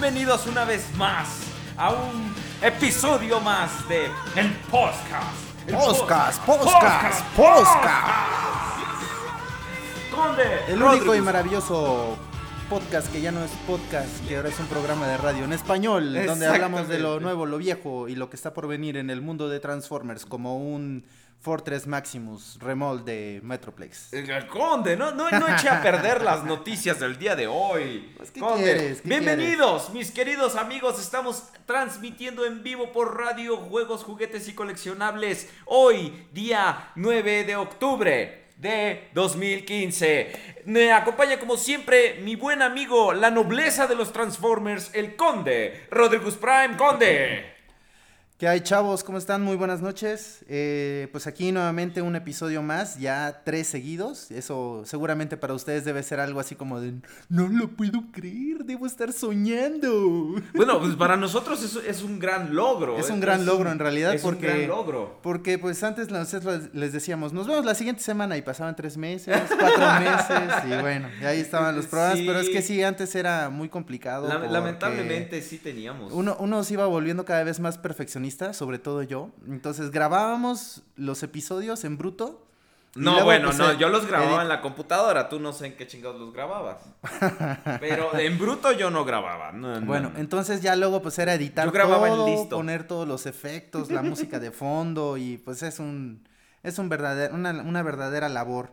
Bienvenidos una vez más a un episodio más de El Podcast. El Podcast, Podcast, podcast, Conde, El único y maravilloso podcast que ya no es podcast, que ahora es un programa de radio en español, donde hablamos de lo nuevo, lo viejo y lo que está por venir en el mundo de Transformers, como un Fortress Maximus remold de Metroplex. El Conde, no, no, no eche a perder las noticias del día de hoy. Pues, ¿qué Conde, quieres? ¿Qué bienvenidos, mis queridos amigos. Estamos transmitiendo en vivo por radio, juegos, juguetes y coleccionables. Hoy, día 9 de octubre de 2015. Me acompaña como siempre mi buen amigo, la nobleza de los Transformers, el Conde, Rodrigus Prime, Conde. ¿Qué hay chavos? ¿Cómo están? Muy buenas noches. Eh, pues aquí nuevamente un episodio más, ya tres seguidos. Eso seguramente para ustedes debe ser algo así como de, no lo puedo creer, debo estar soñando. Bueno, pues para nosotros es, es un gran logro. Es un gran logro en realidad es porque, un gran logro. porque pues antes nosotros les decíamos, nos vemos la siguiente semana y pasaban tres meses, cuatro meses y bueno, y ahí estaban los programas, Sí. pero es que sí, antes era muy complicado. La- lamentablemente sí teníamos. Uno, uno se iba volviendo cada vez más perfeccionista, sobre todo yo. Entonces grabábamos los episodios en bruto. No, bueno, pues, no, yo los grababa edit- en la computadora, tú no sé en qué chingados los grababas. Pero en bruto yo no grababa. no, no, Bueno, no. entonces ya luego pues era editar Yo grababa en todo, listo. poner todos los efectos, la música de fondo y pues es un es un verdadero una, una verdadera labor.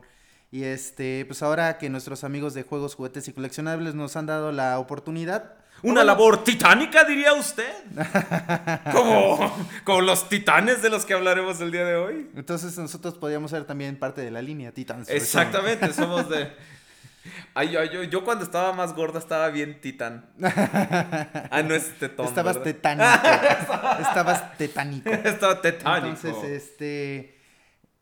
Y este, pues ahora que nuestros amigos de juegos, juguetes y coleccionables nos han dado la oportunidad, Una labor titánica, diría usted. como, como los titanes de los que hablaremos el día de hoy. entonces nosotros podríamos ser también parte de la línea Titans. Exactamente, somos de... Ay, yo, yo, yo cuando estaba más gorda estaba bien titán. Ah, no es tetón, Estabas ¿verdad? tetánico. Estabas tetánico. Estaba tetánico. Entonces, este.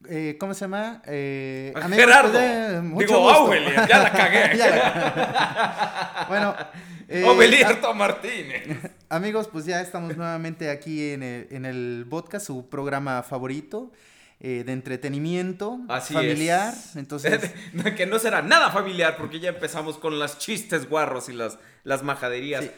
Eh, ¿Cómo se llama? Eh, Gerardo. pues, eh, Digo, gusto. Aubelier, ya la cagué. Ya la- bueno, eh, Obelierto Martínez. a- amigos, pues ya estamos nuevamente aquí en el, en el podcast, su programa favorito eh, de entretenimiento Así familiar. es. Entonces, que no será nada familiar porque ya empezamos con las chistes guarros y las, las majaderías. Sí.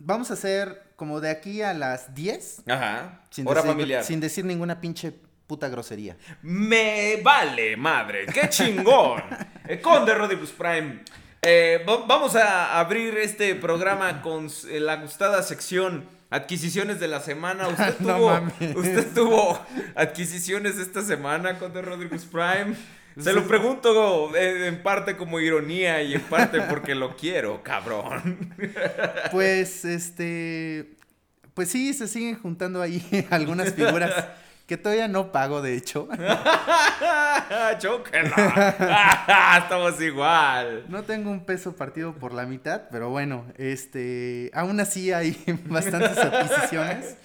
Vamos a hacer como de aquí a las 10, Ajá. sin, Hora decir, familiar. sin decir ninguna pinche puta grosería. Me vale, madre. ¡Qué chingón! Eh, Conde Rodriguez Prime. eh, va- vamos a abrir este programa con s- la gustada sección adquisiciones de la semana. Usted tuvo, usted tuvo adquisiciones esta semana, Conde Rodriguez Prime. Se lo pregunto eh, en parte como ironía y en parte porque lo quiero, cabrón. Pues, este, pues sí, se siguen juntando ahí algunas figuras que todavía no pago, de hecho. ¡Chóquela! Estamos igual. No tengo un peso partido por la mitad, pero bueno, este, aún así hay bastantes adquisiciones.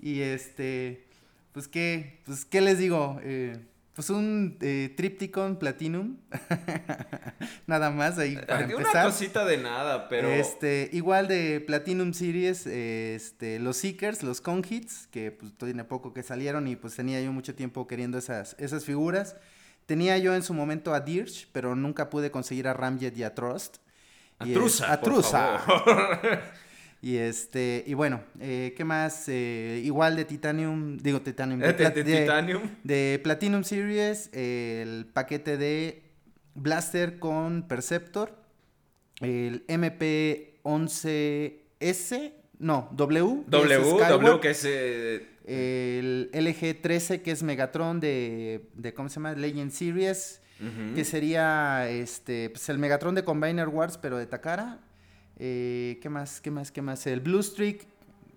Y este, pues qué, pues qué les digo, Eh, pues un eh, Tripticon Platinum, nada más ahí para Una empezar. cosita de nada, pero. Este, igual de Platinum Series, este, los Seekers, los Con-Hits, que pues tiene poco que salieron y pues tenía yo mucho tiempo queriendo esas, esas figuras. Tenía yo en su momento a Dirge, pero nunca pude conseguir a Ramjet y a Trust. Y, A Trusa, a Trusa. Y este, y bueno, eh, ¿qué más? Eh, igual de Titanium, digo Titanium, De, plat- de de- Titanium. de Platinum Series, eh, el paquete de Blaster con Perceptor, el MP11S, no, W. W, Skyward, W que es... eh, El LG13 que es Megatron de, de ¿cómo se llama? Legend Series. Que sería este, pues el Megatron de Combiner Wars, pero de Takara. Eh, ¿Qué más? ¿Qué más? ¿Qué más? El Blue Streak.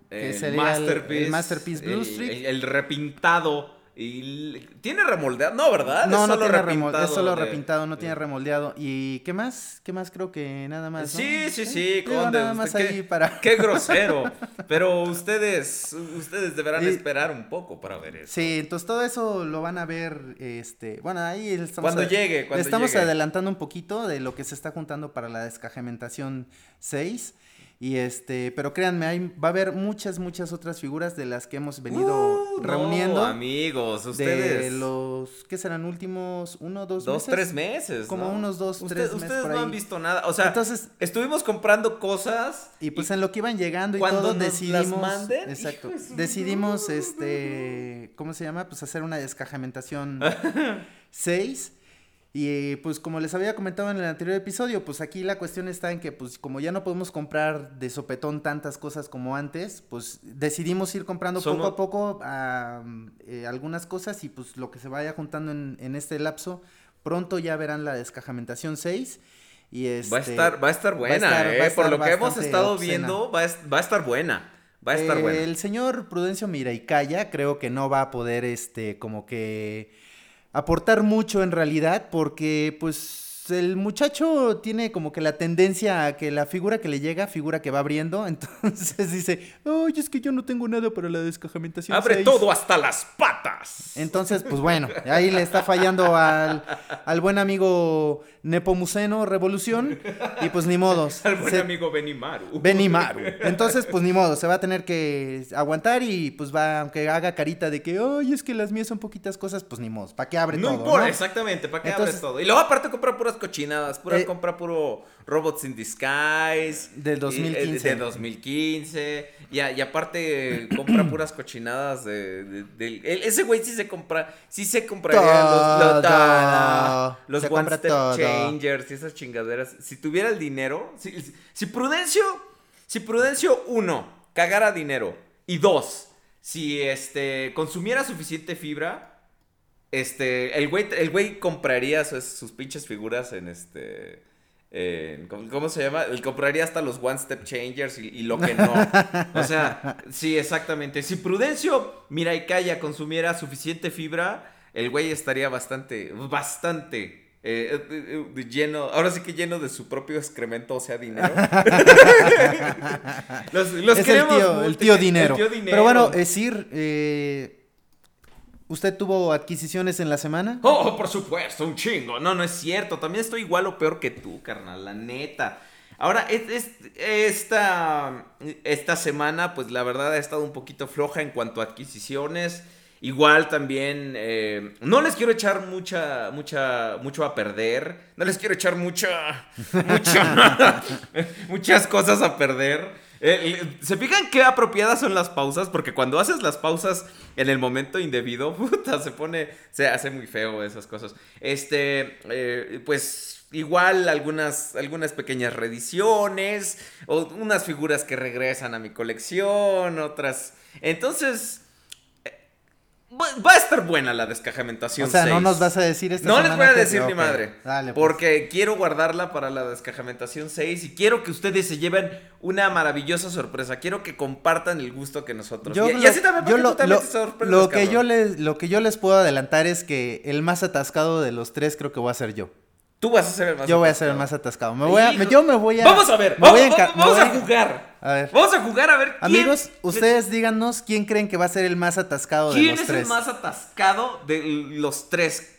que el sería el- el Masterpiece, Masterpiece Blue Streak. El, el repintado. Y ¿Tiene remoldeado? No, ¿verdad? No, Es no tiene remoldeado. Es solo de- repintado, no tiene remoldeado. ¿Y qué más? ¿Qué más? Creo que nada más. ¿no? Sí, sí, sí, Digo, conde, Nada más qué- ahí para. Qué grosero. Pero ustedes, ustedes deberán Y- esperar un poco para ver eso. Sí, entonces todo eso lo van a ver, este, bueno, ahí estamos Cuando a- llegue, cuando estamos llegue. adelantando un poquito de lo que se está juntando para la descajamentación 6 y este, pero créanme, hay, va a haber muchas, muchas otras figuras de las que hemos venido Uh, no, reuniendo amigos, de ustedes. los, ¿qué serán? Últimos uno, dos, Dos, meses? tres meses. Como ¿no? unos dos, Usted- tres meses Ustedes por no han visto nada. O sea, Entonces, estuvimos comprando cosas. Y pues en lo que iban llegando y cuando todo nos las decidimos manden, exacto, de decidimos este ¿cómo se llama? Pues hacer una descajamentación 6 y pues como les había comentado en el anterior episodio, pues aquí la cuestión está en que pues como ya no podemos comprar de sopetón tantas cosas como antes, pues decidimos ir comprando Somos- poco a poco ah, eh, algunas cosas y pues lo que se vaya juntando en, en este lapso, pronto ya verán la descajamentación 6 y Va a este, estar, va a estar buena, estar- eh. Por lo que hemos estado obscena. viendo, va a, va a estar buena. Va a estar Eh, buena. El señor Prudencio Miraicaya creo que no va a poder, este, como que aportar mucho en realidad, porque pues el muchacho tiene como que la tendencia a que la figura que le llega, figura que va abriendo, entonces dice, ay, es que yo no tengo nada para la descajamentación. Abre 6". todo hasta las patas. Entonces, pues bueno, ahí le está fallando al, al buen amigo Nepomuceno Revolución, y pues ni modos. Al buen se- amigo Benimaru. Benimaru. Entonces, pues ni modo, se va a tener que aguantar y pues va, aunque haga carita de que, ay, es que las mías son poquitas cosas, pues ni modo, ¿para qué abre No todo? importa, no? exactamente, ¿para qué Entonces- abres todo? Y luego aparte compra puras cochinadas, pura, Eh, compra puro Robots in Disguise. Del y- 2015. eh, de 2015. Y, a- y aparte compra puras cochinadas de... del- ese güey sí se compra, sí se compraría los, Todo. los Se One Step todo. Changers y esas chingaderas. Si tuviera el dinero, si, si- si Prudencio, si Prudencio, uno, cagara dinero. Y dos, si este consumiera suficiente fibra, este, el güey, el güey compraría sus, sus pinches figuras en este. en- ¿cómo, cómo se llama? Él compraría hasta los One Step Changers y, y lo que no. O sea, sí, exactamente. Si Prudencio, mira y calla, consumiera suficiente fibra, el güey estaría bastante, bastante. eh, eh, eh, lleno, ahora sí que lleno de su propio excremento, o sea, dinero. los, los es el tío, el tío dinero. tío dinero. Pero bueno, es Sir, ¿usted tuvo adquisiciones en la semana? Oh, por supuesto, un chingo. No, no es cierto. También estoy igual o peor que tú, carnal, la neta. Ahora, es- es- esta, esta semana, pues la verdad ha estado un poquito floja en cuanto a adquisiciones. Igual también, eh, no les quiero echar mucha, mucha, mucho a perder. No les quiero echar mucha, mucha, muchas cosas a perder. Eh, ¿Se fijan qué apropiadas son las pausas? Porque cuando haces las pausas en el momento indebido, se pone, se hace muy feo esas cosas. Este, eh, pues igual algunas, algunas pequeñas reediciones, o unas figuras que regresan a mi colección, otras. Entonces, va a estar buena la descajamentación. O sea, no 6. nos vas a decir esta No les voy a decir ni ok, madre. dale, pues. porque quiero guardarla para la descajamentación 6 y quiero que ustedes se lleven una maravillosa sorpresa. Quiero que compartan el gusto que nosotros. Yo y, así también yo lo, lo- lo que cabrón. yo les, lo que yo les puedo adelantar es que el más atascado de los tres creo que voy a ser yo. Tú vas a ser el más Yo voy a ser el más atascado. Me voy a, yo me voy a. Vamos a ver. voy Vamos, a jugar. A ver. Vamos a jugar a ver quién. Amigos, ustedes díganos quién creen que va a ser el más atascado de ¿Quién los es tres. el más atascado de los tres?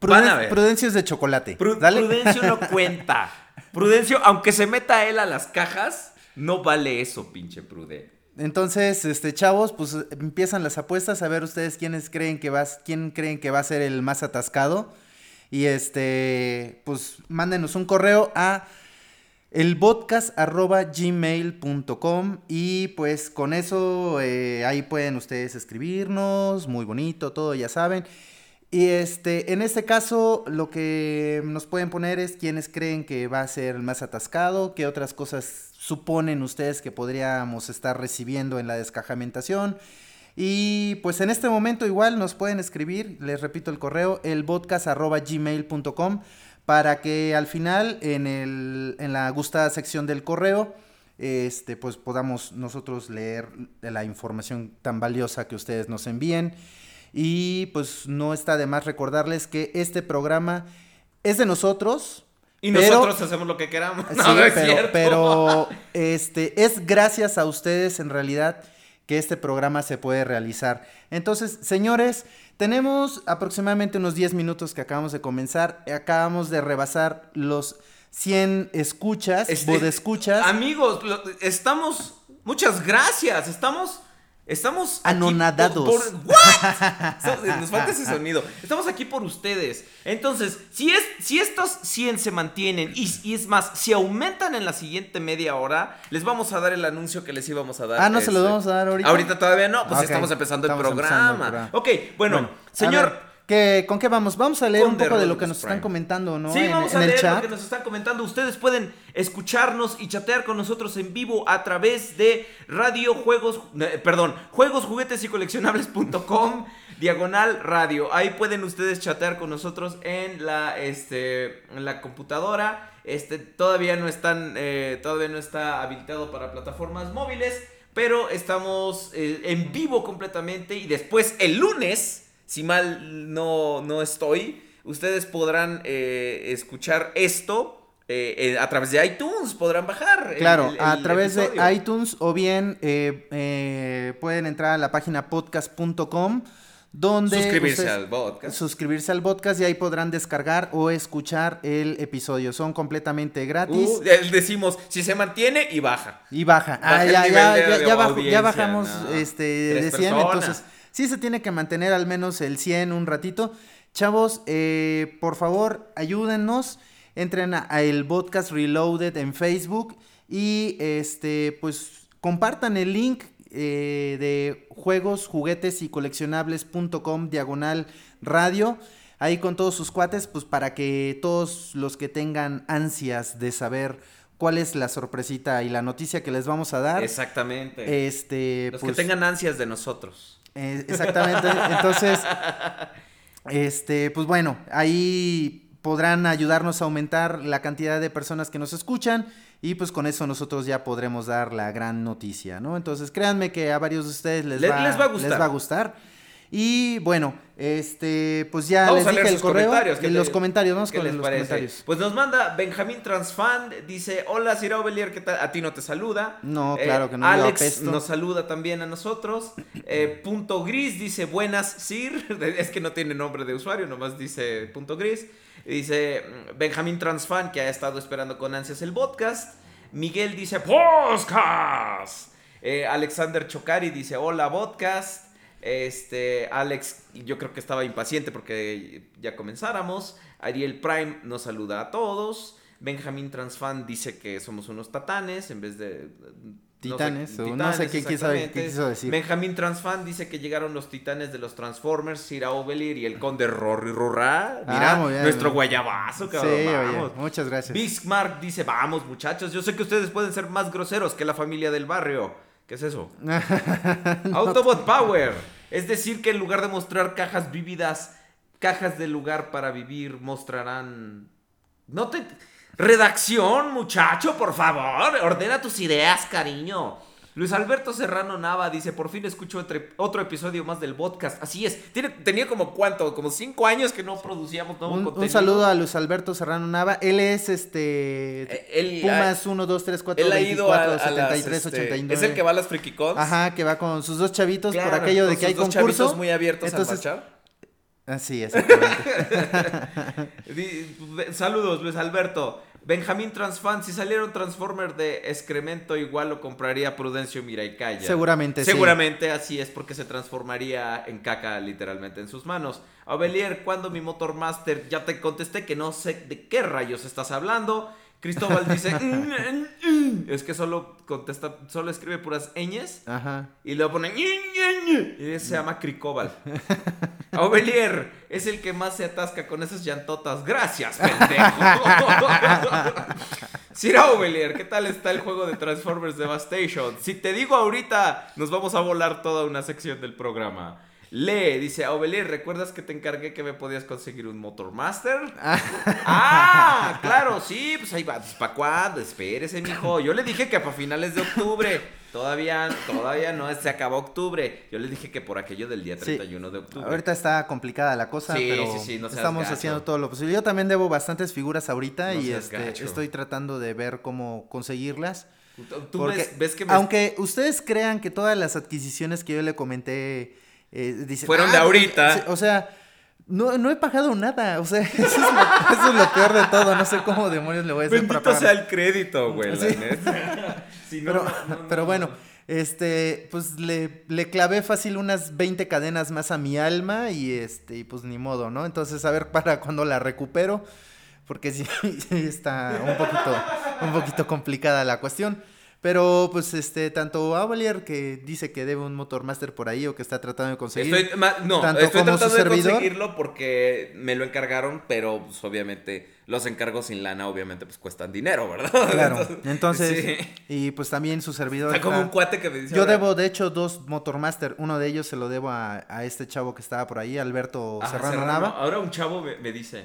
Pruden- Van a ver. Prudencio es de chocolate. Pru- Dale. Prudencio no cuenta. Prudencio, aunque se meta él a las cajas, no vale eso, pinche Prude. Entonces, este, chavos, pues empiezan las apuestas a ver ustedes quiénes creen que va, quién creen que va a ser el más atascado. Y este, pues mándenos un correo a elpodcast.gmail.com y pues con eso eh, ahí pueden ustedes escribirnos, muy bonito, todo ya saben. Y este, en este caso, lo que nos pueden poner es quienes creen que va a ser más atascado, qué otras cosas suponen ustedes que podríamos estar recibiendo en la descajamentación. Y pues en este momento igual nos pueden escribir, les repito el correo, elpodcast.gmail.com para que al final en, el, en la gustada sección del correo este, pues podamos nosotros leer la información tan valiosa que ustedes nos envíen. Y pues no está de más recordarles que este programa es de nosotros. Y pero- nosotros hacemos lo que queramos. Sí, no es pero, cierto. pero, este, es gracias a ustedes en realidad que este programa se puede realizar. Entonces, señores, tenemos aproximadamente unos 10 minutos que acabamos de comenzar. Acabamos de rebasar los 100 escuchas, Este, escuchas. Amigos, estamos. Muchas gracias. Estamos. Estamos. Anonadados. por- por- ¿What? Nos falta ese sonido. Estamos aquí por ustedes. Entonces, si, es, si estos 100 se mantienen y, y es más, si aumentan en la siguiente media hora, les vamos a dar el anuncio que les íbamos a dar. Ah, ¿no se los este. vamos a dar ahorita? Ahorita todavía no, pues estamos empezando el estamos programa. empezando el programa. Ok, bueno, Bueno, señor. A ver, ¿qué- ¿con qué vamos? Vamos a leer Con un poco de lo que nos están comentando, ¿no? Sí, en, vamos en a el leer chat. lo que nos están comentando. Ustedes pueden escucharnos y chatear con nosotros en vivo a través de Radio Juegos, eh, perdón, Juegos, Juguetes y Coleccionables.com, diagonal radio. Ahí pueden ustedes chatear con nosotros en la, este, en la computadora. Este, todavía no están, eh, todavía no está habilitado para plataformas móviles, pero estamos eh, en vivo completamente y después el lunes, si mal no, no estoy, ustedes podrán eh, escuchar esto eh, eh, a través de iTunes, podrán bajar. Claro, el- a través episodio. de iTunes o bien eh, eh, pueden entrar a la página podcast.com donde Suscribirse ustedes- al podcast. suscribirse al podcast y ahí podrán descargar o escuchar el episodio. Son completamente gratis. Uh, decimos, si se mantiene y baja. Y baja. Baja Ah, ya, ya, ya, bajamos ¿no? este, de 100, personas. entonces sí se tiene que mantener al menos el 100 un ratito. Chavos, eh, por favor, ayúdennos. Entren a, a el podcast Reloaded en Facebook y este, pues compartan el link eh, de juegos, juguetes y coleccionables.com diagonal radio. Ahí con todos sus cuates, pues para que todos los que tengan ansias de saber cuál es la sorpresita y la noticia que les vamos a dar. Exactamente. Este, Los pues, que tengan ansias de nosotros. Eh, exactamente. Entonces, este, pues bueno, ahí podrán ayudarnos a aumentar la cantidad de personas que nos escuchan y pues con eso nosotros ya podremos dar la gran noticia, ¿no? Entonces, créanme que a varios de ustedes les, Le- va, les va a gustar. les va a gustar. Y bueno, este, pues ya Vamos les a leer dije el sus correo. comentarios. ¿qué en te- los comentarios, vamos qué con les los parece? comentarios. Pues nos manda Benjamín Transfan, dice, hola Cira Ovelier, ¿qué tal? A ti no te saluda. No, claro que no, Alex nos saluda también a nosotros. Eh, punto Gris dice, buenas Sir. Es que no tiene nombre de usuario, nomás dice punto Gris. Dice mm, Benjamín Transfan, que ha estado esperando con ansias el podcast. Miguel dice, podcast. Eh, Alexander Chocari dice, hola podcast. Este, Alex, yo creo que estaba impaciente porque ya comenzáramos. Ariel Prime nos saluda a todos. Benjamín Transfan dice que somos unos tatanes en vez de. no sé, Titanes, no sé qué quiso- exactamente. qué quiso decir. Benjamín Transfan dice que llegaron los titanes de los Transformers, Sira Ovelir y el conde Rory Rurra. Mira, Ah, bien. nuestro guayabazo, Sí, cabrón. oye, vamos. muchas gracias. Bismarck dice, vamos muchachos, yo sé que ustedes pueden ser más groseros que la familia del barrio. ¿Qué es eso? Autobot Power. Es decir, que en lugar de mostrar cajas vívidas, cajas de lugar para vivir mostrarán... No te... Redacción, muchacho, por favor. Ordena tus ideas, cariño. Luis Alberto Serrano Nava dice, por fin escucho otro, otro episodio más del podcast. Así es, tiene, tenía como cuánto, como cinco años que no producíamos nuevo Un, un contenido. saludo a Luis Alberto Serrano Nava. Él es este. Eh, él- Pumas 1, 2, 3, 4, Él ha 24, ido a, a las, 73, este, 89. Es el que va a las FreakyCons. Ajá, que va con sus dos chavitos por Claro, aquello de que hay concurso. chavitos muy abiertos Entonces, a marchar. Así, exactamente. Saludos, Luis Alberto. Benjamín Transfan, si saliera un Transformer de excremento, igual lo compraría Prudencio Miraicaya. Seguramente, sí. Seguramente así es porque se transformaría en caca literalmente en sus manos. Abelier, cuando mi Motor Master? Ya te contesté que no sé de qué rayos estás hablando. Cristóbal dice, "Mm, mm, mm". es que solo contesta, solo escribe puras ñes Ajá. y luego pone y se llama Cricóbal. Aubelier es el que más se atasca con esas llantotas. Gracias, pendejo. Sir Aubelier, ¿qué tal está el juego de Transformers Devastation? Si te digo ahorita, nos vamos a volar toda una sección del programa. Lee, dice Aubelier, ¿recuerdas que te encargué que me podías conseguir un Motormaster? ah, claro, sí, pues ahí va. Pues, ¿Para cuándo? Espérese, mijo. Yo le dije que para finales de octubre. Todavía, todavía no se acabó octubre. Yo le dije que por aquello del día Sí. 31 de octubre. Ahorita está complicada la cosa, Sí, pero sí, sí, no estamos gacho. haciendo todo lo posible. Yo también debo bastantes figuras ahorita No y este, estoy tratando de ver cómo conseguirlas. Tú- Tú Porque ves, ves que me- aunque ustedes crean que todas las adquisiciones que yo le comenté eh, dicen, Fueron de "Ah, ahorita". sí", o sea, no, no he pagado nada. O sea, eso es, lo, eso es lo peor de todo. No sé cómo demonios le voy a hacer para Bendito pagar. sea el crédito, güey, Sí. no, Pero, no, no, pero no, bueno, no. este, pues le, le clavé fácil unas 20 cadenas más a mi alma y este, y pues ni modo, ¿no? Entonces a ver para cuando la recupero, porque sí, sí está un poquito, un poquito complicada la cuestión. Pero pues este, tanto Avalier que dice que debe un Motormaster por ahí o que está tratando de conseguir. Estoy, no, tanto estoy como tratando de servidor. conseguirlo porque me lo encargaron, pero pues, obviamente los encargos sin lana obviamente pues cuestan dinero, ¿verdad? Claro, entonces, sí. y pues también su servidor. Está como está- un cuate que me dice Yo ahora, debo, de hecho, dos Motormaster. Uno de ellos se lo debo a, a este chavo que estaba por ahí, Alberto "Ah, Serrano, Nava. Ahora un chavo me, me dice,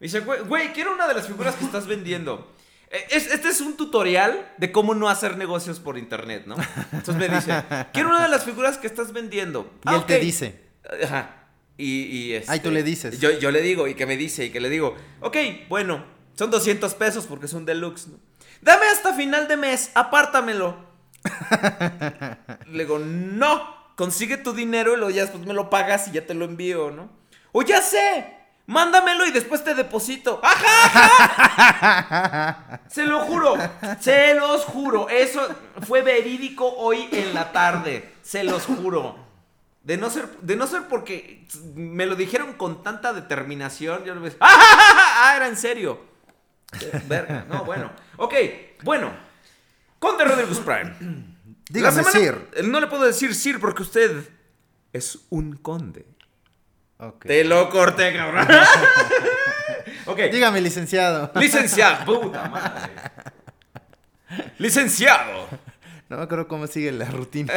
me dice, güey, güey, quiero una de las figuras que estás vendiendo. Eh, es- este es un tutorial de cómo no hacer negocios por internet, ¿no? Entonces me dice, quiero una de las figuras que estás vendiendo. Y "Ah, él te ok". dice. Ajá. Y, y este, Ahí tú le dices. Yo, yo le digo, y que me dice, y que le digo, ok, bueno, son 200 pesos porque es un deluxe, ¿no? Dame hasta final de mes, apártamelo. le digo, no, consigue tu dinero y luego ya después me lo pagas y ya te lo envío, ¿no? O ya sé, mándamelo y después te deposito. ¡Ajá! ajá! Se lo juro, se los juro. Eso fue verídico hoy en la tarde. Se los juro. De no ser, de no ser porque me lo dijeron con tanta determinación, yo le ves. ¡Ah! Ah, era en serio. Verga, no, bueno. Ok, bueno. Conde Rodríguez Prime. Dígame, semana- Sir. No le puedo decir Sir porque usted es un conde. Ok. Te lo corté, cabrón. ok. Dígame, licenciado. Licenciado. Puta madre. Licenciado. No me acuerdo cómo sigue la rutina.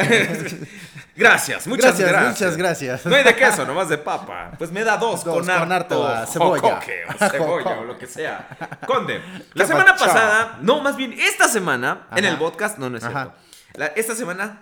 Gracias, muchas Gracias, gracias. muchas gracias. No hay de queso, nomás de papa. Pues me da dos, Dos, con, con harto, cebolla. jocoque o cebolla o lo que sea. Conde, la semana pasada, no, más bien esta semana, en el podcast, no, no es cierto. La- esta semana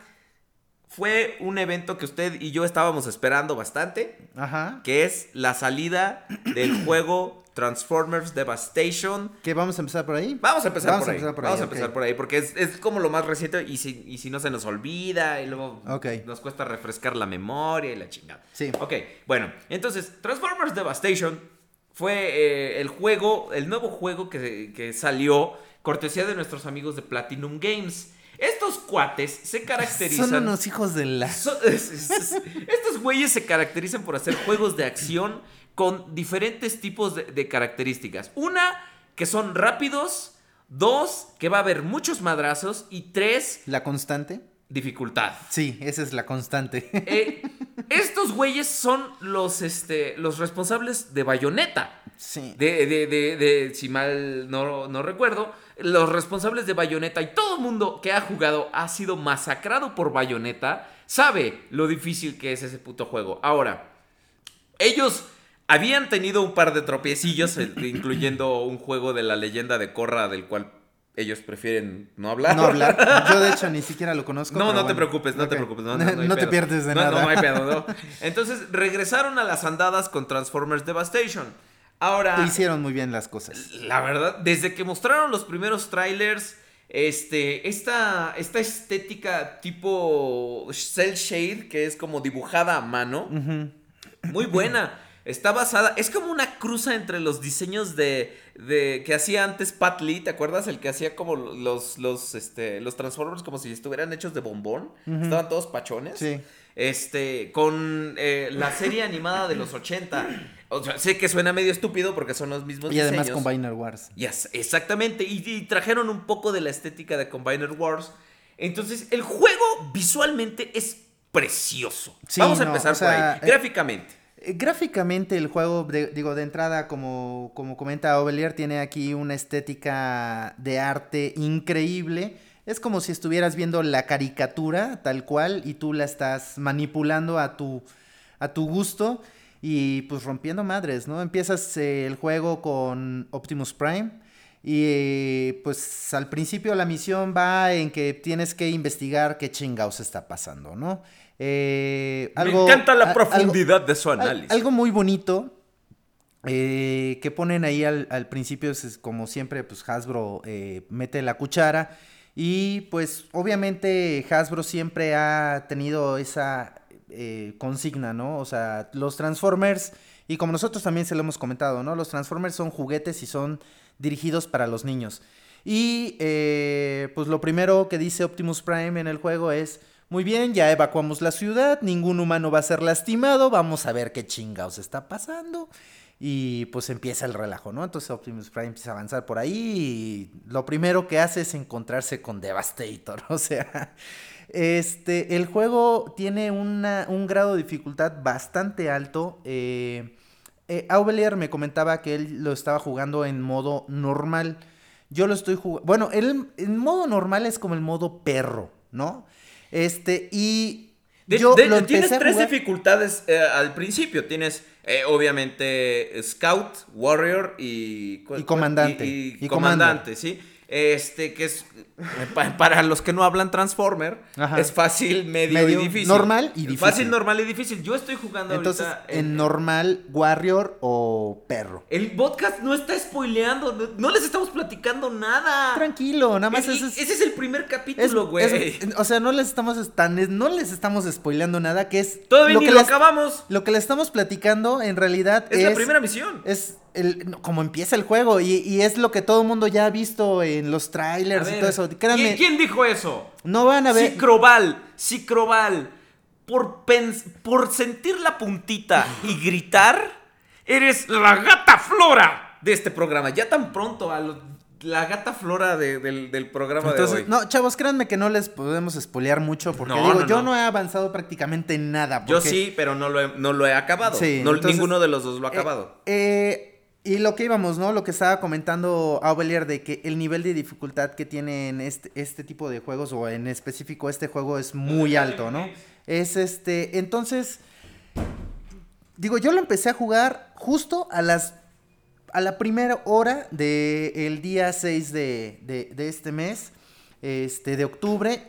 fue un evento que usted y yo estábamos esperando bastante, Ajá. que es la salida del juego Transformers Devastation. ¿Qué vamos a empezar por ahí? Vamos a empezar Vamos por a ahí. empezar por Vamos ahí, a empezar por ahí, porque es, es como lo más reciente y si, y si no se nos olvida y luego Ok. nos cuesta refrescar la memoria y la chingada. Sí. Ok, bueno, entonces Transformers Devastation fue eh, el juego, el nuevo juego que, que salió cortesía de nuestros amigos de Platinum Games. Estos cuates se caracterizan... Son unos hijos de la... So- es- es- es- estos güeyes se caracterizan por hacer juegos de acción con diferentes tipos de, de características. Una, que son rápidos. Dos, que va a haber muchos madrazos. Y tres, ¿La constante? Dificultad. Sí, esa es la constante. Eh, estos güeyes son los, este, los responsables de Bayonetta. sí. De, de, de, de- si mal no, no recuerdo, los responsables de Bayonetta y todo el mundo que ha jugado ha sido masacrado por Bayonetta, sabe lo difícil que es ese puto juego. Ahora, ellos habían tenido un par de tropiecillos, incluyendo un juego de la leyenda de Korra, del cual ellos prefieren no hablar. No hablar. Yo de hecho ni siquiera lo conozco. No, no te preocupes, no te preocupes. No, no, no hay te pierdes de nada. No, no hay pedo, no. Entonces regresaron a las andadas con Transformers Devastation. Ahora, Hicieron muy bien las cosas. la verdad, desde que mostraron los primeros trailers, este, esta, esta estética tipo cel shade, que es como dibujada a mano, muy buena. Está basada, es como una cruza entre los diseños de, de que hacía antes Pat Lee, ¿te acuerdas? El que hacía como los, los, este, los Transformers como si estuvieran hechos de bombón. Estaban todos pachones. Sí. Este, con eh, la serie animada de los 80. O sea, sé que suena medio estúpido porque son los mismos Y además diseños. Combiner Wars. Yes, exactamente. Y, y trajeron un poco de la estética de Combiner Wars. Entonces, el juego visualmente es precioso. Sí, Vamos a no, empezar o sea, por ahí. eh, Gráficamente. Eh, Gráficamente el juego, de- digo, de entrada, como, como comenta Ovelier, tiene aquí una estética de arte increíble. Es como si estuvieras viendo la caricatura tal cual y tú la estás manipulando a tu, a tu gusto y pues rompiendo madres, ¿no? Empiezas eh, el juego con Optimus Prime y pues al principio la misión va en que tienes que investigar qué chingados está pasando, ¿no? Eh, algo- Me encanta la a- algo- profundidad de su análisis. algo muy bonito eh, que ponen ahí al, al principio es, como siempre, pues Hasbro eh, mete la cuchara y pues obviamente Hasbro siempre ha tenido esa consigna, ¿no? O sea, los Transformers, y como nosotros también se lo hemos comentado, ¿no? Los Transformers son juguetes y son dirigidos para los niños. Y pues lo primero que dice Optimus Prime en el juego es, muy bien, ya evacuamos la ciudad, ningún humano va a ser lastimado, vamos a ver qué chingados está pasando. Y pues empieza el relajo, ¿no? Entonces Optimus Prime empieza a avanzar por ahí y lo primero que hace es encontrarse con Devastator. O sea, este, el juego tiene una- un grado de dificultad bastante alto. Eh, eh, Aubelier me comentaba que él lo estaba jugando en modo normal. Yo lo estoy jugando. Bueno, el, el modo normal es como el modo perro, ¿no? Este, y. De- yo de- lo tienes tres jugar- dificultades eh, al principio. Tienes, eh, obviamente, Scout, Warrior y... ¿cuál- Y comandante. Y, y Y comandante, ¿sí? Este, que es... pa- para los que no hablan Transformer, Ajá. es fácil, medio, Medio, y difícil. normal y difícil. Fácil, normal y difícil. Yo estoy jugando Entonces, ahorita... en normal, Warrior o perro. El podcast no está spoileando, no, no les estamos platicando nada. Tranquilo, nada más ese es. ese es el primer capítulo, güey. o sea, no les estamos tan, no les estamos spoileando nada, que es Todavía ni lo les- acabamos. Lo que le estamos platicando en realidad Es, es, la primera misión. es el, como empieza el juego y, y es lo que todo el mundo ya ha visto en los trailers y todo eso. Créanme, ¿quién, dijo eso? no van a ver. Cicroval, Cicroval, por, pens- por sentir la puntita y gritar, eres la gata flora de este programa. Ya tan pronto a la gata flora de- del, del programa de Entonces, hoy. no, chavos, créanme que no les podemos spoilear mucho porque No, digo, no, yo no. no he avanzado prácticamente en nada. Yo sí, pero no lo he, no lo he acabado. Sí, No- entonces, ninguno de los dos lo ha acabado. Eh, y lo que íbamos, ¿no? Lo que estaba comentando Aubelier de que el nivel de dificultad que tienen este, este tipo de juegos, o en específico este juego, es muy alto, ¿no? Es este. Entonces. Digo, yo lo empecé a jugar justo a las. A la primera hora del día 6 de, de- de este mes. Este, de octubre.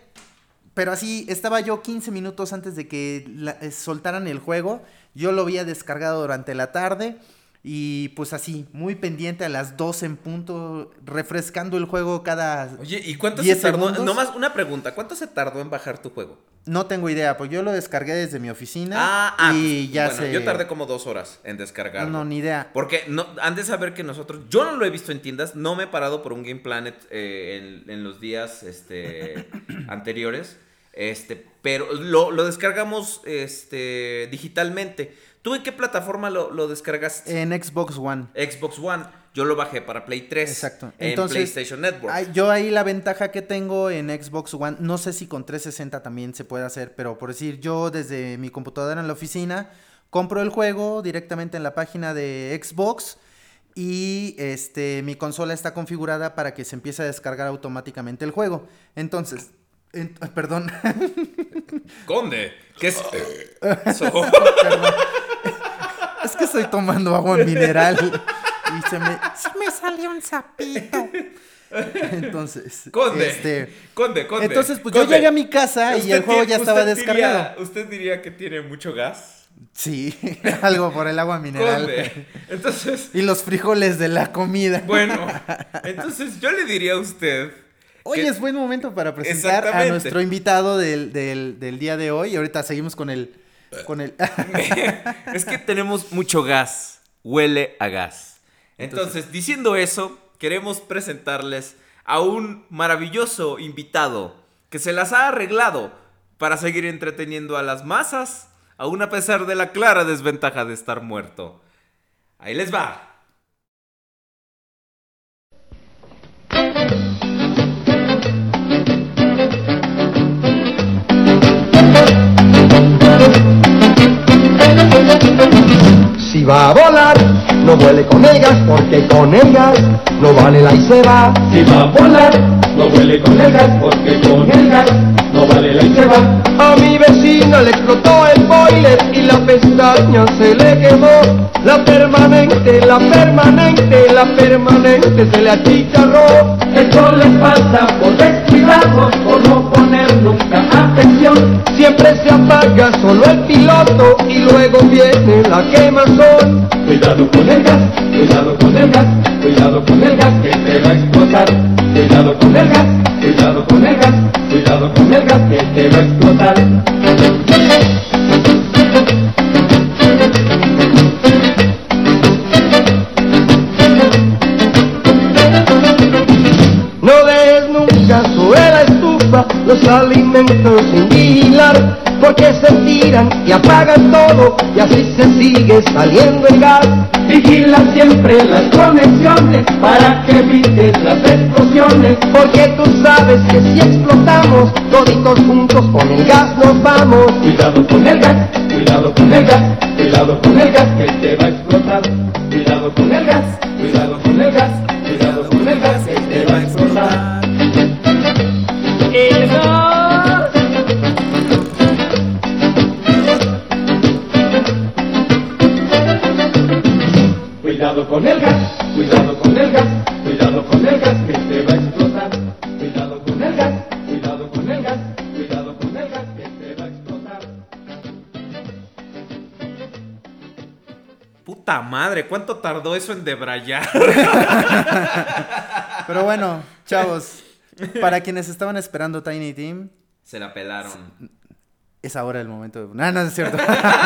Pero así, estaba yo 15 minutos antes de que eh, soltaran el juego. Yo lo había descargado durante la tarde. Y pues así, muy pendiente a las 12 en punto, refrescando el juego cada... Oye, ¿y cuánto se 10 tardó? segundos. Nomás una pregunta, ¿cuánto se tardó en bajar tu juego? No tengo idea, pues yo lo descargué desde mi oficina. Ah, ah, y pues, ya bueno, sé. Yo tardé como dos horas en descargarlo. no, ni idea. Porque no, han de saber que nosotros, yo no lo he visto en tiendas, no me he parado por un Game Planet eh, en, en los días este, anteriores, este, pero lo, lo descargamos este, digitalmente. ¿Tú en qué plataforma lo, lo descargaste? En Xbox One. Xbox One. Yo lo bajé para Play 3. Exacto. En Entonces, PlayStation Network. Ay, yo ahí la ventaja que tengo en Xbox One, no sé si con 360 también se puede hacer, pero por decir, yo desde mi computadora en la oficina compro el juego directamente en la página de Xbox y este mi consola está configurada para que se empiece a descargar automáticamente el juego. Entonces, en- perdón, Conde. ¿Qué es? So- es que estoy tomando agua mineral y se me, se me salió un sapito. Entonces, Conde. este, Conde, Conde. Entonces, pues yo llegué a mi casa y ¿Usted el juego ya estaba descargado. diría- ¿Usted diría que tiene mucho gas? Sí, algo por el agua mineral. Conde. Entonces, Y los frijoles de la comida. bueno, entonces yo le diría a usted. Hoy que- es buen momento para presentar a nuestro invitado del, del- del día de hoy. Ahorita seguimos con el con el... es que tenemos mucho gas. Huele a gas. Entonces, diciendo eso, queremos presentarles a un maravilloso invitado que se las ha arreglado para seguir entreteniendo a las masas, aún a pesar de la clara desventaja de estar muerto. Ahí les va. Si va a volar, no vuele con el gas, porque con el gas no vale la y se va. Si va a volar, no huele con el gas, porque con el gas no vale la. A mi vecina le explotó el boiler y la pestaña se le quemó. La permanente, la permanente, la permanente se le achicharró. Esto les pasa por descuidados, por no poner nunca atención. Siempre se apaga solo el piloto y luego viene la quemazón. Cuidado con el gas, cuidado con el gas, cuidado con el gas que te va a explotar. Cuidado con el gas, cuidado con el gas, cuidado con el gas que te va a explotar. No des nunca sobre la estufa los alimentos sin vigilar, porque se tiran y apagan todo y así se sigue saliendo el gas. Vigila siempre las conexiones para que evites las explosiones. Porque tú sabes que si explotamos, toditos juntos con el gas nos vamos. Cuidado con el gas, cuidado con el gas, cuidado con el gas que te va a explotar. Cuidado con el gas, cuidado con el gas, cuidado con el gas Cuidado con el gas, cuidado con el gas, cuidado con el gas que te va a explotar. Cuidado con el gas, cuidado con el gas, cuidado con el gas que te va a explotar. Puta madre, ¿cuánto tardó eso en debrayar? Pero bueno, chavos, para quienes estaban esperando Tiny Team, Se la pelaron. Es ahora el momento de... No, no es cierto.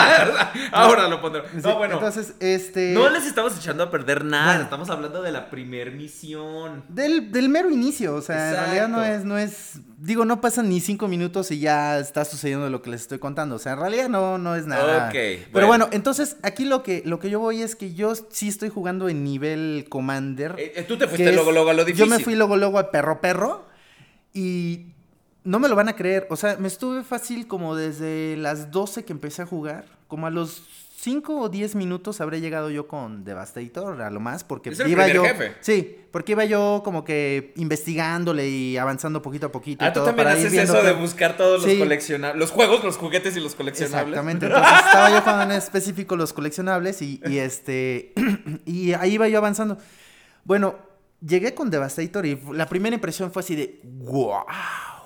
Ahora lo pondré. No, bueno. Entonces, este... No les estamos echando a perder nada. Bueno. Estamos hablando de la primer misión. Del, del mero inicio, o sea, en realidad no es, no es, digo, no pasan ni cinco minutos y ya está sucediendo lo que les estoy contando, o sea, en realidad no, no es nada. Ok, Pero bueno. entonces aquí lo que, lo que yo voy es que yo sí estoy jugando en nivel Commander. Eh, eh, tú te fuiste luego, luego a lo difícil. Yo me fui luego, luego a perro, perro y no me lo van a creer, o sea, me estuve fácil como desde las 12 que empecé a jugar, como a los 5 o 10 minutos habré llegado yo con Devastator, a lo más, porque Es el iba yo... jefe. Sí, porque iba yo como que investigándole y avanzando poquito a poquito. y Ah, tú todo también para haces eso de buscar todos los Sí. coleccionables. Los juegos, los juguetes y los coleccionables. Exactamente, entonces estaba yo jugando en específico los coleccionables y, y este y ahí iba yo avanzando. Bueno, llegué con Devastator y la primera impresión fue así de wow,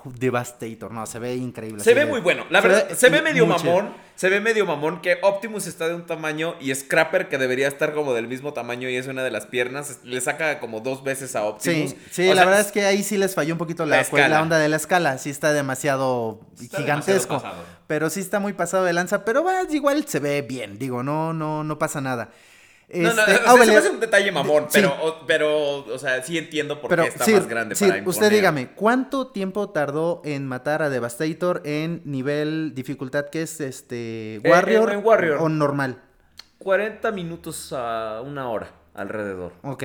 Devastator, no, se ve increíble. Se ve muy bueno. La se verdad, ve se ve medio mamón. Se ve medio mamón que Optimus está de un tamaño y Scrapper, que debería estar como del mismo tamaño y es una de las piernas, le saca como dos veces a Optimus. Sí, sí, la sea, verdad es que ahí sí les falló un poquito La la, escala. la onda de la escala, sí está demasiado Está gigantesco. demasiado pero sí está muy pasado de lanza, pero va, igual se ve bien, digo, no, no, no pasa nada. No, no, Este, ah, se vale, me hace un detalle mamón, sí. pero, o, pero, o sea, sí entiendo por pero qué está sí, más grande sí, para imponer. usted dígame, ¿cuánto tiempo tardó en matar a Devastator en nivel dificultad que es este Warrior, Warrior. o normal? 40 minutos a una hora alrededor. Ok.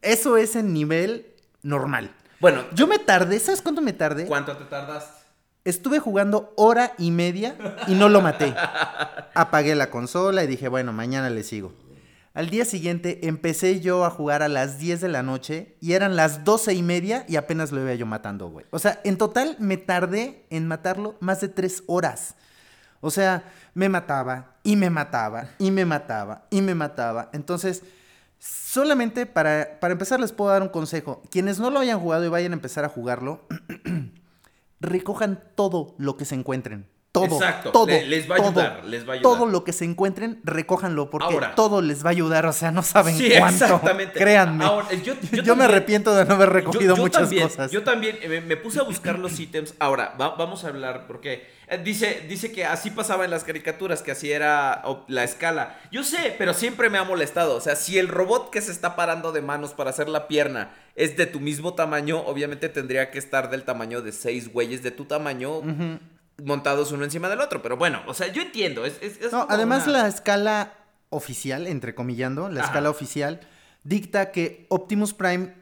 Eso es en nivel normal. Bueno, Yo me tardé, ¿sabes cuánto me tardé? ¿cuánto te tardaste? Estuve jugando hora y media y no lo maté. Apagué la consola y dije, bueno, mañana le sigo. Al día siguiente empecé yo a jugar a las 10 de la noche y eran las 12 y media y apenas lo iba yo matando, güey. O sea, en total me tardé en matarlo más de 3 horas. O sea, me mataba y me mataba y me mataba y me mataba. Entonces, solamente para, para empezar les puedo dar un consejo. Quienes no lo hayan jugado y vayan a empezar a jugarlo, recojan todo lo que se encuentren. Todo, Exacto, todo, le- les va a todo, ayudar, les va a ayudar. Todo lo que se encuentren, recójanlo, porque Ahora. todo les va a ayudar, o sea, no saben Sí, cuánto. exactamente. Créanme. Ahora, yo- yo me también- arrepiento de no haber recogido Yo- yo muchas también, cosas. Yo también eh, me, me puse a buscar los ítems. Ahora, va- vamos a hablar porque eh, dice, dice que así pasaba en las caricaturas, que así era la escala. Yo sé, pero siempre me ha molestado. O sea, si el robot que se está parando de manos para hacer la pierna es de tu mismo tamaño, obviamente tendría que estar del tamaño de seis güeyes de tu tamaño. Montados uno encima del otro, pero bueno, o sea, yo entiendo. Es, es- es No, además una- la escala oficial, entrecomillando, la Ajá. escala oficial dicta que Optimus Prime,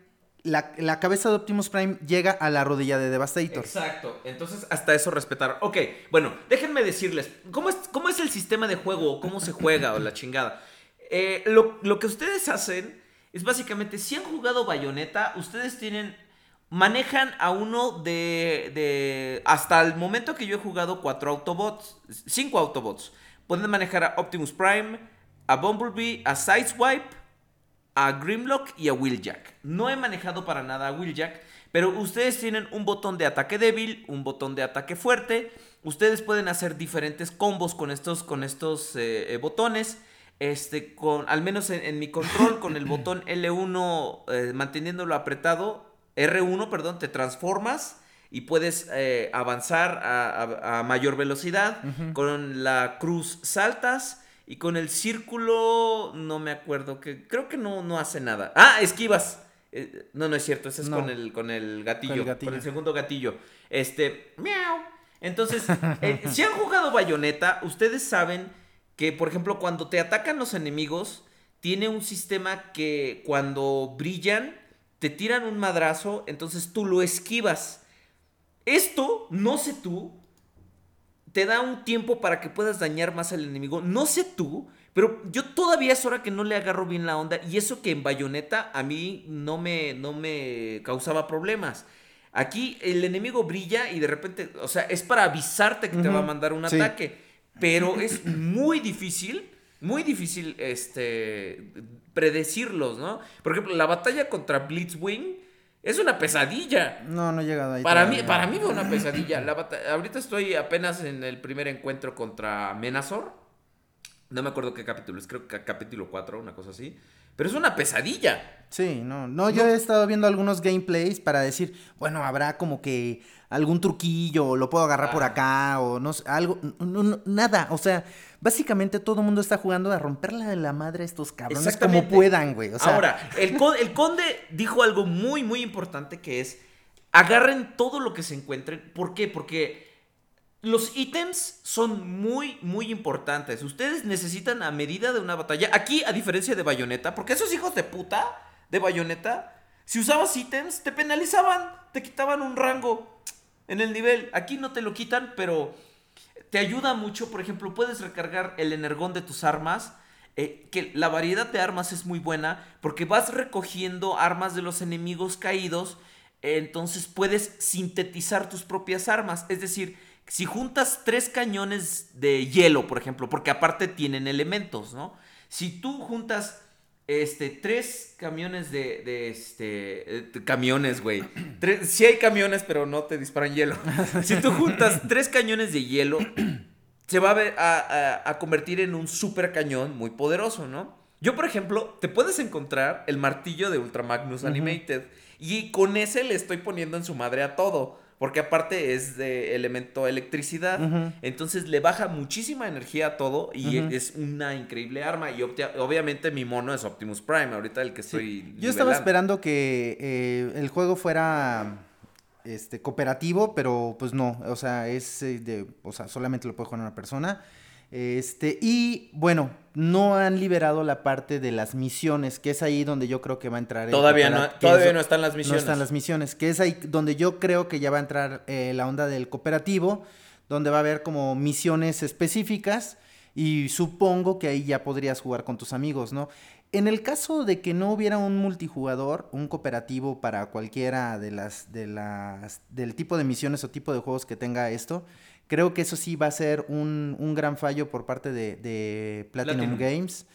la, la cabeza de Optimus Prime llega a la rodilla de Devastator. Exacto. Entonces, hasta eso respetar. Ok, bueno, déjenme decirles, ¿cómo es, cómo es el sistema de juego? o ¿Cómo se juega o la chingada? Eh, lo, lo que ustedes hacen es básicamente, si han jugado Bayonetta, ustedes tienen, manejan a uno de, de, hasta el momento que yo he jugado cuatro Autobots, cinco Autobots. Pueden manejar a Optimus Prime, a Bumblebee, a Sideswipe, a Grimlock y a Wheeljack. No he manejado para nada a Wheeljack, pero ustedes tienen un botón de ataque débil, un botón de ataque fuerte. Ustedes pueden hacer diferentes combos con estos, con estos eh, eh, botones. Este, con, al menos en, en mi control, con el botón L1 eh, manteniéndolo apretado, R1, perdón, te transformas y puedes eh, avanzar a, a- a mayor velocidad. Con la cruz saltas y con el círculo no me acuerdo que creo que no, no hace nada. Ah, esquivas. Eh, no, no es cierto, ese es No. con el con el gatillo, Con con el segundo gatillo. Este, miau. Entonces, eh, si han jugado Bayonetta, ustedes saben que, por ejemplo, cuando te atacan los enemigos, tiene un sistema que cuando brillan, te tiran un madrazo, entonces tú lo esquivas. Esto, no sé tú, te da un tiempo para que puedas dañar más al enemigo. No sé tú, pero yo todavía es hora que no le agarro bien la onda. Y eso que en Bayonetta a mí no me, no me causaba problemas. Aquí el enemigo brilla y de repente, o sea, es para avisarte que te va a mandar un sí. ataque. Pero es muy difícil, muy difícil este, predecirlos, ¿no? Por ejemplo, la batalla contra Blitzwing es una pesadilla. No, no he llegado ahí. Para mí, para mí fue una pesadilla. La Ahorita estoy apenas en el primer encuentro contra Menazor. No me acuerdo qué capítulo es, creo que capítulo 4, una cosa así. Pero es una pesadilla. Sí, no, no, yo he estado viendo algunos gameplays para decir, bueno, habrá como que algún truquillo, lo puedo agarrar por Ah. acá, o no sé, algo, no, no, nada, o sea, básicamente todo el mundo está jugando a romperla de la madre a estos cabrones como puedan, güey, o sea, Ahora, el, con- el conde dijo algo muy, muy importante que es, agarren todo lo que se encuentren. ¿Por qué? Porque los ítems son muy, muy importantes. Ustedes necesitan a medida de una batalla. Aquí, a diferencia de Bayonetta, porque esos hijos de puta de Bayonetta, si usabas ítems, te penalizaban, te quitaban un rango en el nivel. Aquí no te lo quitan, pero te ayuda mucho. Por ejemplo, puedes recargar el energón de tus armas. eh, que la variedad de armas es muy buena porque vas recogiendo armas de los enemigos caídos. entonces puedes sintetizar tus propias armas. Es decir, si juntas tres cañones de hielo, por ejemplo, porque aparte tienen elementos, ¿no? Si tú juntas este, tres camiones de, de este, eh, camiones, güey. Tres- Sí hay camiones, pero no te disparan hielo. Si tú juntas tres cañones de hielo, se va a, ver- a, a- a convertir en un super cañón muy poderoso, ¿no? Yo, por ejemplo, te puedes encontrar el martillo de Ultra Magnus Animated y con ese le estoy poniendo en su madre a todo. Porque aparte es de elemento electricidad. Entonces le baja muchísima energía a todo y es una increíble arma. Y obviamente mi mono es Optimus Prime, ahorita el que estoy. yo estaba esperando que eh, el juego fuera este cooperativo, pero pues no, o sea, es eh, de, o sea, solamente lo puede jugar una persona. Este, y bueno, no han liberado la parte de las misiones, que es ahí donde yo creo que va a entrar el Todavía no, cooperati- que todavía es- no están las No misiones. están las misiones, que es ahí donde yo creo que ya va a entrar eh, la onda del cooperativo, donde va a haber como misiones específicas y supongo que ahí ya podrías jugar con tus amigos, ¿no? En el caso de que no hubiera un multijugador, un cooperativo para cualquiera de las, de las, del tipo de misiones o tipo de juegos que tenga esto, creo que eso sí va a ser un, un gran fallo por parte de, de Platinum, Platinum. Games.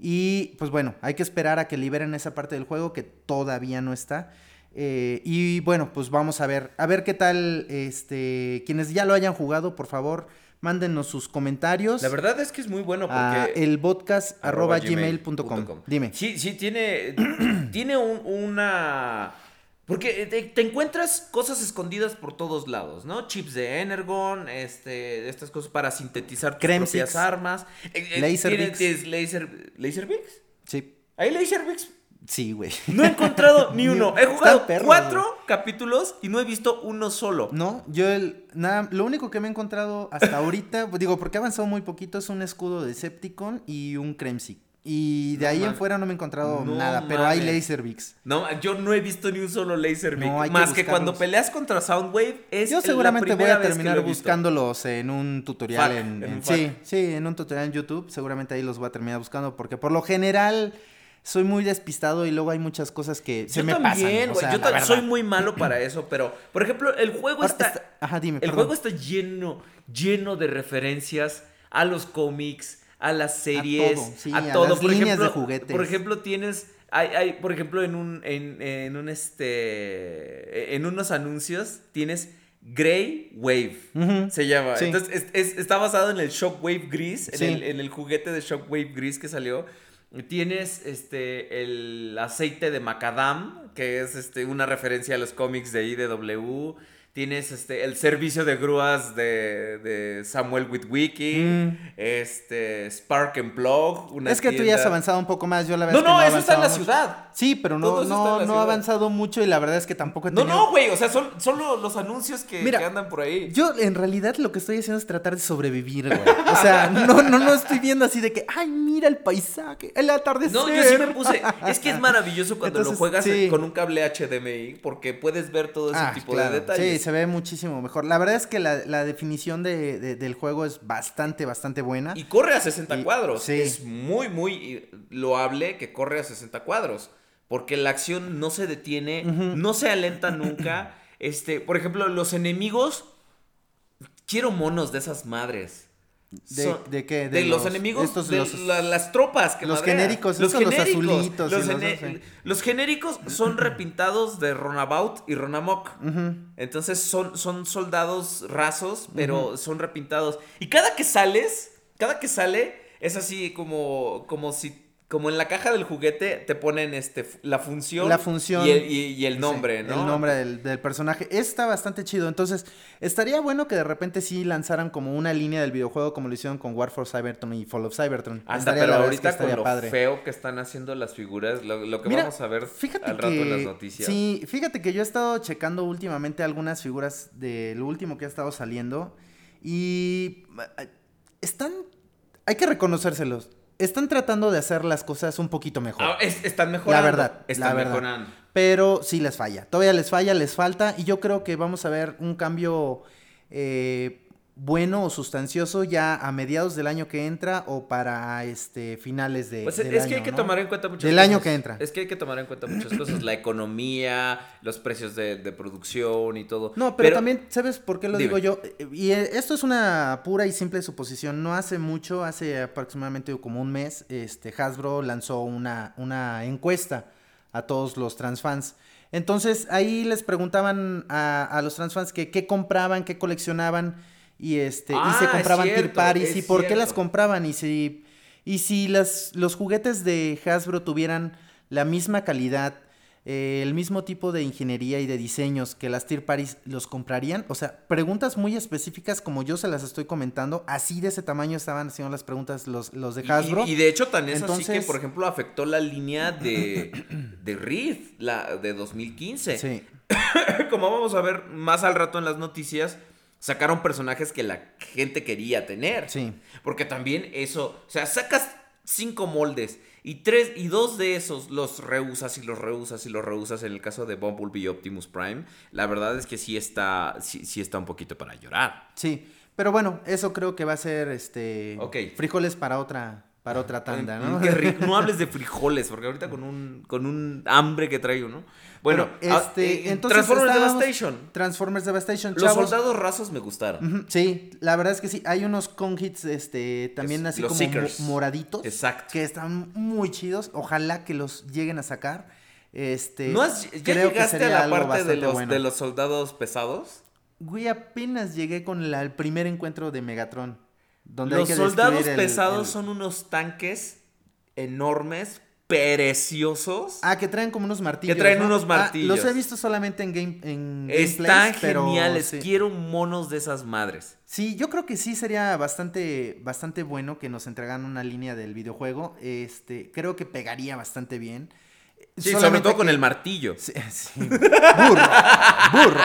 Y pues bueno, hay que esperar a que liberen esa parte del juego que todavía no está. Eh, y bueno, pues vamos a ver, a ver qué tal, este, quienes ya lo hayan jugado, por favor, Mándenos sus comentarios. La verdad es que es muy bueno porque... a elpodcast arroba arroba gmail gmail punto punto com. com. Dime. Sí, sí, tiene, tiene un- una... Porque te, te encuentras cosas escondidas por todos lados, ¿no? Chips de Energon, este, estas cosas para sintetizar tus propias armas. Eh, eh, tiene- tienes laser, ¿Laserbeaks? Sí. ¿Hay Laserbeaks? Sí, güey. No he encontrado ni uno. He jugado cuatro capítulos y no he visto uno solo. No, yo el, nada, lo único que me he encontrado hasta ahorita, digo, porque ha avanzado muy poquito, es un escudo de Septicon y un Kremsic. Y de No ahí en fuera no me he encontrado No nada, pero hay. Laserbeaks. No, yo no he visto ni un solo Laserbeak. No, que más que cuando peleas contra Soundwave es Yo la seguramente voy a terminar buscándolos en un tutorial en, en sí, sí, en un tutorial en YouTube, seguramente ahí los voy a terminar buscando porque por lo general soy muy despistado y luego hay muchas cosas que se yo me también, pasan. o sea, yo la ta- verdad. soy muy malo para eso, pero por ejemplo, el juego Ahora está, está- ajá, dime, el perdón. juego está lleno, lleno de referencias a los cómics, a las series, todo, sí, a a todo. las por líneas ejemplo, de juguetes. Por ejemplo, tienes hay, hay, por ejemplo, en un en, en un este en unos anuncios tienes Grey Wave se llama. Sí. Entonces es- es- está basado en el Shockwave gris, en, el, en el juguete de Shockwave gris que salió. Tienes este el aceite de macadam, que es este una referencia a los cómics de IDW. Tienes este el servicio de grúas de, de Samuel Witwicky. Mm. Este Spark and Plug. una Es que tú ya has avanzado un poco más, yo la No, verdad es que no, he eso está en la mucho. ciudad. Sí, pero no, no, no ha avanzado mucho y la verdad es que tampoco he No, tenido... no, güey. O sea, son, son lo- los anuncios que, Mira, que andan por ahí. Yo en realidad lo que estoy haciendo es tratar de sobrevivir, güey. O sea, no, no, no estoy viendo así de que, ay, mira el paisaje, el atardecer. No, yo sí me puse. Es que es maravilloso cuando Entonces, lo juegas sí. con un cable HDMI porque puedes ver todo ese Ah, tipo claro. de detalles. Sí, se ve muchísimo mejor. La verdad es que la, la definición de, de- del juego es bastante, bastante buena. Y corre a 60 Y- cuadros. sí. Es muy, muy loable que corre a 60 cuadros. Porque la acción no se detiene, no se alenta nunca. Este, por ejemplo, los enemigos. Quiero monos de esas madres. ¿De- de qué? De, De los, los- enemigos, estos, de los- la- las tropas que los madrean. genéricos, los azulitos y Los, sí. los genéricos son repintados de Ronabout y Ronamok. Entonces son, son soldados rasos, pero son repintados. Y cada que sales, cada que sale, es así como, como si. Como en la caja del juguete te ponen este la función, La función. y el, y- y el nombre, Sí, ¿no? El nombre del, del personaje. Está bastante chido. Entonces, estaría bueno que de repente sí lanzaran como una línea del videojuego como lo hicieron con War for Cybertron y Fall of Cybertron. Estaría, pero verdad es que ahorita con lo padre. feo que están haciendo las figuras, lo, lo que Mira, vamos a ver fíjate al rato en las que- noticias. Sí, fíjate que yo he estado checando últimamente algunas figuras de lo último que ha estado saliendo y eh, están, hay que reconocérselos, están tratando de hacer las cosas un poquito mejor. Ah, es- están mejorando. La verdad, Están la verdad. mejorando. Pero sí les falla. Todavía les falla, les falta. Y yo creo que vamos a ver un cambio eh, bueno o sustancioso ya a mediados del año que entra o para este finales de, Pues del es que hay que ¿no? tomar en cuenta muchas Del cosas. año que entra. Es que hay que tomar en cuenta muchas cosas. La economía, los precios de, de producción y todo. No, pero, también, ¿sabes por qué lo Dime. digo yo? Eh, Y esto es una pura y simple suposición. No hace mucho, hace aproximadamente como un mes, este Hasbro lanzó una, una encuesta a todos los transfans. Entonces ahí les preguntaban a, a los transfans que qué compraban, qué coleccionaban y este y Ah, se es compraban cierto, tier paris y por qué las compraban y si y si las los juguetes de Hasbro tuvieran la misma calidad eh, el mismo tipo de ingeniería y de diseños que las Tier Paris los comprarían. O sea, preguntas muy específicas como yo se las estoy comentando. Así de ese tamaño estaban haciendo las preguntas los, los de Hasbro. Y, y de hecho tan es así que, Entonces- por ejemplo, afectó la línea de, de Rift, la de 2015. Sí. Como vamos a ver más al rato en las noticias, sacaron personajes que la gente quería tener. Sí. Porque también eso, o sea, sacas cinco moldes y tres y dos de esos los reusas y los reusas y los reusas en el caso de Bumblebee y Optimus Prime. La verdad es que sí está sí, sí está un poquito para llorar. Sí. Pero bueno, eso creo que va a ser este Ok. frijoles para otra para otra tanda, ¿no? Qué rico. No hables de frijoles, porque ahorita con un, con un hambre que traigo, ¿no? Bueno, Bueno, ah, este, eh, entonces Transformers Devastation. Transformers Devastation. Los soldados rasos me gustaron. Sí, la verdad es que sí. Hay unos con hits, este, también Es- así como Seekers. moraditos. Exacto. Que están muy chidos. Ojalá que los lleguen a sacar. Este, ¿No has, ¿Ya creo que llegaste a la parte de los, bueno. de los soldados pesados? Güey, apenas llegué con la- el primer encuentro de Megatron. Donde hay Los que soldados el- pesados el- son unos tanques enormes, preciosos. Ah, que traen como unos martillos. traen ¿no? unos Ah, martillos. los he visto solamente en game en Están gameplays, pero geniales. sí. Quiero monos de esas madres. Sí, yo creo que sí sería bastante, bastante bueno que nos entregaran una línea del videojuego. Este, creo que pegaría bastante bien. Sí, sobre todo con que- el martillo. Sí, sí. Burro, burro.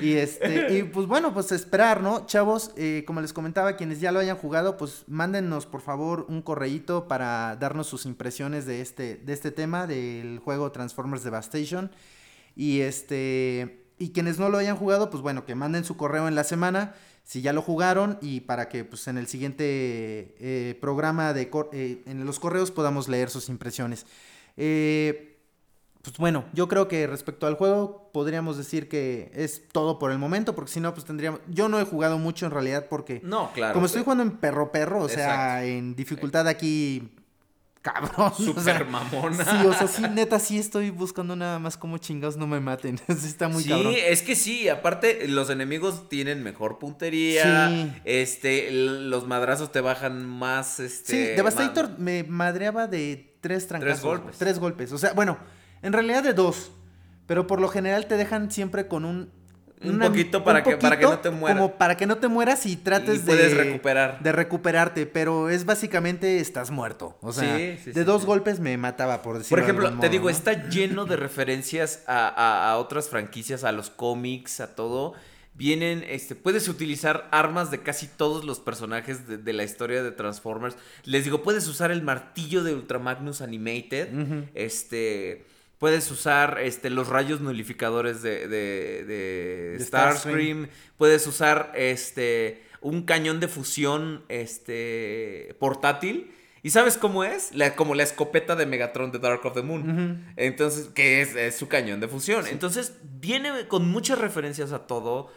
Y este, y pues bueno, pues esperar, ¿no? Chavos, eh, como les comentaba, quienes ya lo hayan jugado, pues mándennos por favor un correíto para darnos sus impresiones de este, de este tema, del juego Transformers Devastation. Y este, y quienes no lo hayan jugado, pues bueno, que manden su correo en la semana, si ya lo jugaron, y para que pues en el siguiente eh, programa de eh, en los correos podamos leer sus impresiones. Eh, pues bueno, yo creo que respecto al juego podríamos decir que es todo por el momento, porque si no, pues tendríamos... Yo no he jugado mucho en realidad porque... No, claro. como estoy jugando en perro perro, o sea, en dificultad aquí... Cabrón. o Super sea, mamona. Sí, o sea, sí, neta, sí estoy buscando nada más como chingados no me maten. Sí, está muy sí, cabrón. es que sí, aparte los enemigos tienen mejor puntería, Sí. este, los madrazos te bajan más, este... Sí, Devastator me madreaba de tres trancazos. güey, golpes. Tres golpes. O sea, bueno, en realidad de dos. Pero por lo general te dejan siempre con un. Un poquito para que- para que no te mueras. Como para que no te mueras y trates Y de. puedes recuperar. De recuperarte. Pero es básicamente estás muerto. O sea, Sí, sí, de sí, dos golpes me mataba, por decirlo Por de ejemplo, te digo, ¿no? está lleno de referencias a, a- a otras franquicias, a los cómics, a todo. Vienen, este, puedes utilizar armas de casi todos los personajes de, de la historia de Transformers. Les digo, puedes usar el martillo de Ultramagnus Animated. Este. Puedes usar este, los rayos nulificadores de, de, de Starscream. Puedes usar este, un cañón de fusión este, portátil. ¿Y sabes cómo es? La, como la escopeta de Megatron de Dark of the Moon. Entonces, que es, es su cañón de fusión. Entonces, viene con muchas referencias a todo.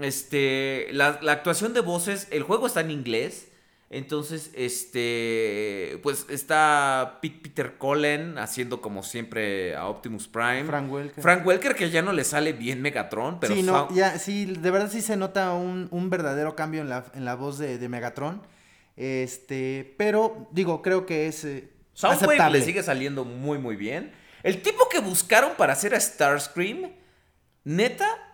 Este, la, la actuación de voces, el juego está en inglés. Entonces, este, pues está Pete Peter Cullen haciendo como siempre a Optimus Prime. Frank Welker. Frank Welker que ya no le sale bien Megatron, pero sí, no, ya, sí, de verdad sí se nota un, un verdadero cambio en la, en la voz de, de Megatron. Este, pero digo, creo que es eh, Soundwave le sigue saliendo muy, muy bien. El tipo que buscaron para hacer a Starscream, neta,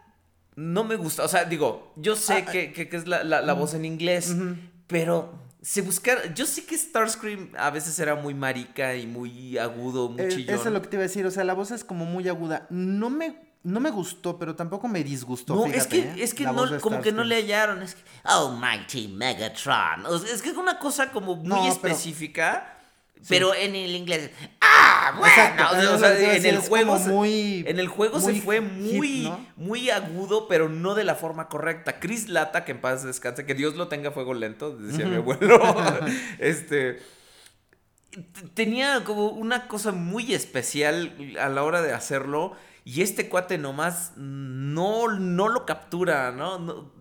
no me gusta. O sea, digo, yo sé Ah, que, que- que es la, la- la voz en inglés, pero se buscaron. Yo sé que Starscream a veces era muy marica y muy agudo, muy Eh, chillón. Eso es lo que te iba a decir, o sea, la voz es como muy aguda. No me, no me gustó, pero tampoco me disgustó. No, es que, ¿eh? es que no, como que no le hallaron. Es que, oh, Mighty Megatron. O sea, es que es una cosa como muy No, pero- Pero en el inglés. ¡Ah! Bueno. Exacto, o sea, es o lo sea, que te iba a en el juego. muy- en el juego se fue muy, ¿no? muy agudo, pero no de la forma correcta. Chris Lata, que en paz descanse, que Dios lo tenga fuego lento, decía mi abuelo. este. Tenía como una cosa muy especial a la hora de hacerlo. Y este cuate nomás no, no lo captura, ¿no? No-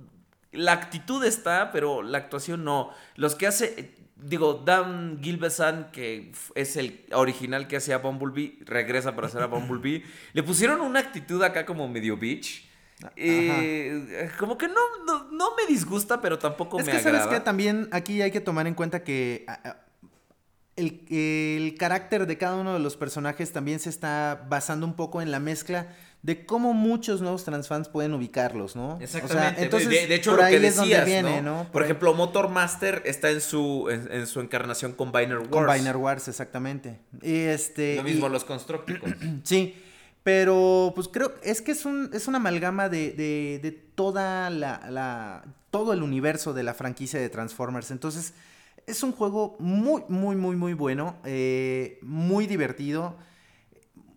La actitud está, pero la actuación no. Los que hace, digo, Dan Gilbesan, que es el original que hacía Bumblebee, regresa para hacer a Bumblebee. Le pusieron una actitud acá como medio bitch. Eh, como que no, no, no me disgusta, pero tampoco Es me que sabes que también aquí hay que tomar en cuenta que a- a- el, el carácter de cada uno de los personajes también se está basando un poco en la mezcla de cómo muchos nuevos transfans pueden ubicarlos, ¿no? O sea, Exactamente. entonces, de, de hecho, por lo ahí que es donde decías, viene, ¿no? ¿no? Por, ejemplo, Motor Master está en su, en, en su encarnación con Biner Wars. con Biner Wars, exactamente. Y este, Lo mismo y- los Constructicons. Sí, pero pues creo, es que es un, es una amalgama de, de, de toda la, la, todo el universo de la franquicia de Transformers. Entonces, es un juego muy, muy, muy, muy bueno, eh, muy divertido,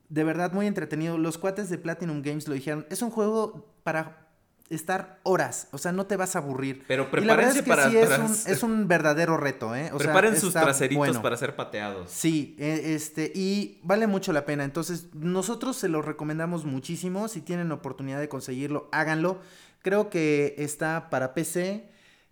de verdad muy entretenido. Los cuates de Platinum Games lo dijeron, es un juego para estar horas, o sea, no te vas a aburrir. Pero Y la verdad prepárense es que para- sí es para- un, es un verdadero reto, ¿eh? O sea, Preparen sus traseritos bueno. para ser pateados. Sí, e- este, y vale mucho la pena. Entonces, nosotros se lo recomendamos muchísimo. Si tienen oportunidad de conseguirlo, háganlo. Creo que está para PC,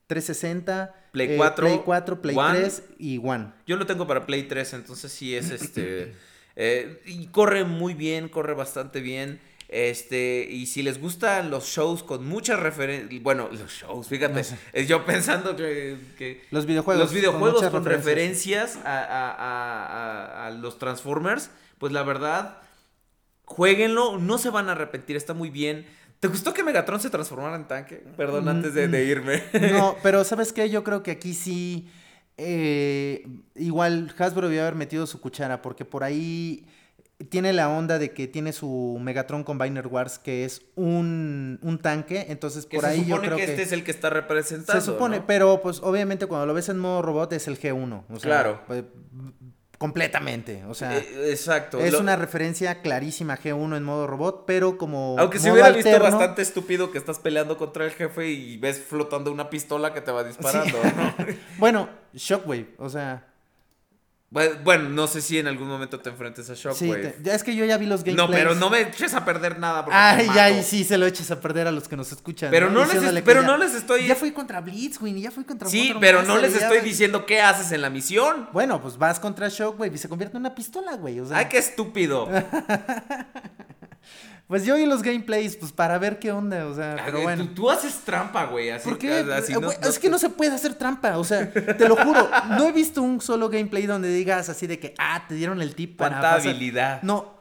360, Play eh, 4, Play 4, Play One. 3 y One. Yo lo tengo para Play 3, entonces sí es este. eh, y corre muy bien, corre bastante bien. Este, y si les gustan los shows con muchas referencias, bueno, los shows, fíjate, es yo pensando que, que Los videojuegos los videojuegos con referencias, a, a- a- a- los Transformers, pues la verdad, jueguenlo, no se van a arrepentir, está muy bien. ¿Te gustó que Megatron se transformara en tanque? Perdón, antes de, de irme. No, pero ¿sabes qué? Yo creo que aquí sí. Eh, igual Hasbro debió haber metido su cuchara, porque por ahí tiene la onda de que tiene su Megatron Combiner Wars, que es un, un tanque. Entonces, por se ahí yo supone creo que, que. este es el que está representando. se supone, ¿no? pero pues obviamente cuando lo ves en modo robot es el G1. O sea, Claro. pues, completamente. O sea. Eh, exacto. Es Lo- una referencia clarísima a G1 en modo robot, pero como. Aunque se hubiera visto bastante estúpido que estás peleando contra el jefe y ves flotando una pistola que te va disparando, ¿no? Bueno, Shockwave, o sea. Bueno, no sé si en algún momento te enfrentes a Sí, Shockwave. te- ya es que yo ya vi los gameplays. no, pero no me eches a perder nada porque Ay, te ya, mato. y sí se lo eches a perder a los que nos escuchan. Pero no les que pero ya- no les estoy- Ya fui contra Blitzwing, ya fui contra Sí, pero no les estoy diciendo qué haces en la misión. Bueno, pues vas contra Shockwave y se convierte en una pistola, güey. O sea, Ay, qué estúpido. pues yo vi los gameplays, pues para ver qué onda, o sea, pero bueno. tú, tú haces trampa, güey. Así, ¿Por qué? así Eh, güey, es que no se puede hacer trampa, o sea, te lo juro, no he visto un solo gameplay donde digas así de que, ah, te dieron el tip para Cuánta pasar". habilidad. No,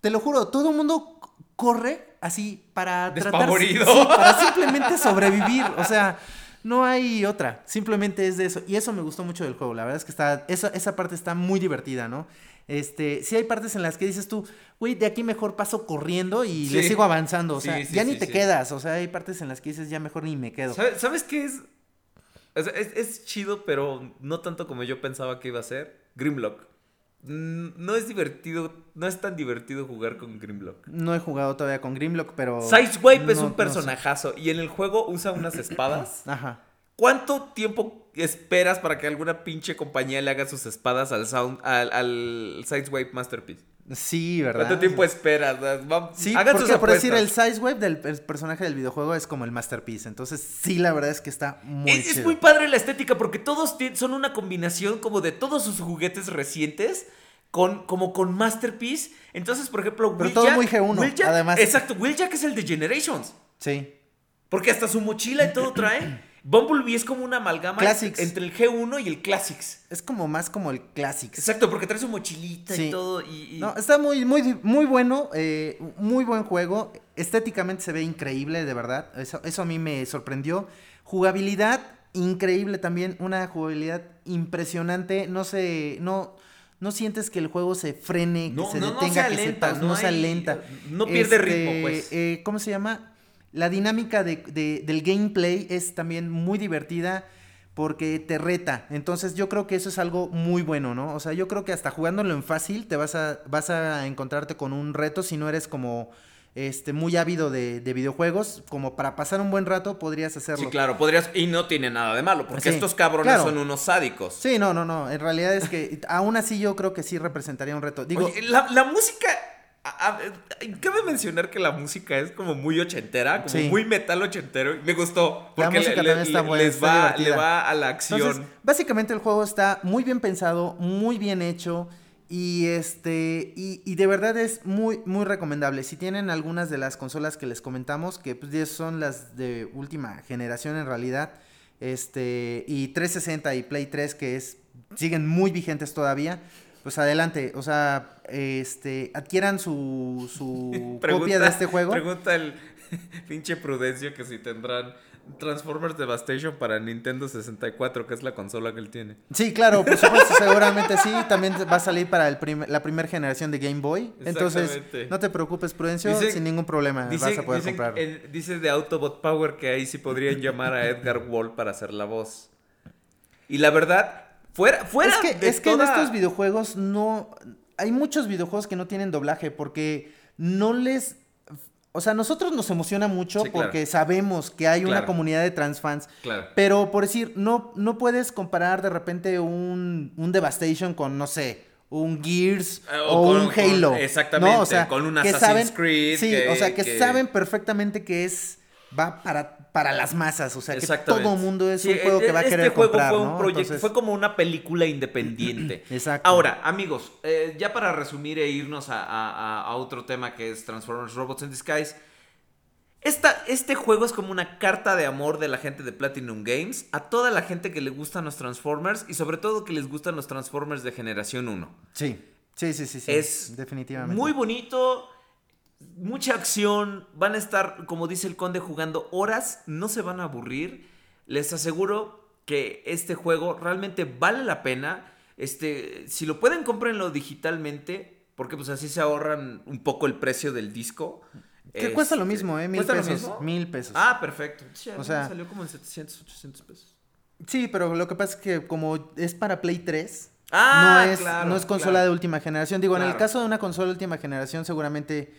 te lo juro, todo el mundo corre así para tratar sí, para simplemente sobrevivir, o sea, no hay otra, simplemente es de eso y eso me gustó mucho del juego, la verdad es que está esa esa parte está muy divertida, ¿no? Este, sí hay partes en las que dices tú, güey, de aquí mejor paso corriendo y le sigo avanzando, o sea, sí, ya ni te quedas, o sea, hay partes en las que dices, ya mejor ni me quedo. ¿Sabes, sabes qué es? Es? es chido, pero no tanto como yo pensaba que iba a ser. Grimlock. No es divertido, no es tan divertido jugar con Grimlock. No he jugado todavía con Grimlock, pero. Sideswipe es no- un no sé. personajazo y en el juego usa unas espadas. Ajá. ¿Cuánto tiempo esperas para que alguna pinche compañía le haga sus espadas al sound al, al Sideswipe Masterpiece? Sí, ¿verdad? ¿Cuánto tiempo esperas? Va- Sí, hagan sus porque por decir, el. Sideswipe del el personaje del videojuego es como el Masterpiece. Entonces, sí, la verdad es que está muy Es, es muy padre la estética porque todos son una combinación como de todos sus juguetes recientes con como con Masterpiece. Entonces, por ejemplo, Pero todo muy G1, Wheeljack- además. Exacto, Wheeljack es el de Generations. Sí. Porque hasta su mochila y todo trae. Bumblebee es como una amalgama Classics. entre el G1 y el Classics. Es como más como el Classics. Exacto, porque trae su mochilita Sí. y todo. Y, y- No, está muy, muy, muy bueno, eh, muy buen juego. Estéticamente se ve increíble, de verdad. Eso, eso a mí me sorprendió. Jugabilidad, increíble también. Una jugabilidad impresionante. No se, no, no sientes que el juego se frene, No, que se no, no detenga, que se alenta, pas- no se alenta. no pierde Este, ritmo, pues. eh, ¿Cómo se llama? La dinámica de- de- del gameplay es también muy divertida porque te reta. Entonces yo creo que eso es algo muy bueno, ¿no? O sea, yo creo que hasta jugándolo en fácil te vas a, vas a encontrarte con un reto si no eres como este muy ávido de, de videojuegos. Como para pasar un buen rato podrías hacerlo. Sí, claro, podrías. Y no tiene nada de malo, porque Sí, estos cabrones claro. son unos sádicos. Sí, no, no, no. En realidad es que aún así yo creo que sí representaría un reto. Digo, Oye, la, la música. A- a- cabe mencionar que la música es como muy ochentera, como Sí. muy metal ochentero. y Me gustó. La Porque música le- también le- está le- buena, les está va, le va a la acción. Entonces, básicamente el juego está muy bien pensado, muy bien hecho y este y, y de verdad es muy muy recomendable. Si tienen algunas de las consolas que les comentamos, que pues son las de última generación en realidad, este y 360 y Play 3 que es siguen muy vigentes todavía. Pues adelante, o sea, este, adquieran su, su copia de este juego. Pregunta el pinche Prudencio que si tendrán Transformers Devastation para Nintendo 64, que es la consola que él tiene. Sí, claro, por supuesto, seguramente sí. También va a salir para el prim- la primera generación de Game Boy. Entonces, Exactamente. no te preocupes, Prudencio, sin ningún problema Dicen- vas a poder dicen comprar. dice de Autobot Power que ahí sí podrían llamar a Edgar Wall para hacer la voz. Y la verdad, fuera, fuera es que, de es que en estos videojuegos no... Hay muchos videojuegos que no tienen doblaje porque no les... O sea, a nosotros nos emociona mucho Sí, claro. porque sabemos que hay una comunidad de transfans. Claro. Pero, por decir, no, no puedes comparar de repente un, un Devastation con, no sé, un Gears Eh, o, o con- un Halo. con- exactamente, ¿no? O sea, con un Assassin's saben, Creed Sí, que- o sea, que, que- saben perfectamente que es va para, para las masas, o sea, que todo mundo es Sí, un juego que va a este querer juego comprar, fue un ¿no? proyecto, Entonces- fue como una película independiente. Exacto. Ahora, amigos, eh, ya para resumir e irnos a- a otro tema que es Transformers Robots in Disguise. Esta, este juego es como una carta de amor de la gente de Platinum Games a toda la gente que le gustan los Transformers y sobre todo que les gustan los Transformers de generación 1. Sí, sí, sí, sí, sí, es definitivamente. muy bonito, mucha acción, van a estar, como dice el conde, jugando horas, no se van a aburrir. Les aseguro que este juego realmente vale la pena. Este, si lo pueden, cómprenlo digitalmente, porque pues así se ahorran un poco el precio del disco. Que cuesta lo Este, mismo, ¿eh? Mil ¿cuesta lo pesos. mismo? Mil pesos. Ah, perfecto. Sí, a O sea- salió como en 700, 800 pesos. Sí, pero lo que pasa es que como es para Play 3, Ah, no es, claro, no es consola claro. de última generación. Digo, en el caso de una consola de última generación, seguramente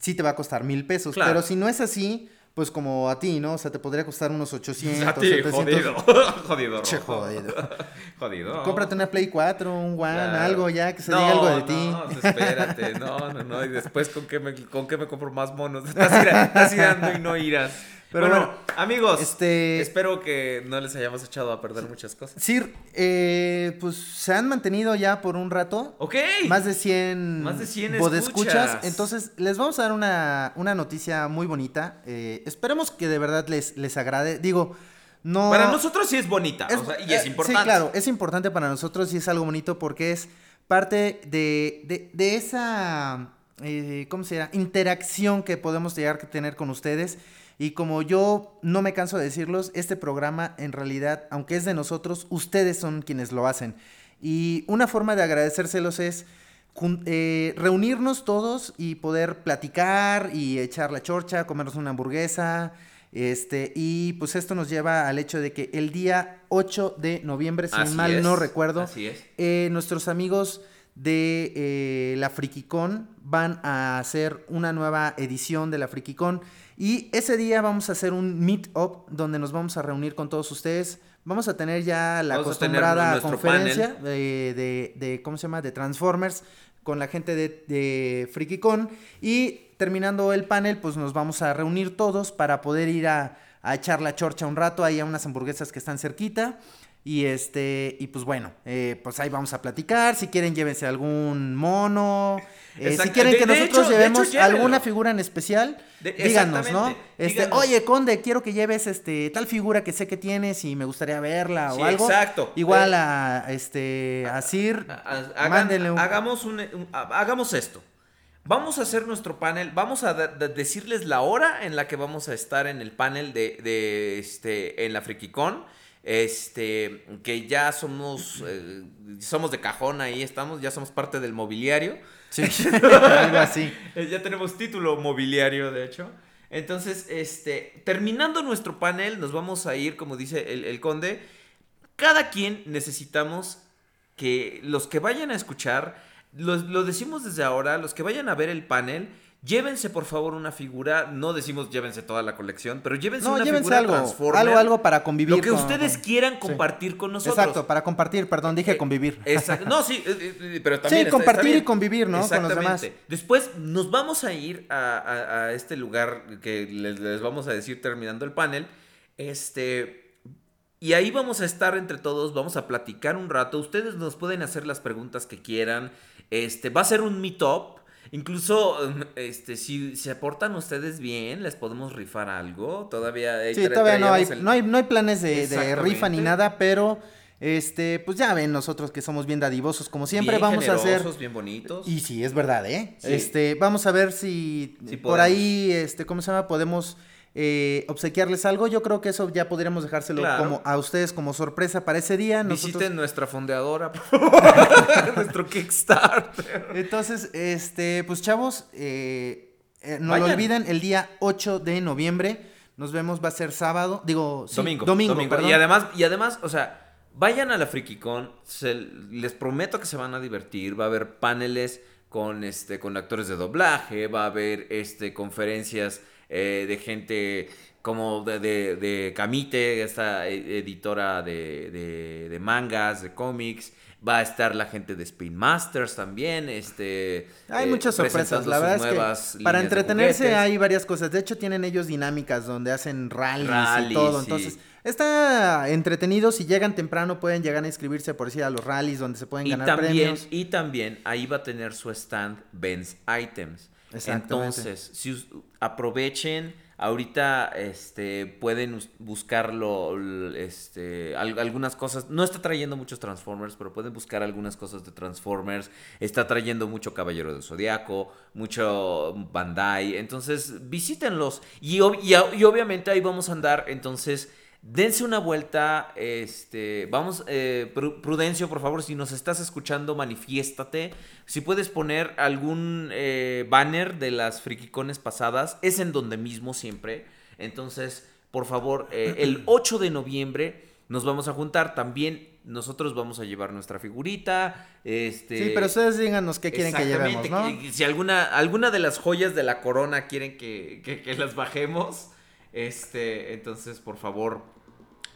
sí te va a costar mil pesos. Claro. Pero si no es así, pues como a ti, ¿no? O sea, te podría costar unos 800, A ti, 700. jodido. jodido. Che, jodido. Jodido. Cómprate una Play 4, un One, Claro. algo ya, que se No, diga algo de no, ti. pues espérate, no, no, no. Y después, ¿con qué me, con qué me compro más monos? Estás, estás irando y no irás. Pero bueno, bueno, amigos, este- espero que no les hayamos echado a perder muchas cosas. Sir, eh, pues se han mantenido ya por un rato. Ok. Más de 100, Más de 100 podescuchas. escuchas. Entonces, les vamos a dar una, una noticia muy bonita. Eh, esperemos que de verdad les, les agrade. Digo, no. Para nosotros sí es bonita. es- o sea, y es eh, importante. Sí, claro, es importante para nosotros y es algo bonito porque es parte de, de, de esa. eh, ¿Cómo se llama? Interacción que podemos llegar a tener con ustedes. Y como yo no me canso de decirlos, este programa en realidad, aunque es de nosotros, ustedes son quienes lo hacen. Y una forma de agradecérselos es eh, reunirnos todos y poder platicar y echar la chorcha, comernos una hamburguesa. Este, y pues esto nos lleva al hecho de que el día 8 de noviembre, si Así mal es, no recuerdo, así es. eh, nuestros amigos de eh, la FrikiCon van a hacer una nueva edición de la FrikiCon y ese día vamos a hacer un meet-up donde nos vamos a reunir con todos ustedes. Vamos a tener ya la Vamos acostumbrada conferencia de, de- de- ¿cómo se llama? De Transformers con la gente de, de FrikiCon y terminando el panel pues nos vamos a reunir todos para poder ir a, a echar la chorcha un rato ahí a unas hamburguesas que están cerquita y este, y pues bueno, eh, pues ahí vamos a platicar. Si quieren, llévense algún mono. Eh, si quieren que de nosotros hecho- llevemos hecho, alguna figura en especial, De- díganos, ¿no? Este, Díganos. oye, Conde, quiero que lleves este tal figura que sé que tienes y me gustaría verla Sí, o algo. exacto. Igual Eh, a este a Sir, mándenle un hagamos, un- un- ha- hagamos esto. Vamos a hacer nuestro panel. Vamos a decirles la hora en la que vamos a estar en el panel de, de, este en la FrikiCon. Este, que ya somos, eh, somos de cajón ahí, estamos, ya somos parte del mobiliario. Sí, algo así. Eh, Ya tenemos título mobiliario, de hecho. Entonces, este, terminando nuestro panel, nos vamos a ir, como dice el, el conde. Cada quien necesitamos que los que vayan a escuchar, lo decimos desde ahora, los que vayan a ver el panel, llévense por favor una figura. No decimos llévense toda la colección, pero llévense No, una llévense figura algo, Transformer. algo, algo para convivir. Lo que con- ustedes quieran sí. compartir con nosotros. Exacto, para compartir, perdón, dije Eh, convivir. Exacto. No, sí, eh, eh, pero también. está- compartir está y convivir, ¿no? Con los demás. Exactamente. Después nos vamos a ir a, a- a este lugar que les, les vamos a decir terminando el panel. Este. Y ahí vamos a estar entre todos, vamos a platicar un rato. Ustedes nos pueden hacer las preguntas que quieran. Este, va a ser un meetup. Incluso, um, este, si se aportan ustedes bien, les podemos rifar algo. Todavía, ahí Sí, todavía no hay, el- no hay, no hay planes de, de rifa ni nada, pero este, pues ya ven nosotros que somos bien dadivosos, como siempre, bien vamos a hacer. bien bonitos. Y sí, es verdad, ¿eh? Sí. Este, vamos a ver si Sí por ahí, este, ¿cómo se llama? Podemos eh, obsequiarles algo. Yo creo que eso ya podríamos dejárselo Claro. como a ustedes como sorpresa para ese día. Nosotros- Visiten nuestra fondeadora, por favor. nuestro Kickstarter. Entonces, este, pues chavos, eh, eh, no lo olviden, el día 8 de noviembre. Nos vemos, va a ser sábado. Digo, sí, domingo. Domingo, perdón. Y además, y además, o sea, vayan a la FrikiCon. se- les prometo que se van a divertir. Va a haber paneles con este con actores de doblaje, va a haber este conferencias eh, de gente como de, de, de Camite, esta eh, editora de, de- de mangas, de cómics. Va a estar la gente de Spin Masters también. Este, Hay eh, muchas sorpresas, la verdad es que para entretenerse hay varias cosas. De hecho, tienen ellos dinámicas donde hacen rallies, y todo. sí. Entonces, está entretenido. Si llegan temprano, pueden llegar a inscribirse por decir a los rallies donde se pueden Y ganar también, premios. y también ahí va a tener su stand Ben's Items. Entonces, si aprovechen, ahorita este, pueden us- buscarlo, este, al- algunas cosas. No está trayendo muchos Transformers, pero pueden buscar algunas cosas de Transformers. Está trayendo mucho Caballero del Zodiaco, mucho Bandai. Entonces, visítenlos. Y obviamente ahí vamos a andar. Entonces, dense una vuelta. Este, vamos, eh, Pru- Prudencio, por favor, si nos estás escuchando, manifiéstate. Si puedes poner algún eh, banner de las friquicones pasadas, es en donde mismo siempre. Entonces, por favor, eh, el 8 de noviembre nos vamos a juntar. También nosotros vamos a llevar nuestra figurita. Este, Sí, pero ustedes díganos qué quieren que llevemos, ¿no? Si alguna, alguna de las joyas de la corona quieren que, que- que las bajemos, este, entonces por favor,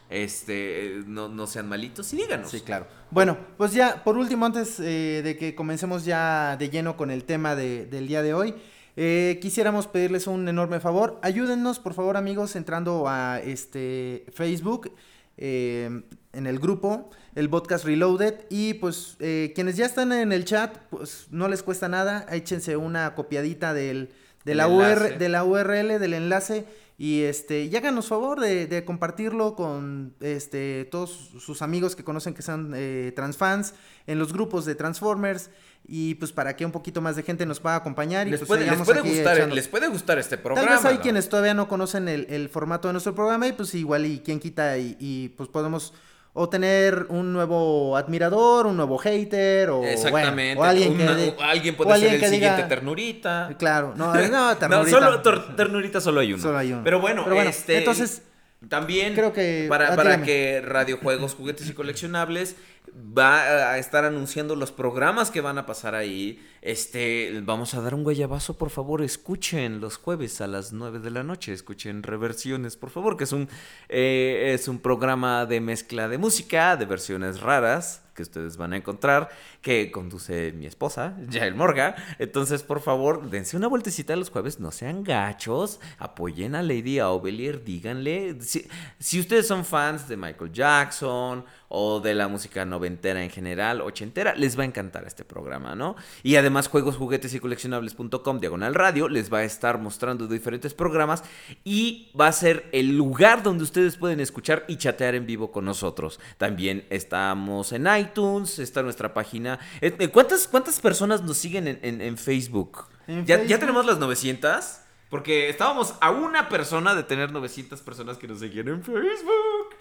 este, no, no sean malitos y díganos. Sí, claro. Bueno, pues ya, por último, antes eh, de que comencemos ya de lleno con el tema de- del día de hoy, eh, quisiéramos pedirles un enorme favor. Ayúdennos, por favor, amigos, entrando a este Facebook, eh, en el grupo, el podcast Reloaded. Y pues, eh, quienes ya están en el chat, pues no les cuesta nada. Échense una copiadita del, de, la. UR, de la URL, del enlace. Y este, y háganos favor de, de compartirlo con este, todos sus amigos que conocen que son eh, transfans en los grupos de Transformers. Y pues para que un poquito más de gente nos pueda acompañar. Y Les pues puede, les puede gustar, echando- les puede gustar este programa. Tal vez hay ¿no? quienes todavía no conocen el, el formato de nuestro programa y pues igual y quien quita y, y, pues podemos o tener un nuevo admirador, un nuevo hater o, bueno, Exactamente. o alguien que una- de- o alguien o puede alguien ser el que diga- siguiente ternurita. Claro, no, no, No, ternurita. solo tor- ternurita solo hay uno. Solo hay uno. Pero bueno, Pero bueno, este, entonces, también creo que- para, ah, para que Radio Juegos, Juguetes y Coleccionables va a estar anunciando los programas que van a pasar ahí. Este, vamos a dar un guayabazo, por favor, escuchen los jueves a las 9 de la noche, escuchen Reversiones, por favor, que es un eh, es un programa de mezcla de música, de versiones raras que ustedes van a encontrar, que conduce mi esposa, Yael Morga. Entonces, por favor, dense una vueltecita los jueves, no sean gachos, apoyen a Lady Aubelier, díganle. Si, si ustedes son fans de Michael Jackson o de la música noventera en general, ochentera, les va a encantar este programa, ¿no? Y además, juegos, juguetes y coleccionables.com, diagonal radio, les va a estar mostrando diferentes programas y va a ser el lugar donde ustedes pueden escuchar y chatear en vivo con nosotros. También estamos en iTunes, está nuestra página. Eh, eh, ¿Cuántas, cuántas personas nos siguen en, en- en Facebook? En ¿Ya, ¿Ya tenemos las 900? Porque estábamos a una persona de tener 900 personas que nos seguían en Facebook.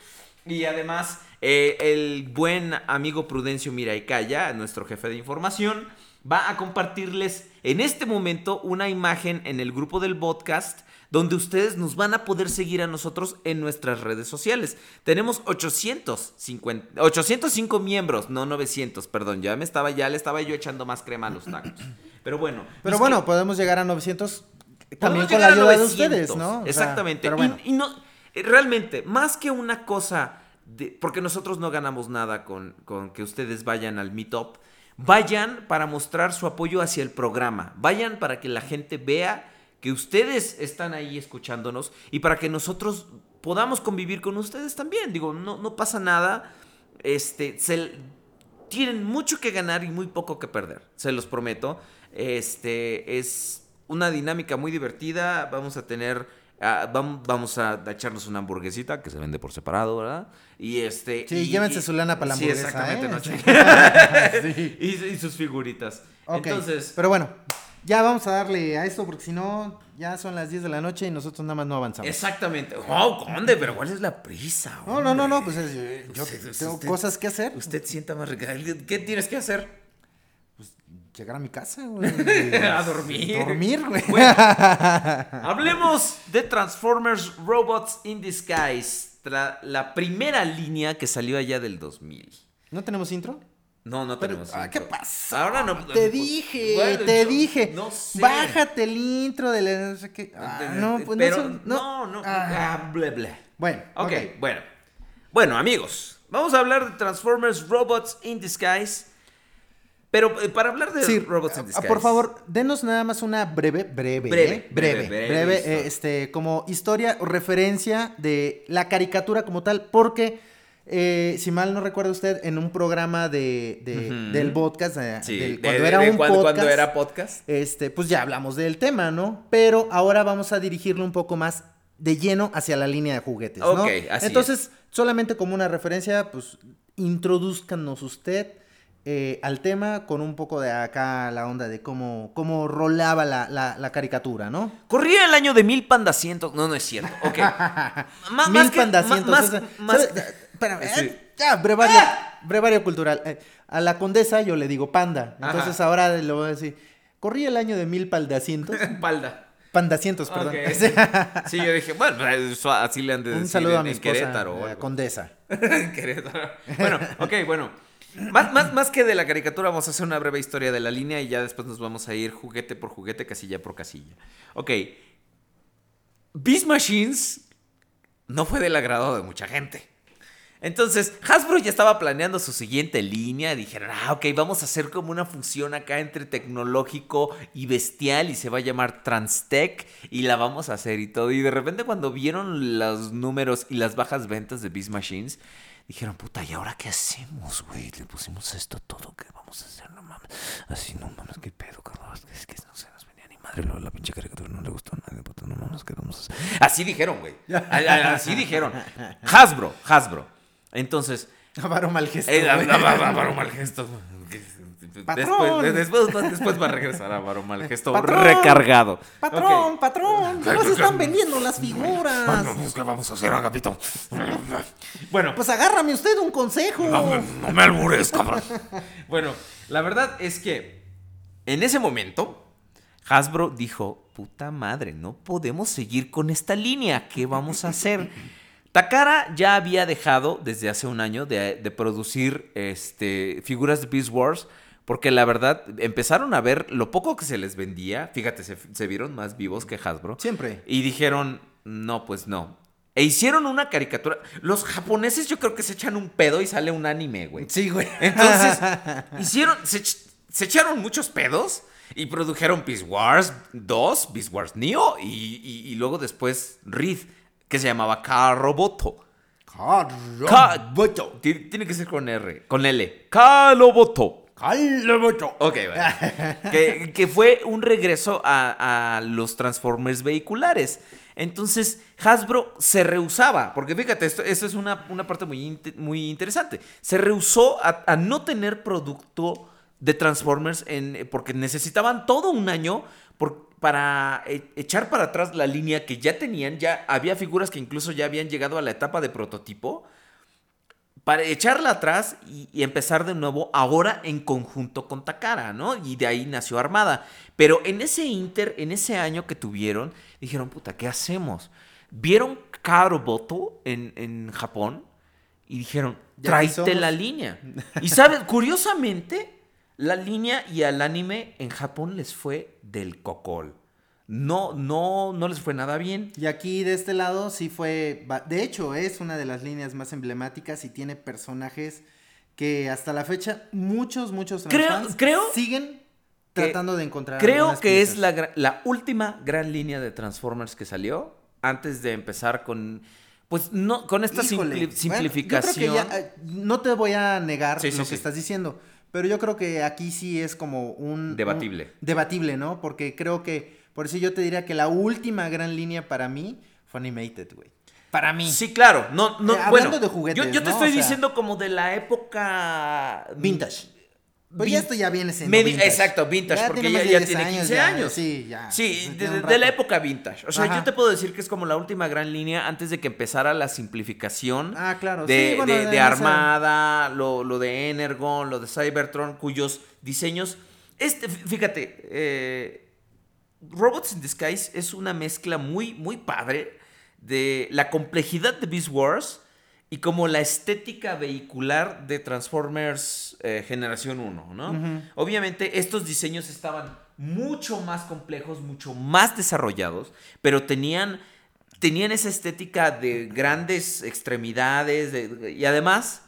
Y además, eh, el buen amigo Prudencio Miraicaya, nuestro jefe de información, va a compartirles en este momento una imagen en el grupo del podcast donde ustedes nos van a poder seguir a nosotros en nuestras redes sociales. Tenemos 850, 805 miembros, no 900, perdón, ya me estaba ya le estaba yo echando más crema a los tacos. Pero bueno, Pero bueno, que- podemos llegar a 900 también con la ayuda de 900, ustedes, ¿no? O sea, Exactamente. pero bueno. y, no, realmente, más que una cosa, de- porque nosotros no ganamos nada con, con que ustedes vayan al Meetup, vayan para mostrar su apoyo hacia el programa, vayan para que la gente vea que ustedes están ahí escuchándonos y para que nosotros podamos convivir con ustedes también. Digo, no, no pasa nada. Este, se, tienen mucho que ganar y muy poco que perder, se los prometo. Este es una dinámica muy divertida. Vamos a tener, ah, vam- vamos a echarnos una hamburguesita que se vende por separado, ¿verdad? Y este. Sí, y- llévense y- su lana para la Sí, hamburguesa, exactamente, ¿eh? Sí. y, y sus figuritas. Ok, Entonces, pero bueno, ya vamos a darle a esto porque si no, ya son las 10 de la noche y nosotros nada más no avanzamos. exactamente. ¡Wow, conde! Pero ¿cuál es la prisa? No, no, no, no, pues es- yo Usted- tengo usted- cosas que hacer. Usted sienta más rica. ¿Qué tienes que hacer? Llegar a mi casa, güey. A dormir. Dormir, güey. Bueno, hablemos de Transformers Robots in Disguise. la primera línea que salió allá del 2000. ¿No tenemos intro? No, no Pero, tenemos ah, ¿Qué pasa? Ahora no. Te dije, Bueno, te yo dije. No sé. Bájate el intro de la no sé qué. Ah, no, pues Pero, no, son- no, no. Ah. Bueno, Ok, ok. bueno. Bueno, amigos, vamos a hablar de Transformers Robots in Disguise. Pero eh, para hablar de Sí, Robots in ah, Disguise. por favor, denos nada más una breve, breve, Breve, ¿eh? breve, breve, breve breve, eh, este, como historia o referencia de la caricatura como tal, porque eh, si mal no recuerda usted, en un programa de, de- del podcast, Sí, del- de- cuando de- era de un cuando, podcast, cuando era podcast. este, pues ya hablamos del tema, ¿no? Pero ahora vamos a dirigirlo un poco más de lleno hacia la línea de juguetes, ¿no? Ok, así Entonces, solamente como una referencia, pues introduzcanos usted eh, al tema con un poco de acá la onda de cómo, cómo rolaba la, la- la caricatura, ¿no? Corría el año de mil pandacientos. No, no es cierto. Ok. Má- Mil más que- pandacientos. má- Más, más-. Espérame, Sí. eh, ya, brevario, brevario cultural. Eh, a la condesa yo le digo panda. Entonces Ajá. ahora le voy a decir, corría el año de mil paldacientos. Palda. Pandacientos, perdón. Sí, yo dije, bueno, eso así le han de Un decir saludo en, a mi esposa, Querétaro. eh, condesa. En Querétaro. Bueno, ok, bueno. Más, más, más que de la caricatura, vamos a hacer una breve historia de la línea y ya después nos vamos a ir juguete por juguete, casilla por casilla. Ok. Beast Machines no fue del agrado de mucha gente. Entonces, Hasbro ya estaba planeando su siguiente línea. Dijeron, ah, ok, vamos a hacer como una fusión acá entre tecnológico y bestial y se va a llamar Transtech y la vamos a hacer y todo. Y de repente cuando vieron los números y las bajas ventas de Beast Machines, dijeron, puta, ¿y ahora qué hacemos, güey? Le pusimos esto todo, ¿qué vamos a hacer? No mames. Así, no mames, qué pedo, cabrón. Es que no se nos venía ni madre. Luego la pinche caricatura no le gustó a nadie, puta, no mames, ¿qué vamos a hacer? Así dijeron, güey. Así dijeron. Hasbro, Hasbro. Entonces, Avaro mal gesto. eh, güey. va- va- va- Varo mal gesto. Patrón. Después, después, después va a regresar a Varo mal gesto Patrón. recargado. Patrón, patrón, no se están vendiendo las figuras. ¿Qué vamos a hacer, Agapito? Bueno, Pues agárrame usted un consejo. no me albures, cabrón. Bueno, la verdad es que en ese momento Hasbro dijo, puta madre, no podemos seguir con esta línea, ¿qué vamos a hacer? Takara ya había dejado desde hace un año de, de producir este, figuras de Beast Wars porque la verdad empezaron a ver lo poco que se les vendía, fíjate, se, se vieron más vivos que Hasbro. Siempre. Y dijeron, no, pues no. E hicieron una caricatura. Los japoneses yo creo que se echan un pedo y sale un anime, güey. Sí, güey. Entonces, hicieron, se, ech- se echaron muchos pedos y produjeron Beast Wars 2, Beast Wars Neo y, y- y luego después Reed, que se llamaba Karoboto. Karoboto. Ti- Tiene que ser con R, con L. Karoboto. Karoboto. Ok, vale. que, fue un regreso a, los Transformers vehiculares. Entonces, Hasbro se rehusaba, porque fíjate, esto, es una, parte muy, inte- muy interesante. Se rehusó a, no tener producto de Transformers porque necesitaban todo un año para e- echar para atrás la línea que ya tenían. Ya había figuras que incluso ya habían llegado a la etapa de prototipo para echarla atrás y, y empezar de nuevo ahora en conjunto con Takara, ¿no? Y de ahí nació Armada. Pero en ese inter, en ese año que tuvieron, dijeron, puta, ¿qué hacemos? Vieron Karoboto en, en Japón y dijeron, tráete la línea. Y sabes, curiosamente, la línea y al anime en Japón les fue del cocol. No, no, no les fue nada bien. Y aquí de este lado sí fue, de hecho es una de las líneas más emblemáticas y tiene personajes que hasta la fecha muchos, muchos Creo- creo siguen que- tratando de encontrar. Creo que es la, la última gran línea de Transformers que salió antes de empezar con, pues no, con esta Híjole, simpli- bueno, simplificación. yo creo que ya, eh, no te voy a negar Sí, sí, lo sí. que estás diciendo, pero yo creo que aquí sí es como un... Debatible. un- debatible, ¿no? Porque creo que, por eso yo te diría que la última gran línea para mí fue Animated, güey. Para mí. Sí, claro. No, no, Eh, hablando bueno, de juguetes, Yo, yo te ¿no? estoy O sea- diciendo como de la época Vintage. Pues ya esto ya viene siendo Medi- vintage. Exacto, vintage, Ya porque tiene ya, ya 10 tiene años, 15 ya, años. sí, ya, Sí, de, la época vintage. O sea, Ajá. yo te puedo decir que es como la última gran línea antes de que empezara la simplificación Ah, claro. de, Sí, bueno, de- de de esa- Armada, lo, lo de Energon, lo de Cybertron, cuyos diseños. Este, fí- fíjate, eh, Robots in Disguise es una mezcla muy, muy padre de la complejidad de Beast Wars y como la estética vehicular de Transformers eh, Generación 1, ¿no? Obviamente estos diseños estaban mucho más complejos, mucho más desarrollados, pero tenían, tenían esa estética de grandes extremidades de- y además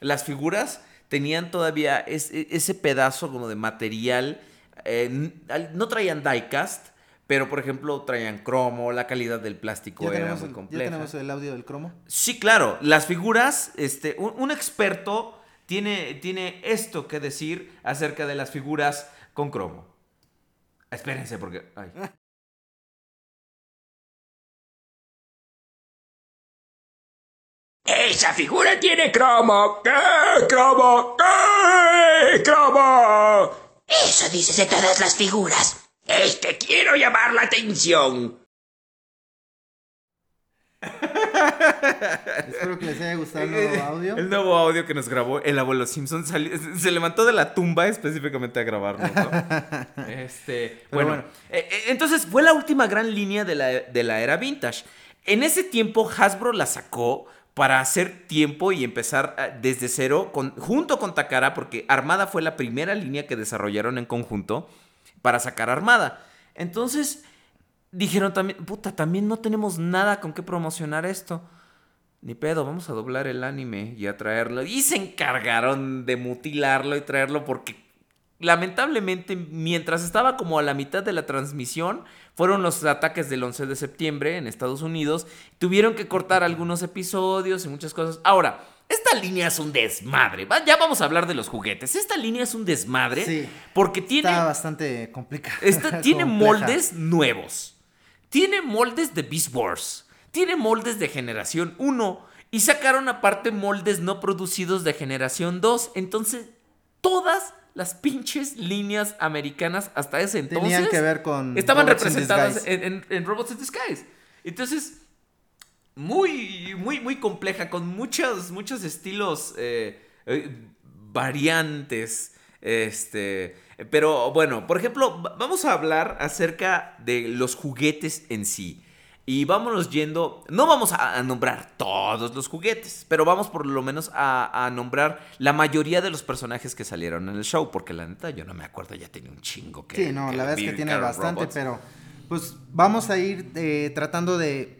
las figuras tenían todavía es- e- ese pedazo como de material, eh, no traían diecast, pero por ejemplo traían cromo, la calidad del plástico ¿Ya era tenemos, muy el, compleja. ¿Ya tenemos el audio del cromo? Sí, claro. Las figuras, este, un, un experto tiene, tiene esto que decir acerca de las figuras con cromo. Espérense, porque. ay. Esa figura tiene cromo. ¿Qué? ¿Cromo? ¿Qué? ¿Cromo? Eso dices de todas las figuras. Es que quiero llamar la atención. Espero que les haya gustado el nuevo audio. El nuevo audio que nos grabó el abuelo Simpson salió- se levantó de la tumba específicamente a grabarlo. ¿no? Este, bueno, bueno. eh, eh, entonces fue la última gran línea de la, de la era vintage. En ese tiempo Hasbro la sacó para hacer tiempo y empezar eh, desde cero con, junto con Takara porque Armada fue la primera línea que desarrollaron en conjunto para sacar Armada. Entonces dijeron también, puta, también no tenemos nada con qué promocionar esto. Ni pedo, vamos a doblar el anime y a traerlo. Y se encargaron de mutilarlo y traerlo porque lamentablemente mientras estaba como a la mitad de la transmisión fueron los ataques del 11 de septiembre en Estados Unidos. Tuvieron que cortar algunos episodios y muchas cosas. Ahora, esta línea es un desmadre. Ya vamos a hablar de los juguetes. Esta línea es un desmadre Sí. porque tiene... Está bastante complicado. Esta tiene compleja. moldes nuevos. Tiene moldes de Beast Wars. Tiene moldes de generación 1. Y sacaron aparte moldes no producidos de generación 2. Entonces, todas las pinches líneas americanas hasta ese entonces Tenían que ver con estaban Robots representadas en, en- en Robots in Disguise. Entonces, muy, muy, muy compleja, con muchos, muchos estilos eh, eh, variantes. Este, pero bueno, por ejemplo, va- vamos a hablar acerca de los juguetes en sí. Y vámonos yendo, no vamos a, nombrar todos los juguetes, pero vamos por lo menos a, a nombrar la mayoría de los personajes que salieron en el show, porque la neta yo no me acuerdo, ya tenía un chingo que... Sí, no, la verdad es que tiene bastante, Robots. pero pues vamos a ir eh, tratando de...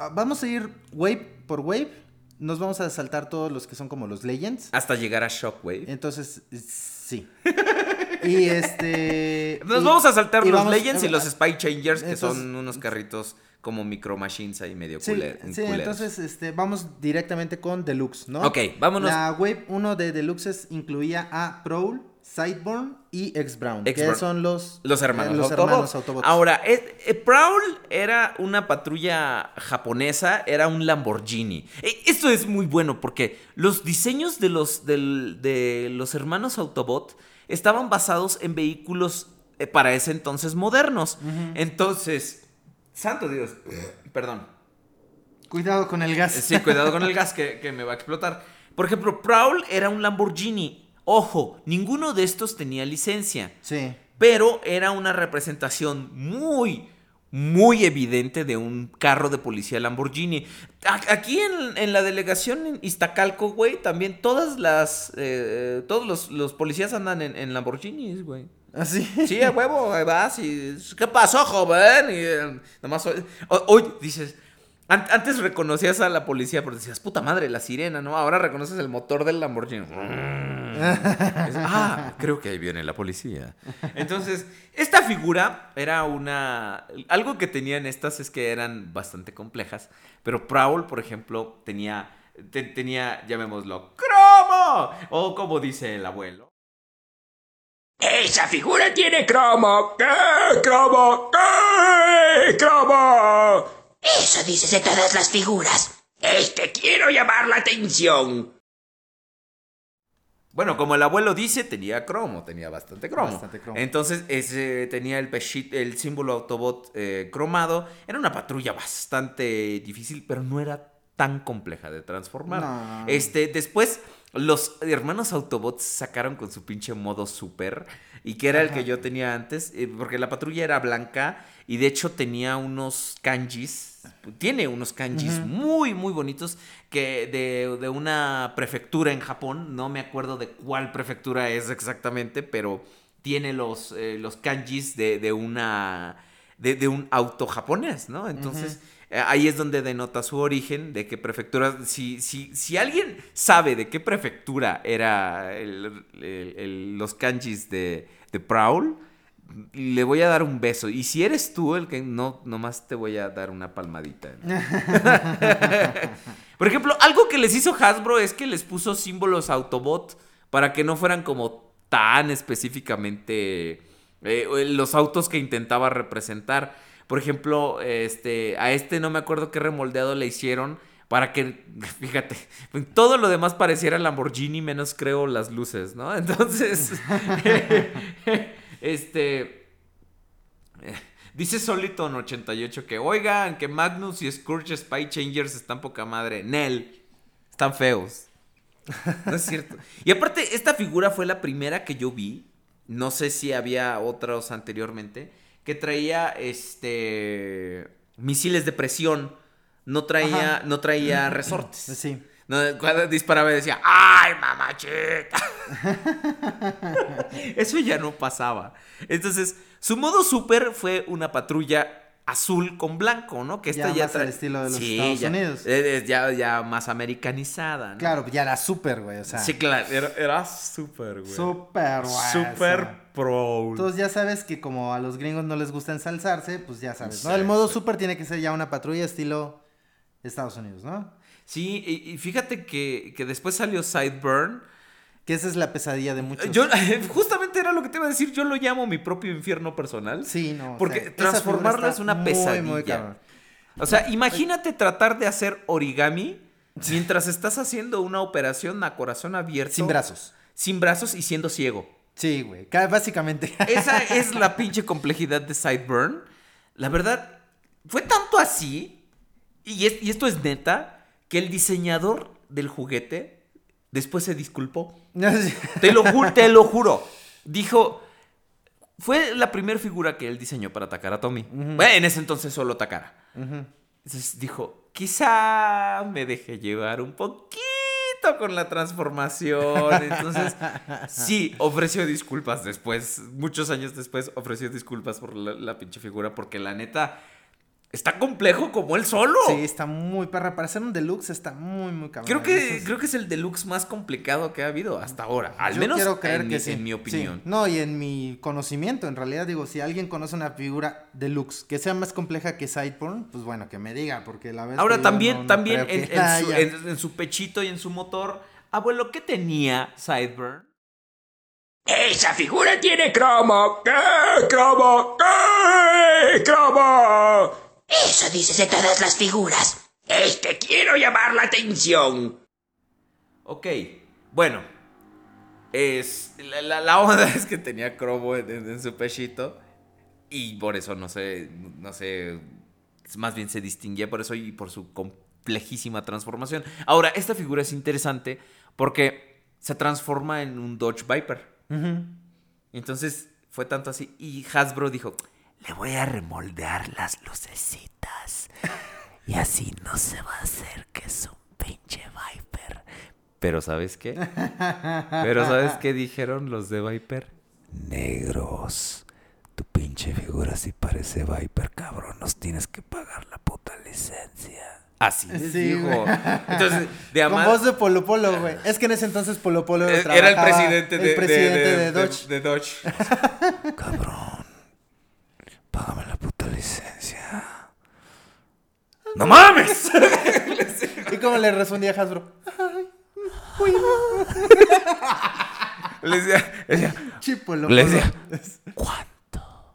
ah, Vamos a ir wave por wave. Nos vamos a saltar todos los que son como los Legends. Hasta llegar a Shockwave. Entonces, sí. Y este... Nos y- vamos a saltar los vamos- Legends y los Spy Changers, que Entonces- son unos carritos como Micro Machines ahí medio Sí, culer- sí, culeros. entonces este, vamos directamente con Deluxe, ¿no? Ok, vámonos. La Wave 1 de Deluxes incluía a Prowl, Sideborn y X-Brown, que son los, Los hermanos, eh, los Autobots. hermanos Autobots. Ahora, eh, eh, Prowl era una patrulla japonesa, era un Lamborghini. Eh, esto es muy bueno porque los diseños de los, del- de los hermanos Autobot estaban basados en vehículos eh, para ese entonces modernos. Entonces, santo Dios, perdón. Cuidado con el gas. Sí, cuidado con el gas que, que me va a explotar. Por ejemplo, Prowl era un Lamborghini. Ojo, ninguno de estos tenía licencia. Sí. Pero era una representación muy, muy evidente de un carro de policía Lamborghini. Aquí en, en la delegación en Iztacalco, güey, también todas las. eh, todos los, los policías andan en, en Lamborghinis, güey. Así. Sí, a huevo, ahí vas y... ¿Qué pasó, joven? Y eh, nomás... Hoy dices... an- Antes reconocías a la policía porque decías, puta madre, la sirena, ¿no? Ahora reconoces el motor del Lamborghini. Ah, creo que ahí viene la policía. Entonces, esta figura era una... Algo que tenían estas es que eran bastante complejas, pero Prowl, por ejemplo, tenía... te- tenía, llamémoslo, cromo. O como dice el abuelo. Esa figura tiene cromo. ¿Qué? ¿Cromo? ¿Qué? ¿Cromo? Eso dices de todas las figuras. Es que quiero llamar la atención. Bueno, como el abuelo dice, tenía cromo, tenía bastante cromo. Bastante cromo. Entonces, ese, tenía el, pechit- el símbolo Autobot eh, cromado. Era una patrulla bastante difícil, pero no era tan compleja de transformar. No. Este, después los hermanos Autobots sacaron con su pinche modo super y que era el que yo tenía antes, eh, porque la patrulla era blanca y de hecho tenía unos kanjis, tiene unos kanjis muy muy bonitos que de, de una prefectura en Japón, no me acuerdo de cuál prefectura es exactamente, pero tiene los, eh, los kanjis de, de una de, de un auto japonés, ¿no? Entonces, ahí es donde denota su origen, de qué prefectura. Si, si, si alguien sabe de qué prefectura era el- el- el- los kanjis de, de Prowl, le voy a dar un beso. Y si eres tú el que no, nomás te voy a dar una palmadita. Por ejemplo, algo que les hizo Hasbro es que les puso símbolos Autobot para que no fueran como tan específicamente eh, los autos que intentaba representar. Por ejemplo, este, a este no me acuerdo qué remoldeado le hicieron para que, fíjate, todo lo demás pareciera Lamborghini menos creo las luces, ¿no? Entonces, este... Dice Soliton88 que, oigan, que Magnus y Scourge Spy Changers están poca madre. Nel, están feos. No es cierto. Y aparte, esta figura fue la primera que yo vi. No sé si había otros anteriormente. Que traía este. misiles de presión. No traía, no traía resortes. Sí. No, cuando disparaba decía, ¡ay, mamachita! Eso ya no pasaba. Entonces, su modo super fue una patrulla azul con blanco, ¿no? Que esta Ya ya, más al estilo de los Sí, Estados ya- Unidos. ya, ya más americanizada, ¿no? Claro, ya era súper, güey. O sea, Sí, claro. Era, era súper, güey. súper, güey. o sea. Súper pro. Entonces ya sabes que como a los gringos no les gusta ensalzarse, pues ya sabes, ¿no? Sí, El modo sí. super tiene que ser ya una patrulla estilo Estados Unidos, ¿no? Sí, y, y fíjate que, que después salió Sideburn. Que esa es la pesadilla de muchos. Yo, justamente era lo que te iba a decir. Yo lo llamo mi propio infierno personal. Sí, no. o Porque sea, esa transformarlo figura es una muy, pesadilla. muy. O sea, imagínate tratar de hacer origami mientras estás haciendo una operación a corazón abierto. Sin brazos. Sin brazos y siendo ciego. Sí, güey. ca- Básicamente. Esa es la pinche complejidad de Sideburn. La verdad, fue tanto así, y, es- y esto es neta, que el diseñador del juguete después se disculpó. Te lo juro, te lo juro. Dijo, fue la primera figura que él diseñó para atacar a Tommy. Bueno, en ese entonces solo Takara. Entonces dijo, quizá me deje llevar un poquito con la transformación. Entonces, sí, ofreció disculpas después, muchos años después, ofreció disculpas por la, la pinche figura, porque la neta está complejo como él solo. Sí, está muy perra. Para hacer un deluxe está muy, muy cabrón. Creo que, es- creo que es el deluxe más complicado que ha habido hasta ahora. Al Yo menos quiero creer en, que mi, sí. en mi Sí. opinión. No, y en mi conocimiento, en realidad, digo, si alguien conoce una figura deluxe que sea más compleja que Sideburn, pues bueno, que me diga, porque la verdad. Ahora también, no- no también en, que en su, haya. en- en su pechito y en su motor. Abuelo, ¿qué tenía Sideburn? ¡Esa figura tiene cromo! ¿Qué? ¿Cromo? ¿Qué? ¿Cromo? Eso dices de todas las figuras. Es que quiero llamar la atención. Ok, bueno. Es, la, la- la onda es que tenía cromo en, en- en su pechito. Y por eso no sé, no sé, más bien se distinguía por eso y por su complejísima transformación. Ahora, esta figura es interesante porque se transforma en un Dodge Viper. Entonces fue tanto así. Y Hasbro dijo, le voy a remoldear las lucecitas. Y así no se va a hacer que es un pinche Viper. Pero ¿sabes qué? Pero ¿sabes qué dijeron los de Viper? Negros. Tu pinche figura sí parece Viper, cabrón. Nos tienes que pagar la puta licencia. Así les Sí, dijo. güey. Entonces, de Con voz de Polo Polo, güey. Es que en ese entonces Polo Polo Eh, Era el presidente de, el presidente de- de, de- Dodge. de Dodge. Cabrón. Págame la puta licencia. ¡No mames! ¿Y cómo le respondía Hasbro? Le decía, le decía, Le Polo. decía, ¿cuánto?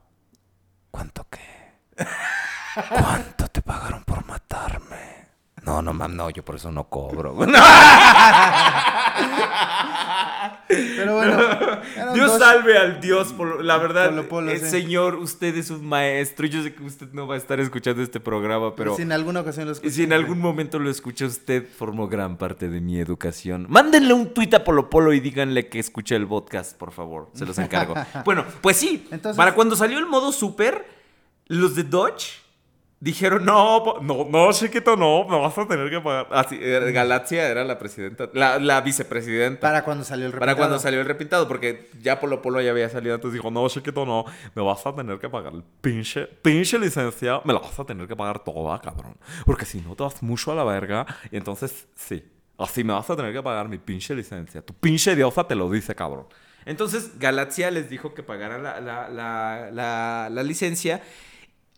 ¿Cuánto qué? ¿Cuánto te pagaron por matarme? No, no mames, no, yo por eso no cobro. Pero bueno. Dios dos- salve al Dios, la verdad, Polo Polo, eh, sí. señor, usted es un maestro. Yo sé que usted no va a estar escuchando este programa, pero Si en alguna ocasión los y si en algún momento lo escucha usted, formó gran parte de mi educación. Mándenle un tuit a Polo Polo y díganle que escuche el podcast, por favor. Se los encargo. bueno, pues sí. Entonces- para cuando salió el modo super, los de Dodge dijeron, no, no, no, chiquito, no, me vas a tener que pagar. Así, eh, Galaxia era la presidenta, la, la vicepresidenta. Para cuando salió el Para cuando repintado. salió el repintado, porque ya Polo Polo ya había salido antes, dijo, no, chiquito, no, me vas a tener que pagar el pinche, pinche licencia, me la vas a tener que pagar toda, cabrón. Porque si no te vas mucho a la verga, y entonces, sí, así me vas a tener que pagar mi pinche licencia. Tu pinche diosa te lo dice, cabrón. Entonces, Galaxia les dijo que pagara la, la, la, la, la licencia.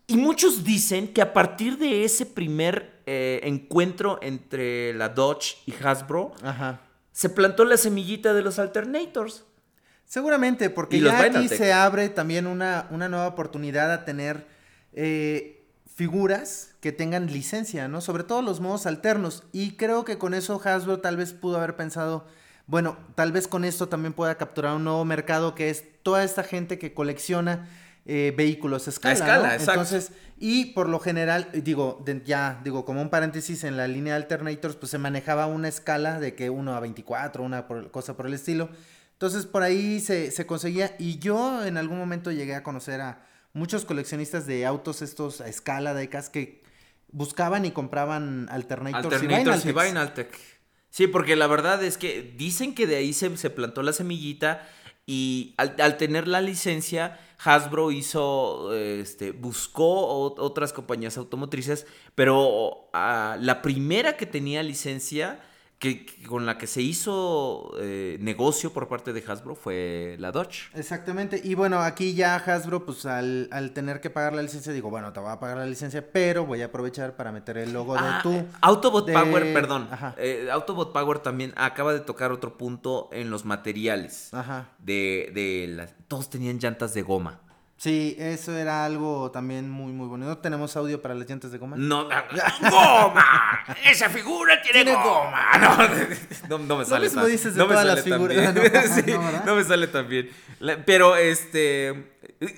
Y muchos dicen que a partir de ese primer eh, encuentro entre la Dodge y Hasbro, Ajá. se plantó la semillita de los alternators. Seguramente, porque ya aquí Dynatech. se abre también una, una nueva oportunidad a tener eh, figuras que tengan licencia, ¿no? Sobre todo los modos alternos. Y creo que con eso Hasbro tal vez pudo haber pensado, bueno, tal vez con esto también pueda capturar un nuevo mercado que es toda esta gente que colecciona eh, vehículos a escala. escala, ¿no? exacto. Entonces, y por lo general, digo, de- ya, digo, como un paréntesis en la línea de Alternators, pues se manejaba una escala de que 1 a 24, una por- cosa por el estilo. Entonces, por ahí se, se conseguía. Y yo en algún momento llegué a conocer a muchos coleccionistas de autos estos a escala, de que buscaban y compraban Alternators, Alternators y. Vinaltech. Sí, porque la verdad es que dicen que de ahí se, se plantó la semillita y al, al tener la licencia, Hasbro hizo, este, buscó otras compañías automotrices, pero ah, la primera que tenía licencia, que, que con la que se hizo eh, negocio por parte de Hasbro fue la Dodge. Exactamente. Y bueno, aquí ya Hasbro, pues al, al tener que pagar la licencia, digo, bueno, te voy a pagar la licencia, pero voy a aprovechar para meter el logo Ah, de tú. eh, Autobot de- Power, perdón. Ajá. Eh, Autobot Power también acaba de tocar otro punto en los materiales. Ajá. De, de las. Todos tenían llantas de goma. Sí, eso era algo también muy, muy bonito. ¿No tenemos audio para las llantas de goma? No, ah, ¡Goma! ¡Esa figura tiene, goma! No, no, no me sale tan- dices de no me todas sale las tan figuras. bien. No, no, no me sale tan bien. Pero este.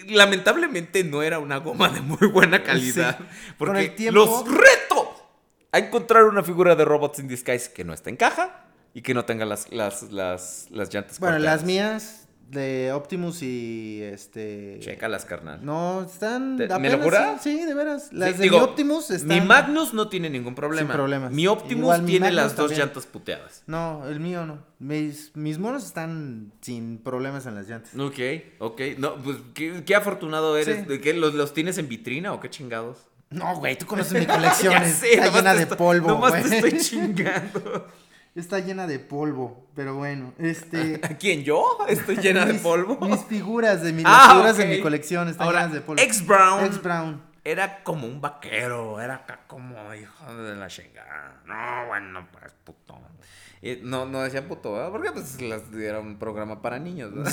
Lamentablemente no era una goma de muy buena calidad. Sí. Porque Con el tiempo- los reto a encontrar una figura de Robots in Disguise que no esté en caja y que no tenga las, las, las, las llantas Bueno, las mías de Optimus y este. Chécalas, carnal. No, están. ¿Te- me lo juras? Sí, sí, de veras. Las Sí, de digo, mi Optimus están. Mi Magnus no tiene ningún problema. Sin problemas. Mi Optimus Igual mi tiene Magnus las dos llantas puteadas. No, el mío no. Mis, mis monos están sin problemas en las llantas. Ok, ok. No, pues qué, qué afortunado eres. Sí. ¿De qué? ¿Los, ¿Los tienes en vitrina o qué chingados? No, güey, tú conoces mi colección. Ya sé, está llena te de estoy- polvo. Nomás güey. te estoy chingando. Está llena de polvo. Pero bueno, este. ¿A quién? ¿Yo? Estoy llena de polvo. Mis figuras de mi, Ah, figuras ok. de mi colección están Ahora, llenas de polvo. Ex Brown. Ex Brown. Era como un vaquero, era acá como hijo de la chingada. No, bueno, pues puto. No, no decían puto, ¿verdad? Porque pues las- era un programa para niños, ¿verdad?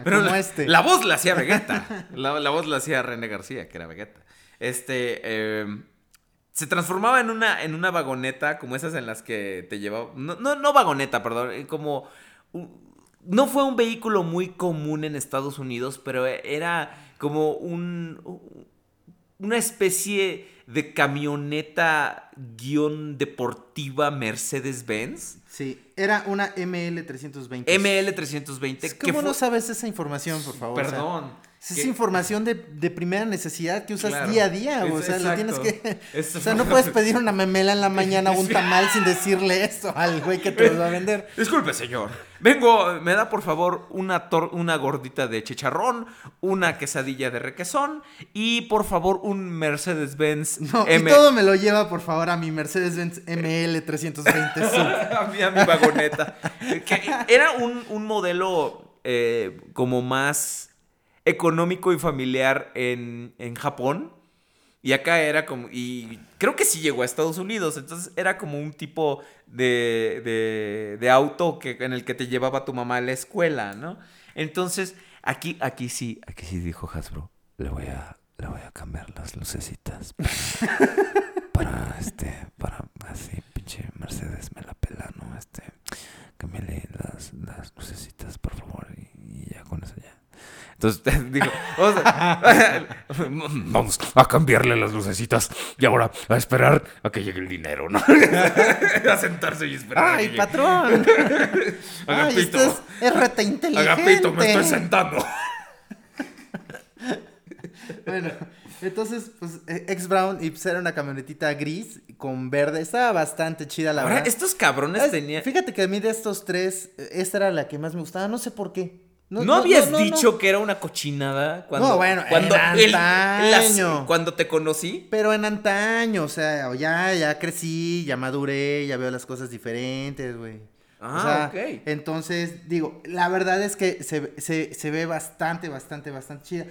Pero Como la, este. la voz la hacía Vegeta. La, la voz la hacía René García, que era Vegeta. Este, eh, se transformaba en una, en una vagoneta como esas en las que te llevaba. No, no, no vagoneta, perdón. eh, Como. no fue un vehículo muy común en Estados Unidos, pero era como un. Una especie de camioneta guion deportiva Mercedes-Benz. Sí, era una ML320. ML320. que ¿Cómo no sabes esa información, por favor? O sea, Perdón. Es que- información de, de primera necesidad que usas Claro. día a día, o Es- sea, lo tienes que... Es- O sea, no puedes pedir una memela en la mañana o un tamal sin decirle eso al güey que te lo va a vender. Disculpe, señor. Vengo, me da por favor una, tor- una gordita de chicharrón, una quesadilla de requesón y por favor un Mercedes-Benz No, M. y todo me lo lleva, por favor, a mi Mercedes-Benz ML320 Sub. a, mi, a mi vagoneta. Que era un, un modelo eh, como más económico y familiar en, en Japón. Y acá era como. Y creo que sí llegó a Estados Unidos. Entonces era como un tipo de, de, de auto que, en el que te llevaba tu mamá a la escuela, ¿no? Entonces, aquí, aquí sí, aquí sí dijo Hasbro. Le voy a, le voy a cambiar las lucecitas. para este, para así, pinche Mercedes me la pela, ¿no? Este, cámbiale las, las lucecitas, por favor. Y, y ya con eso ya entonces dijo, vamos a, Vamos a cambiarle las lucecitas y ahora a esperar a que llegue el dinero, ¿no? a sentarse y esperar. a que ¡Ay, llegue. patrón! ¡Ay, Agapito. es, reta inteligente! Agapito, me estoy sentando. Bueno, entonces, pues, eh, X Brown y pues, era una camionetita gris con verde. Estaba bastante chida, la Ahora, verdad. estos cabrones Es- tenían... Fíjate que a mí de estos tres, eh, esta era la que más me gustaba. No sé por qué. ¿No, habías no, dicho que era una cochinada? Cuando, No, bueno, cuando en el- antaño. las- cuando te conocí. Pero en antaño, o sea, ya, ya crecí, ya maduré, ya veo las cosas diferentes, güey. Ah, O sea, ok. Entonces, digo, la verdad es que se, se, se ve bastante, bastante, bastante chida.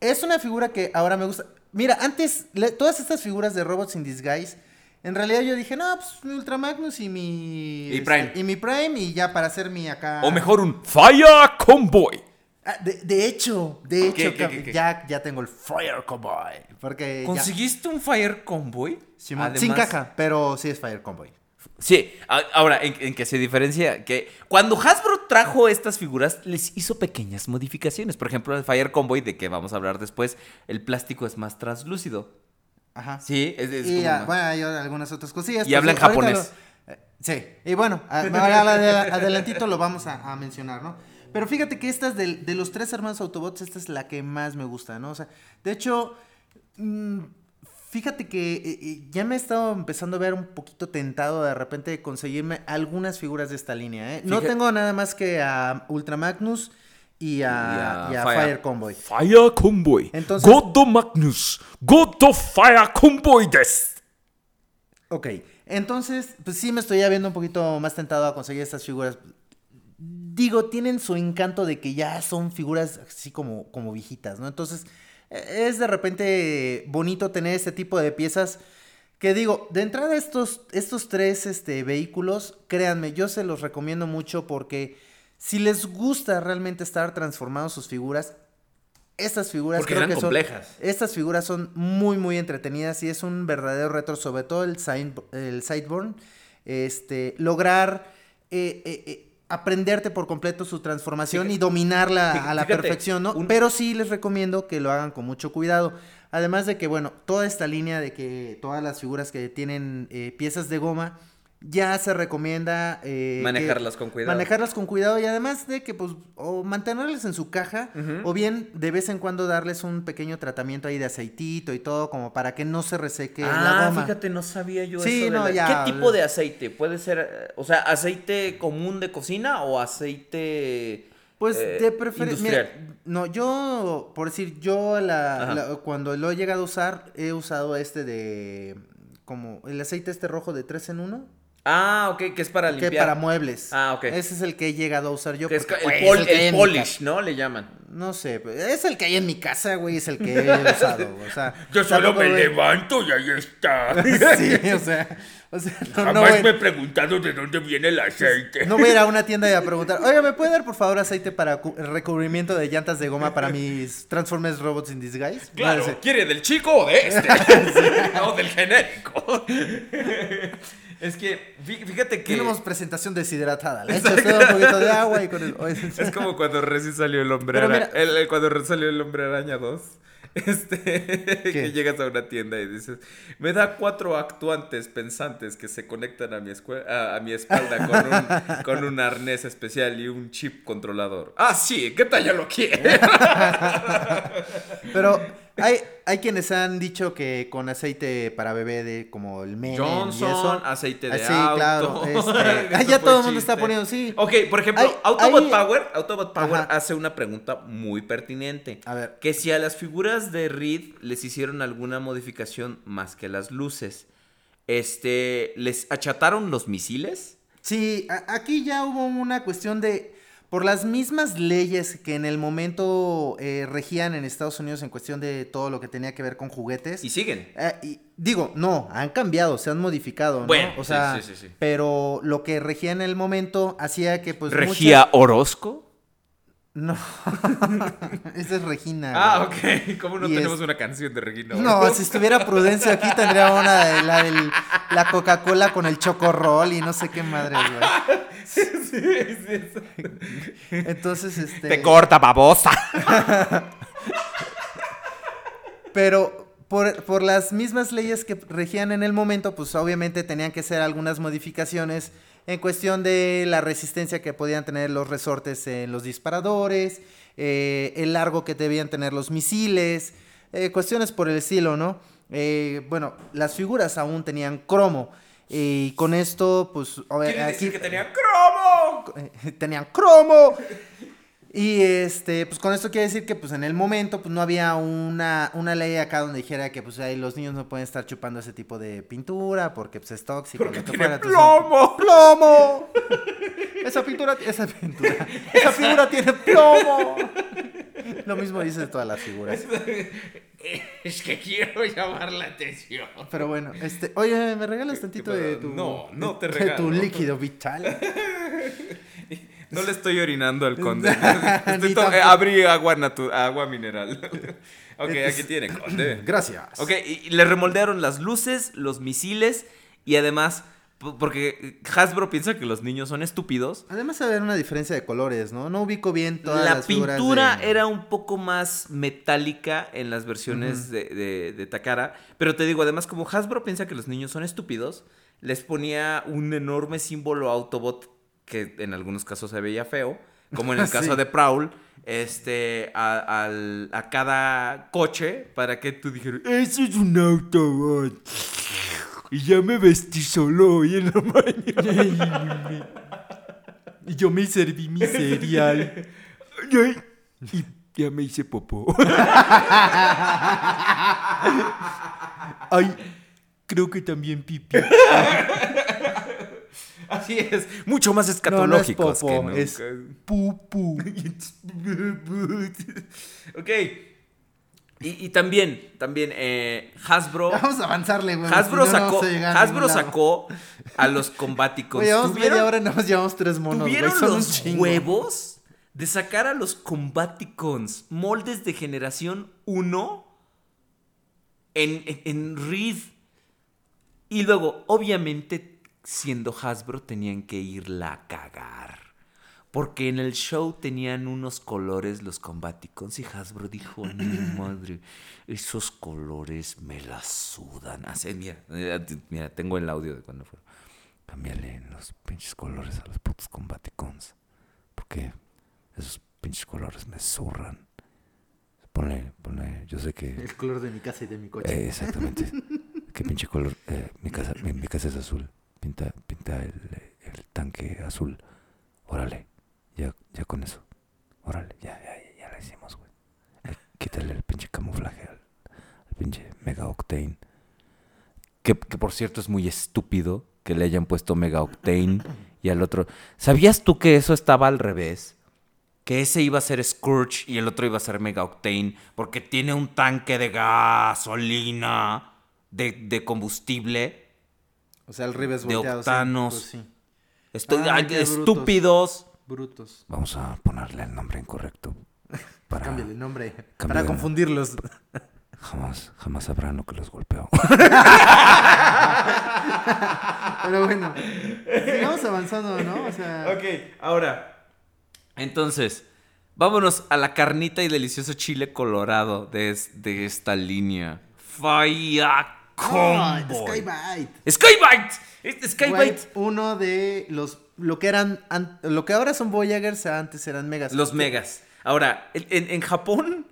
Es una figura que ahora me gusta. Mira, antes, le- todas estas figuras de Robots in Disguise, en realidad yo dije, no, pues mi Ultra Magnus y mi... Y este, Prime. y mi Prime y ya para hacer mi acá... O mejor un Fire Convoy. Ah, de, de hecho, de ¿Qué, hecho, qué, qué? Ya, ya tengo el Fire Cowboy. Porque ya- ¿Conseguiste un Fire Convoy? Además- sin caja, pero sí es Fire Convoy. Sí, ahora, ¿en, en qué se diferencia? Que cuando Hasbro trajo estas figuras, les hizo pequeñas modificaciones. Por ejemplo, el Fire Convoy, de que vamos a hablar después, el plástico es más translúcido. Ajá. Sí, es, es y como ya, más- bueno, hay algunas otras cosillas. Y pues, habla en japonés. lo- eh, sí, y bueno, a- adelantito lo vamos a, a mencionar, ¿no? Pero fíjate que esta es de, los tres hermanos Autobots, esta es la que más me gusta, ¿no? O sea, de hecho, mm, fíjate que eh, eh, ya me he estado empezando a ver un poquito tentado de repente de conseguirme algunas figuras de esta línea, ¿eh? No Fíjate- tengo nada más que a Ultra Magnus y a, Y a y a Fire. Fire Convoy. Fire Convoy. Entonces- Godo Magnus. Godo Fire Convoy des. Ok, entonces, pues sí me estoy ya viendo un poquito más tentado a conseguir estas figuras. Digo, tienen su encanto de que ya son figuras así como, como viejitas, ¿no? Entonces, eh, es de repente bonito tener este tipo de piezas que digo, de entrada estos, estos tres este, vehículos, créanme, yo se los recomiendo mucho porque si les gusta realmente estar transformando sus figuras, estas figuras Porque creo eran que son- estas figuras son muy, muy entretenidas y es un verdadero reto, sobre todo el, side, el Sideborn. Este, lograr eh, eh, eh, aprenderte por completo su transformación Fíjate- y dominarla a la fíjate, perfección, ¿no? un- Pero sí les recomiendo que lo hagan con mucho cuidado. Además de que, bueno, toda esta línea de que todas las figuras que tienen eh, piezas de goma, ya se recomienda... eh, que- Manejarlas con cuidado. Manejarlas con cuidado y además de que, pues, o mantenerlas en su caja, o bien de vez en cuando darles un pequeño tratamiento ahí de aceitito y todo, como para que no se reseque la Ah, goma. fíjate, no sabía yo Sí, eso. de no, la- ya, ¿Qué tipo de aceite? ¿Puede ser, o sea, aceite común de cocina o aceite Pues eh, de preferencia. No, yo, por decir, yo la, la- cuando lo he llegado a usar, he usado este de. Como el aceite este rojo de 3 en 1. Ah, ok, que es para limpiar. Que para muebles. Ah, ok. Ese es el que he llegado a usar yo. Que es porque, el, güey, pol- es el polish, ¿no? Le llaman. No sé, pues, es el que hay en mi casa, güey, es el que he usado. O sea, Yo solo tampoco, me levanto y ahí está. Sí, o sea. O sea no, no Jamás voy- me he preguntado de dónde viene el aceite. No voy a ir a una tienda y a preguntar, oiga, ¿me puede dar por favor aceite para cu- recubrimiento de llantas de goma para mis Transformers Robots in Disguise? Claro. ¿quiere del chico o de este? o del genérico. Es que, fí- fíjate que... Tenemos presentación deshidratada. Le echa usted un poquito de agua y con el. Es como cuando recién salió el hombre araña. mira- el- el- cuando recién salió el hombre araña 2. Este, que llegas a una tienda y dices, me da cuatro actuantes pensantes que se conectan a mi, a, a mi espalda con un, con un arnés especial y un chip controlador. Ah, sí, ¿qué talla lo quiere? Pero hay, hay quienes han dicho que con aceite para bebé de como el men y Johnson, eso. aceite de Ah, sí, auto. claro. este, ah, ya todo el mundo está poniendo, sí. Ok, por ejemplo, Hay- Autobot hay- Power, Autobot Power Ajá. hace una pregunta muy pertinente. A ver. Que si a las figuras de Reed les hicieron alguna modificación más que las luces, este, ¿les achataron los misiles? Sí, aquí ya hubo una cuestión de. Por las mismas leyes que en el momento eh, regían en Estados Unidos en cuestión de todo lo que tenía que ver con juguetes. Y siguen. Eh, y digo, no, han cambiado, se han modificado, ¿no? Bueno, o sí, sea, sí, sí, sí. pero lo que regía en el momento hacía que pues ¿Regía muchas- Orozco? No. Esa es Regina. Ah, güey. ok. ¿Cómo no Y tenemos es- una canción de Regina? No, si estuviera Prudencio aquí tendría una de la del la Coca-Cola con el chocorrol y no sé qué madre, güey. sí, sí, sí. Entonces, este. Te corta, babosa. Pero por, por las mismas leyes que regían en el momento, pues obviamente tenían que ser algunas modificaciones en cuestión de la resistencia que podían tener los resortes en los disparadores, eh, el largo que debían tener los misiles, eh, cuestiones por el estilo, ¿no? Eh, bueno, las figuras aún tenían cromo. Y con esto, pues, Quiere decir aquí- que tenían cromo. tenían cromo. Y este, pues con esto quiere decir que pues en el momento pues no había una, una ley acá donde dijera que pues ahí los niños no pueden estar chupando ese tipo de pintura porque pues es tóxico. Porque lo que tiene fuera, entonces- plomo. ¡Plomo! Esa pintura, esa pintura, esa figura tiene plomo. Lo mismo dice de todas las figuras. Es que quiero llamar la atención. Pero bueno, este, oye, ¿me regalas tantito de tu, No, no te de tu regalo. líquido vital? No le estoy orinando al conde. Estoy abrí agua, agua mineral. ok, aquí tiene, conde. Gracias. Ok, y le remoldearon las luces, los misiles y además, porque Hasbro piensa que los niños son estúpidos. Además, haber una diferencia de colores, ¿no? No ubico bien todas La las pintura de- era un poco más metálica en las versiones de, de- de Takara. Pero te digo, además, como Hasbro piensa que los niños son estúpidos, les ponía un enorme símbolo Autobot que en algunos casos se veía feo, como en el caso Sí. de Prowl, este, a, al- a cada coche para que tú dijeras, eso es un Autobot. Y ya me vestí solo hoy en la mañana. Y yo me serví mi cereal. Y ya me hice popó. Ay, creo que también pipi. Así es, mucho más No, no es escatológicos popo, que es ok. Y, y también, también, eh, Hasbro. Vamos a avanzarle, güey. Hasbro si no, sacó, a Hasbro sacó a los Combaticons. Güey, llevamos media ¿Tuvieron, hora y nada más llevamos tres monos, tuvieron los huevos de sacar a los Combaticons moldes de generación 1 en, en, en Reed. Y luego, obviamente, siendo Hasbro, tenían que irla a cagar. Porque en el show tenían unos colores los Combaticons y Hasbro dijo, mi madre, esos colores me la sudan. Así, mira, eh, mira, tengo el audio de cuando fue. Cámbiale los pinches colores a los putos Combaticons. Porque esos pinches colores me zurran. Ponle, ponle, yo sé que... El color de mi casa y de mi coche. Eh, exactamente. ¿Qué pinche color? Eh, mi, casa, mi, mi casa es azul. Pinta, pinta el, tanque azul. Órale. Ya, ya con eso. Órale. Ya, ya, ya, la hicimos, güey. Quítale el pinche camuflaje al, al pinche Mega Octane. Que, que por cierto es muy estúpido que le hayan puesto Mega Octane y al otro. ¿Sabías tú que eso estaba al revés? que ese iba a ser Scourge y el otro iba a ser Mega Octane, porque tiene un tanque de gasolina, de, de combustible. O sea, el revés de volteado. sí, octanos. pues sí. Estoy ay, brutos. estúpidos. Brutos. Vamos a ponerle el nombre incorrecto. Para Cámbiale el nombre. Para confundirlos. jamás, jamás sabrán lo que los golpeó. Pero bueno. Sigamos avanzando, ¿no? O sea. ok, ahora. Entonces, vámonos a la carnita y delicioso chile colorado de, es- de esta línea. ¡Ah! Combo. Skybite. Skybite. Este Skybite. uno de los. Lo que eran. an- Lo que ahora son Voyagers, antes eran Megas. Los megas. Ahora, en, en- en Japón,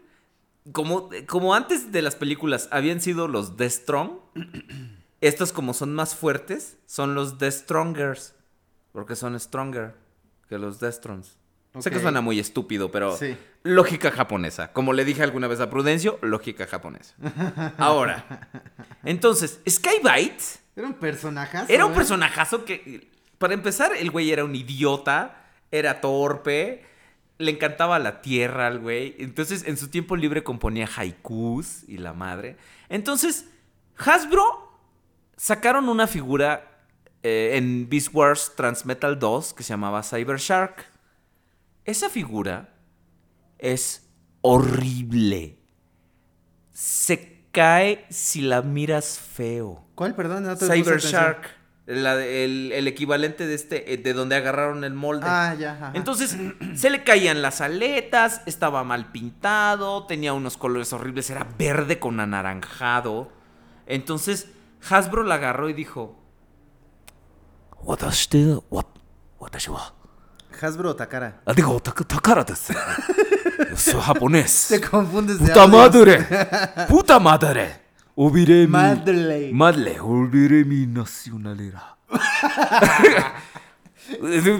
como, como antes de las películas habían sido los The Strong, estos como son más fuertes, son los The Strongers. Porque son stronger que los Destrons. Sé que suena muy estúpido, pero Sí. lógica japonesa. Como le dije alguna vez a Prudencio, lógica japonesa. Ahora, entonces, Skybite Era un personajazo. era un ¿eh? personajazo que, para empezar, el güey era un idiota, era torpe, le encantaba la tierra al güey. Entonces, en su tiempo libre componía haikus y la madre. Entonces, Hasbro sacaron una figura eh, en Beast Wars Transmetal 2 que se llamaba Cyber Shark. Esa figura es horrible. Se cae si la miras feo. ¿Cuál, perdón? No te Cyber. Shark. la el, el equivalente de este, eh, de donde agarraron el molde. Ah, ya, ajá. Entonces, se le caían las aletas, estaba mal pintado, tenía unos colores horribles, era verde con anaranjado. Entonces, Hasbro la agarró y dijo: wa- watashi wa- Hasbro Takara. Ah, digo, tak- Takara desu. Yo soy japonés. Te confundes de Puta audios. madre. Puta madre. Olvidé mi. Madre. Madre, olvidé mi nacionalidad.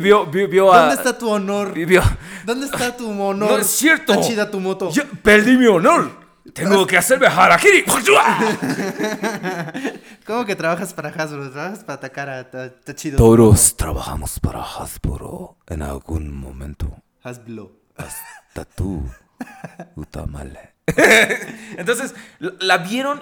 vio, vio, vio a- ¿Dónde está tu honor? vio- ¿Dónde está tu honor? No es cierto. Está chida tu moto. Yo perdí mi honor. Tengo que hacerme harakiri. ¿Cómo que trabajas para Hasbro? Trabajas para Takara. Está, está chido. Todos trabajamos para Hasbro en algún momento. Hasbro. Hasta tú, Utamale. Entonces, la la vieron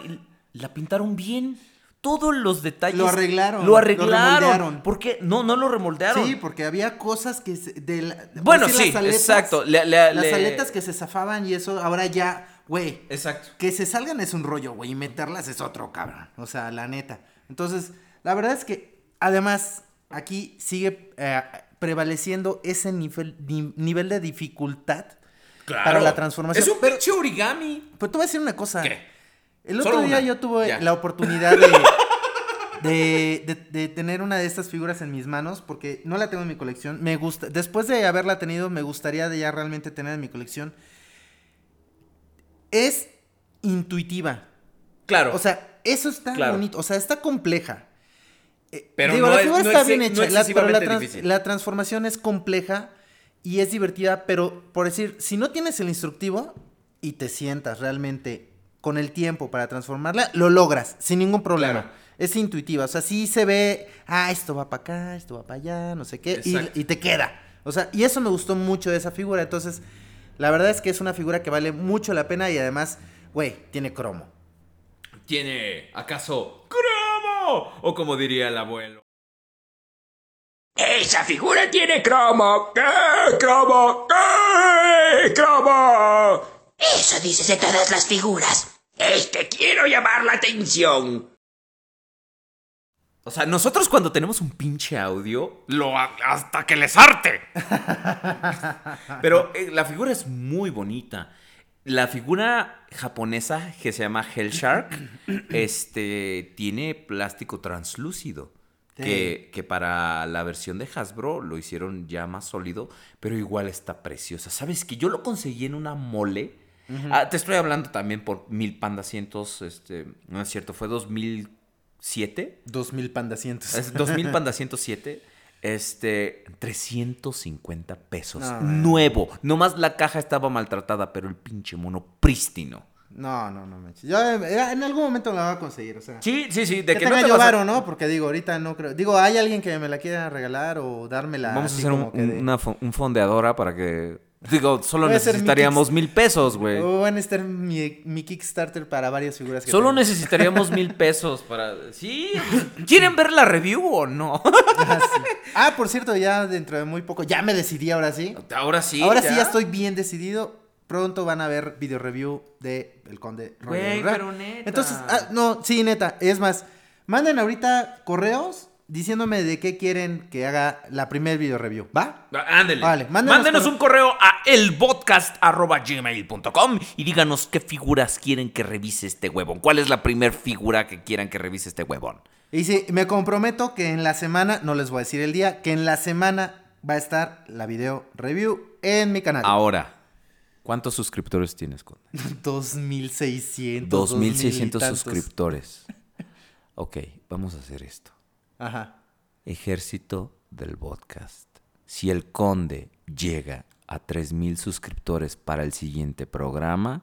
y la pintaron bien. Todos los detalles. Lo arreglaron, Lo lo arreglaron. remoldearon. ¿Por qué? No, no lo remoldearon. Sí, porque había cosas que se- de la- por Bueno, decir, sí, las aletas- exacto. Le- le- las le- aletas que se zafaban y eso, ahora ya, güey. Exacto. Que se salgan es un rollo, güey, y meterlas es otro, cabrón. O sea, la neta. Entonces, la verdad es que, además, aquí sigue eh, prevaleciendo ese nivel, ni- nivel de dificultad para la transformación. Es un pinche origami. Pero te voy a decir una cosa. ¿Qué? El otro Solo día una. yo tuve Ya. la oportunidad de, de, de- de tener una de estas figuras en mis manos porque no la tengo en mi colección. Me gusta, después de haberla tenido, me gustaría de ya realmente tener en mi colección. Es intuitiva. Claro. O sea, eso está Claro. bonito. O sea, está compleja. Pero digo, no la figura está bien hecha. la- pero la, trans- transformación es compleja y es divertida, pero por decir, si no tienes el instructivo y te sientas realmente con el tiempo para transformarla, lo logras sin ningún problema. Claro. Es intuitiva, o sea, sí se ve, ah, esto va para acá, esto va para allá, no sé qué, y, y te queda. O sea, y eso me gustó mucho de esa figura, entonces, la verdad es que es una figura que vale mucho la pena y además, güey, tiene cromo. ¿Tiene acaso cromo? O como diría el abuelo. Esa figura tiene cromo. ¿Qué? ¿Cromo? ¿Qué? ¿Cromo? Eso dices de todas las figuras. Es que quiero llamar la atención. O sea, nosotros cuando tenemos un pinche audio, lo ha- hasta que les arte. Pero eh, la figura es muy bonita. La figura japonesa que se llama Hell Shark, este, tiene plástico translúcido. Que, que para la versión de Hasbro lo hicieron ya más sólido, pero igual está preciosa. ¿Sabes que Yo lo conseguí en una mole. Ah, te estoy hablando también por mil pandacientos, este, no es cierto, fue 2007. 2000 pandacientos. Es 2000 Panda 107. Este, 350 pesos. No, Nuevo. Nomás la caja estaba maltratada, pero el pinche mono prístino. No, no, no manches. Yo eh, en algún momento la voy a conseguir, o sea. Sí, sí, sí. De que que, no tenga te yo a- ¿no? Porque digo, ahorita no creo. Digo, ¿hay alguien que me la quiera regalar o dármela? Vamos a hacer un, de- una un fondeadora para que. Digo, solo Voy necesitaríamos mil pesos, güey. O van a estar mi, mi Kickstarter para varias figuras que Solo tengo. necesitaríamos mil pesos para. Sí. ¿Quieren ver la review o no? Ah, sí. Ah, por cierto, ya dentro de muy poco, ya me decidí ahora sí. Ahora sí. ahora sí ya estoy bien decidido. Pronto van a ver video review de El Conde. Güey, pero neta. Entonces, ah, no, sí, neta. Es más, manden ahorita correos diciéndome de qué quieren que haga la primer video review. ¿Va? Ah, Ándele. Vale, mándenos Mándenos correo. un correo a elpodcast.gmail.com y díganos qué figuras quieren que revise este huevón. ¿Cuál es la primer figura que quieran que revise este huevón? Y sí, me comprometo que en la semana, no les voy a decir el día, que en la semana va a estar la video review en mi canal. Ahora, ¿cuántos suscriptores tienes, Conde? 2600. 2600 tantos. suscriptores. Ok, vamos a hacer esto. Ajá. Ejército del podcast. Si el Conde llega a 3000 suscriptores para el siguiente programa.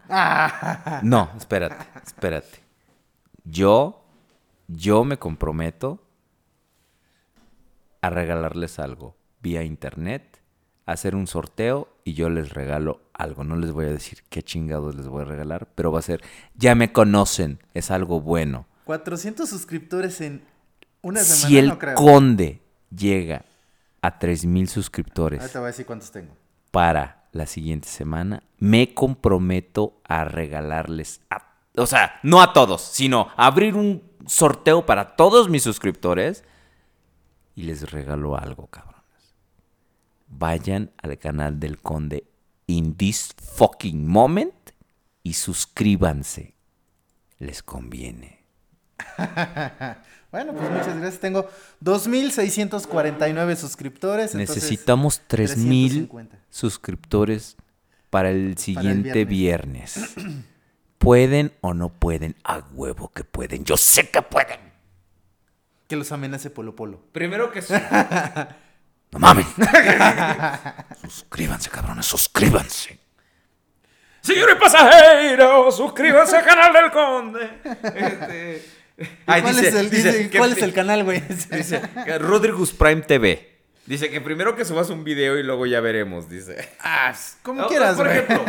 No, espérate, espérate. Yo, yo me comprometo a regalarles algo vía internet, hacer un sorteo y yo les regalo algo. No les voy a decir qué chingados les voy a regalar, pero va a ser, ya me conocen, es algo bueno. 400 suscriptores en una semana, Si el no creo. conde llega a 3000 suscriptores Ahorita voy a decir cuántos tengo. para la siguiente semana, me comprometo a regalarles a o sea, no a todos, sino a abrir un sorteo para todos mis suscriptores y les regalo algo, cabrones. Vayan al canal del Conde in this fucking moment y suscríbanse. Les conviene. Bueno, pues muchas gracias. Tengo 2.649 suscriptores. entonces, Necesitamos 3000 350. suscriptores para el siguiente viernes. ¿Pueden o no pueden? A huevo que pueden. Yo sé que pueden. Que los amenace Polo Polo. Primero que No mames. suscríbanse, cabrones, suscríbanse. Señores pasajeros, suscríbanse al canal del Conde. Este... Ay, ¿Cuál, dice- es, el, dice dice- que- ¿cuál es el canal, güey? Dice Rodrigus Prime TV. Dice que primero que subas un video y luego ya veremos, dice. Ah, como quieras, Por ejemplo,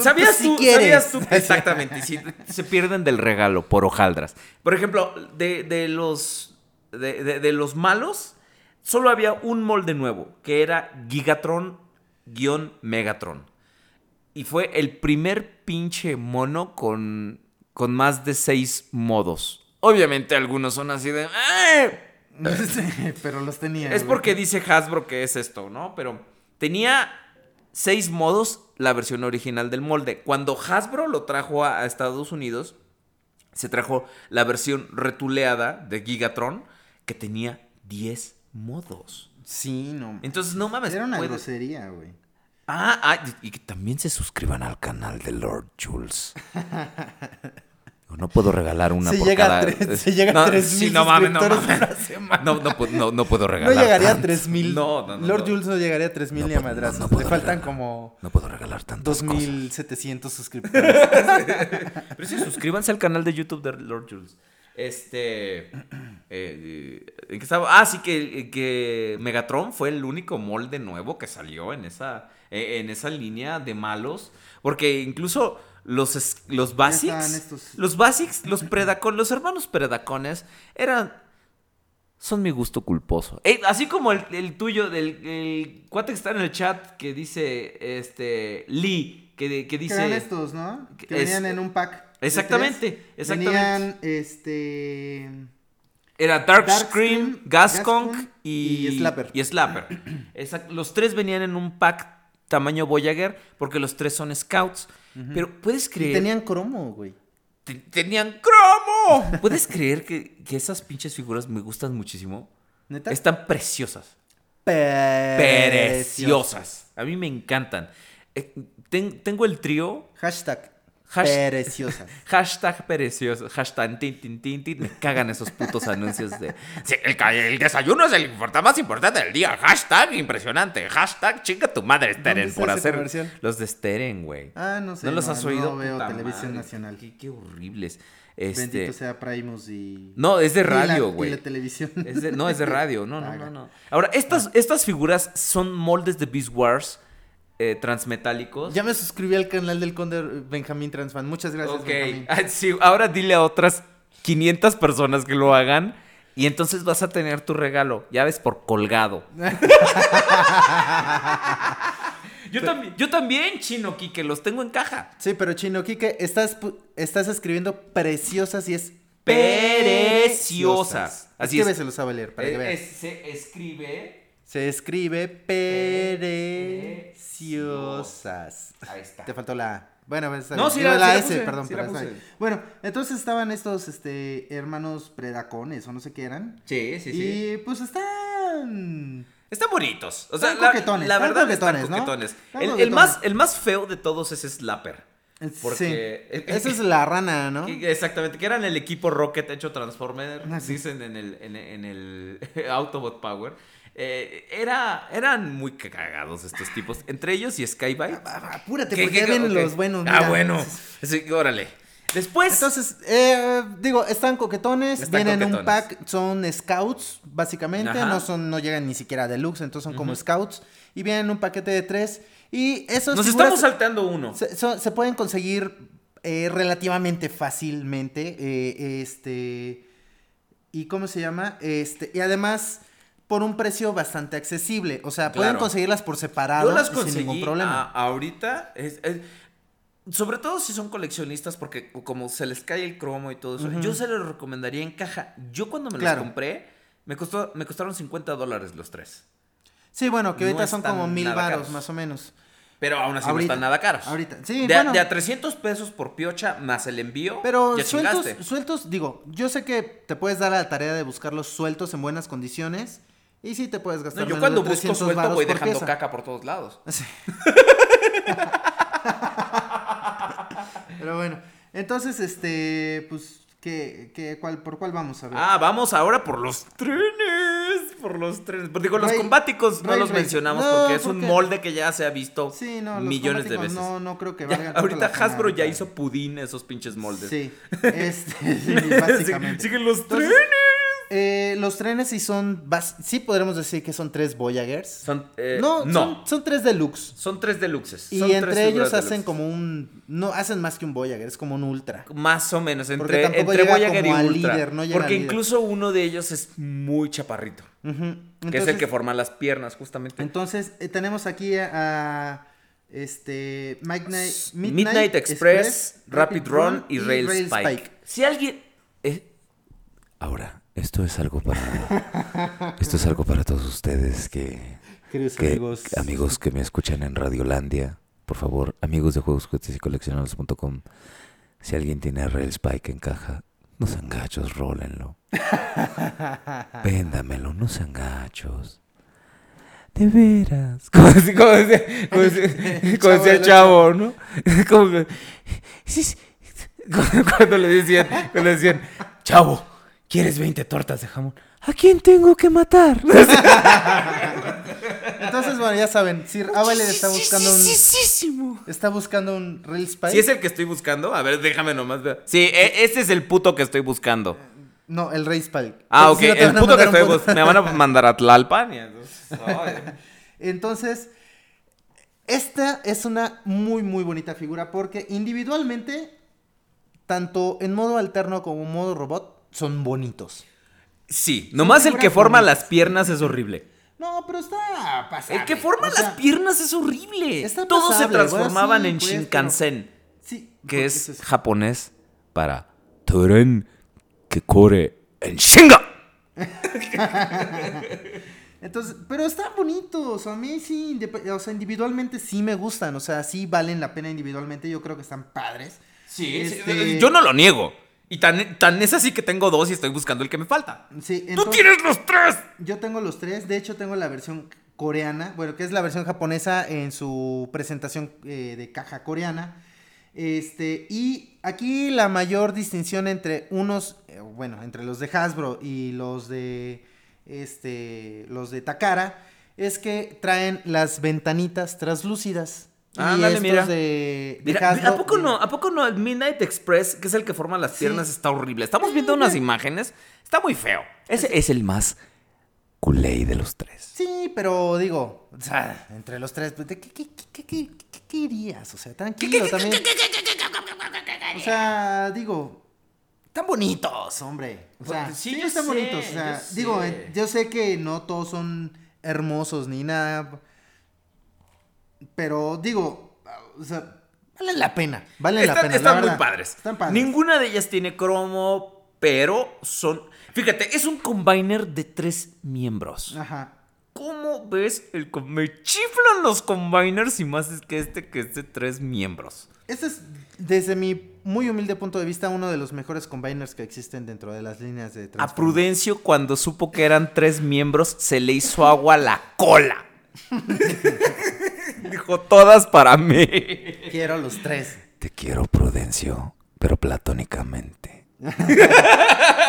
¿sabías si tú? ¿Sabías tú? Exactamente. si se pierden del regalo por hojaldras. Por ejemplo, de, de los de, de- de los malos, solo había un molde nuevo, que era Gigatron-Megatron. Y fue el primer pinche mono con, con más de seis modos. Obviamente algunos son así de... "Eh". Sí, pero los tenía. Es porque dice Hasbro que es esto, ¿no? Pero tenía seis modos la versión original del molde. Cuando Hasbro lo trajo a, Estados Unidos, se trajo la versión retuleada de Gigatron que tenía 10 modos. Sí, no. Entonces, no mames. Era una grosería, güey. Ah, ah, y que también se suscriban al canal de Lord Jules. No puedo regalar una Se por llega a cada... tres- se llega a no, 3,000 sí, no mames, no mames. semana. No, no, no, no puedo No regalar. llegaría a tantos. 3000. No, no, no. Lord no. Jules no llegaría a 3000 No ni a madrazos. no- no Le faltan como No puedo regalar tantas cosas. 2700 suscriptores. Pero sí, suscríbanse al canal de YouTube de Lord Jules. Este. eh, ¿En qué estaba? Ah, sí, que, que Megatron fue el único molde nuevo que salió en esa, eh, en esa línea de malos. Porque incluso los, los Basics. estos- Los Basics, los Predacon, los hermanos Predacones eran. Son mi gusto culposo. Eh, así como el, el tuyo, del el cuate que está en el chat que dice. Este. Lee. Que, que Que dice. eran estos, ¿no? Que es- venían en un pack. Exactamente, exactamente. Venían, este... Era Dark, Dark Scream, y, y Slapper. y Slapper. Exact- Los tres venían en un pack tamaño Voyager porque los tres son scouts. Pero puedes Y creer. tenían cromo, güey. te- tenían cromo. ¿Puedes creer que, que esas pinches figuras me gustan muchísimo? ¿Neta? Están preciosas. Preciosas. Preciosas. A mí me encantan. Eh, ten- tengo el trío. Hashtag. Hash- Preciosas. Hashtag precioso. Hashtag tin, tin, tin, tin. Me cagan esos putos anuncios de. Sí, el, desayuno es el importa- más importante del día. Hashtag impresionante. Hashtag chinga tu madre, Steren, por hacer. comercial? Los de Steren, güey. Ah, no sé. ¿No los has oído? No veo Puta televisión madre, nacional. Qué, qué horribles. Este. Bendito sea Primus y... No, es de radio, güey. la televisión. Es de- no, es de radio. No, no, no, no. Ahora, estas, estas figuras son moldes de Beast Wars eh, transmetálicos. Ya me suscribí al canal del Conde Benjamín Transfan. Muchas gracias, Ok. Benjamín. Sí, ahora dile a otras 500 personas que lo hagan. Y entonces vas a tener tu regalo. Ya ves, por colgado. yo, también, yo también, Chino Kike, los tengo en caja. Sí, pero Chino Kike, estás, estás escribiendo preciosas y es Preciosas. Así es. Escríbeselo, sabe leer, para que Eh, veas. es- se escribe. Se escribe preciosas. Ahí está. Te faltó la A. Bueno, está No, sí la- la, S, puse, perdón, sí la puse. Bueno, entonces estaban estos este, hermanos predacones o no sé qué eran. Sí, sí, sí. Y pues están. Están bonitos. O sea, Están la, coquetones, la verdad están coquetones, ¿no? coquetones. El, el más, el más feo de todos es Slapper. Porque- Sí. Esa es la rana, ¿no? Exactamente, que eran el equipo Rocket hecho Transformer, Ah, dicen en el, en, en el Autobot Power. Eh, era, eran muy cagados estos tipos, entre ellos y Skybite. Ah, Apúrate, ¿Qué- porque qué- ya vienen los buenos. Ah, bueno. Órale. Después. Entonces, eh, digo, están coquetones, Están vienen en un pack, son scouts, básicamente, Ajá. no son, no llegan ni siquiera a deluxe, entonces son como scouts, y vienen en un paquete de tres, y esos nos estamos saltando uno. se, son- se pueden conseguir eh, relativamente fácilmente, eh, este, y cómo se llama, este, y además, por un precio bastante accesible. O sea, pueden Claro. conseguirlas por separado Yo las sin ningún problema. a- ahorita. es- es- sobre todo si son coleccionistas, porque como se les cae el cromo y todo eso, yo se los recomendaría en caja. Yo cuando me Claro. los compré, me, costó, me costaron 50 dólares los tres. Sí, bueno, que no ahorita son como mil varos caros. más o menos. Pero aún así Ahorita. no están nada caros. Ahorita. Sí, de, a- bueno. de a 300 pesos por piocha más el envío. Pero ya sueltos, chingaste. sueltos, digo, yo sé que te puedes dar a la tarea de buscarlos sueltos en buenas condiciones. Y sí te puedes No, gastar yo menos cuando busco 300 suelto voy dejando pieza. caca por todos lados. Sí. Pero bueno, entonces, este, pues, ¿qué, qué, cuál, ¿por cuál vamos a ver? Ah, vamos ahora por los trenes. Por los trenes. Digo, los Ray- combáticos no Ray los mencionamos No, porque es un molde que ya se ha visto sí, no, millones de veces. No, no creo que Ya, valgan tanto ahorita Hasbro ya hizo pudín esos pinches moldes. Sí, este, sí, básicamente. Siguen los Entonces, trenes. Eh, los trenes sí son, sí podremos decir que son tres Voyagers. Son, eh, no, no. Son, son tres deluxe. Son tres deluxes. Y Son entre ellos hacen deluxe. como un, no, hacen más que un Voyager, es como un Ultra. Más o menos, Porque entre, entre Voyager y Ultra. líder, no porque incluso uno de ellos es muy chaparrito. Que es el que forma las piernas, justamente. Entonces, eh, tenemos aquí a, este Midnight, Midnight, Express, Rapid Run y Rail, Spike. Si alguien. Ahora, esto es algo para. Esto es algo para todos ustedes que. Que- amigos. amigos que me escuchan en Radiolandia. Por favor, amigos de juegos juguetes y coleccionables.com. Si alguien tiene Rail Spike en caja, no sean gachos, rólenlo. Véndamelo, no sean gachos. De veras. Como, decía, como Chavo ¿no? Como. Cuando le decían, cuando le decían, Chavo, ¿quieres 20 tortas de jamón? ¿A quién tengo que matar? Entonces, bueno, ya saben, si Avaled está buscando un está buscando un Rail Spike. Si es el que estoy buscando, a ver, déjame nomás ver. Sí, e- ese es el puto que estoy buscando. No, el Rail Spike. Ah, ok, si no te el van a puto que mandar un estoy puto- buscando. Me van a mandar a Tlalpan. y entonces, ay. Entonces, esta es una muy, muy bonita figura porque individualmente, tanto en modo alterno como en modo robot, son bonitos. Sí, nomás el que forma bonitas. las piernas es horrible. No, pero está pasable. El que forma o sea, las piernas es horrible. está Todos se transformaban bueno, en pues, Shinkansen, Sí, que es japonés para tren que corre en Shinga. Entonces, pero están bonitos. A mí sí, o sea, individualmente sí me gustan. O sea, sí valen la pena individualmente. Yo creo que están padres. Sí, Este- yo no lo niego. Y tan, tan es así que tengo dos y estoy buscando el que me falta. Sí, ¡Tú tienes los tres! Yo tengo los tres. De hecho, tengo la versión coreana. Bueno, que es la versión japonesa en su presentación eh, de caja coreana. Este, y aquí la mayor distinción entre unos, eh, bueno, entre los de Hasbro y los de, este, los de Takara, es que traen las ventanitas translúcidas. Y Ándale, estos mira. de, de Mira, Hasbro, ¿a poco eh, no? ¿A poco no? El Midnight Express, que es el que forma las Sí. piernas, está horrible. Estamos viendo unas imágenes. Está muy feo. Ese es el más culé de los tres. Sí, pero digo, o sea, entre los tres, pues, ¿de ¿qué, qué, qué, qué, qué, qué querías? O sea, tranquilo también. O sea, digo, están bonitos, hombre. O sea, Pues, sí, sí, están sé, bonitos. O sea, yo digo, sé. eh, yo sé que no todos son hermosos ni nada. Pero digo, o sea, valen la pena. Valen la Están, pena. la están muy verdad. padres. Están padres. Ninguna de ellas tiene cromo, pero son. Fíjate, es un combiner de tres miembros. Ajá. ¿Cómo ves el Me chiflan los combiners y más es que este que es de tres miembros. Este es, desde mi muy humilde punto de vista, uno de los mejores combiners que existen dentro de las líneas de A. Prudencio, cuando supo que eran tres miembros, se le hizo agua a la cola. Dijo, todas para mí. Quiero los tres. Te quiero, Prudencio, pero platónicamente.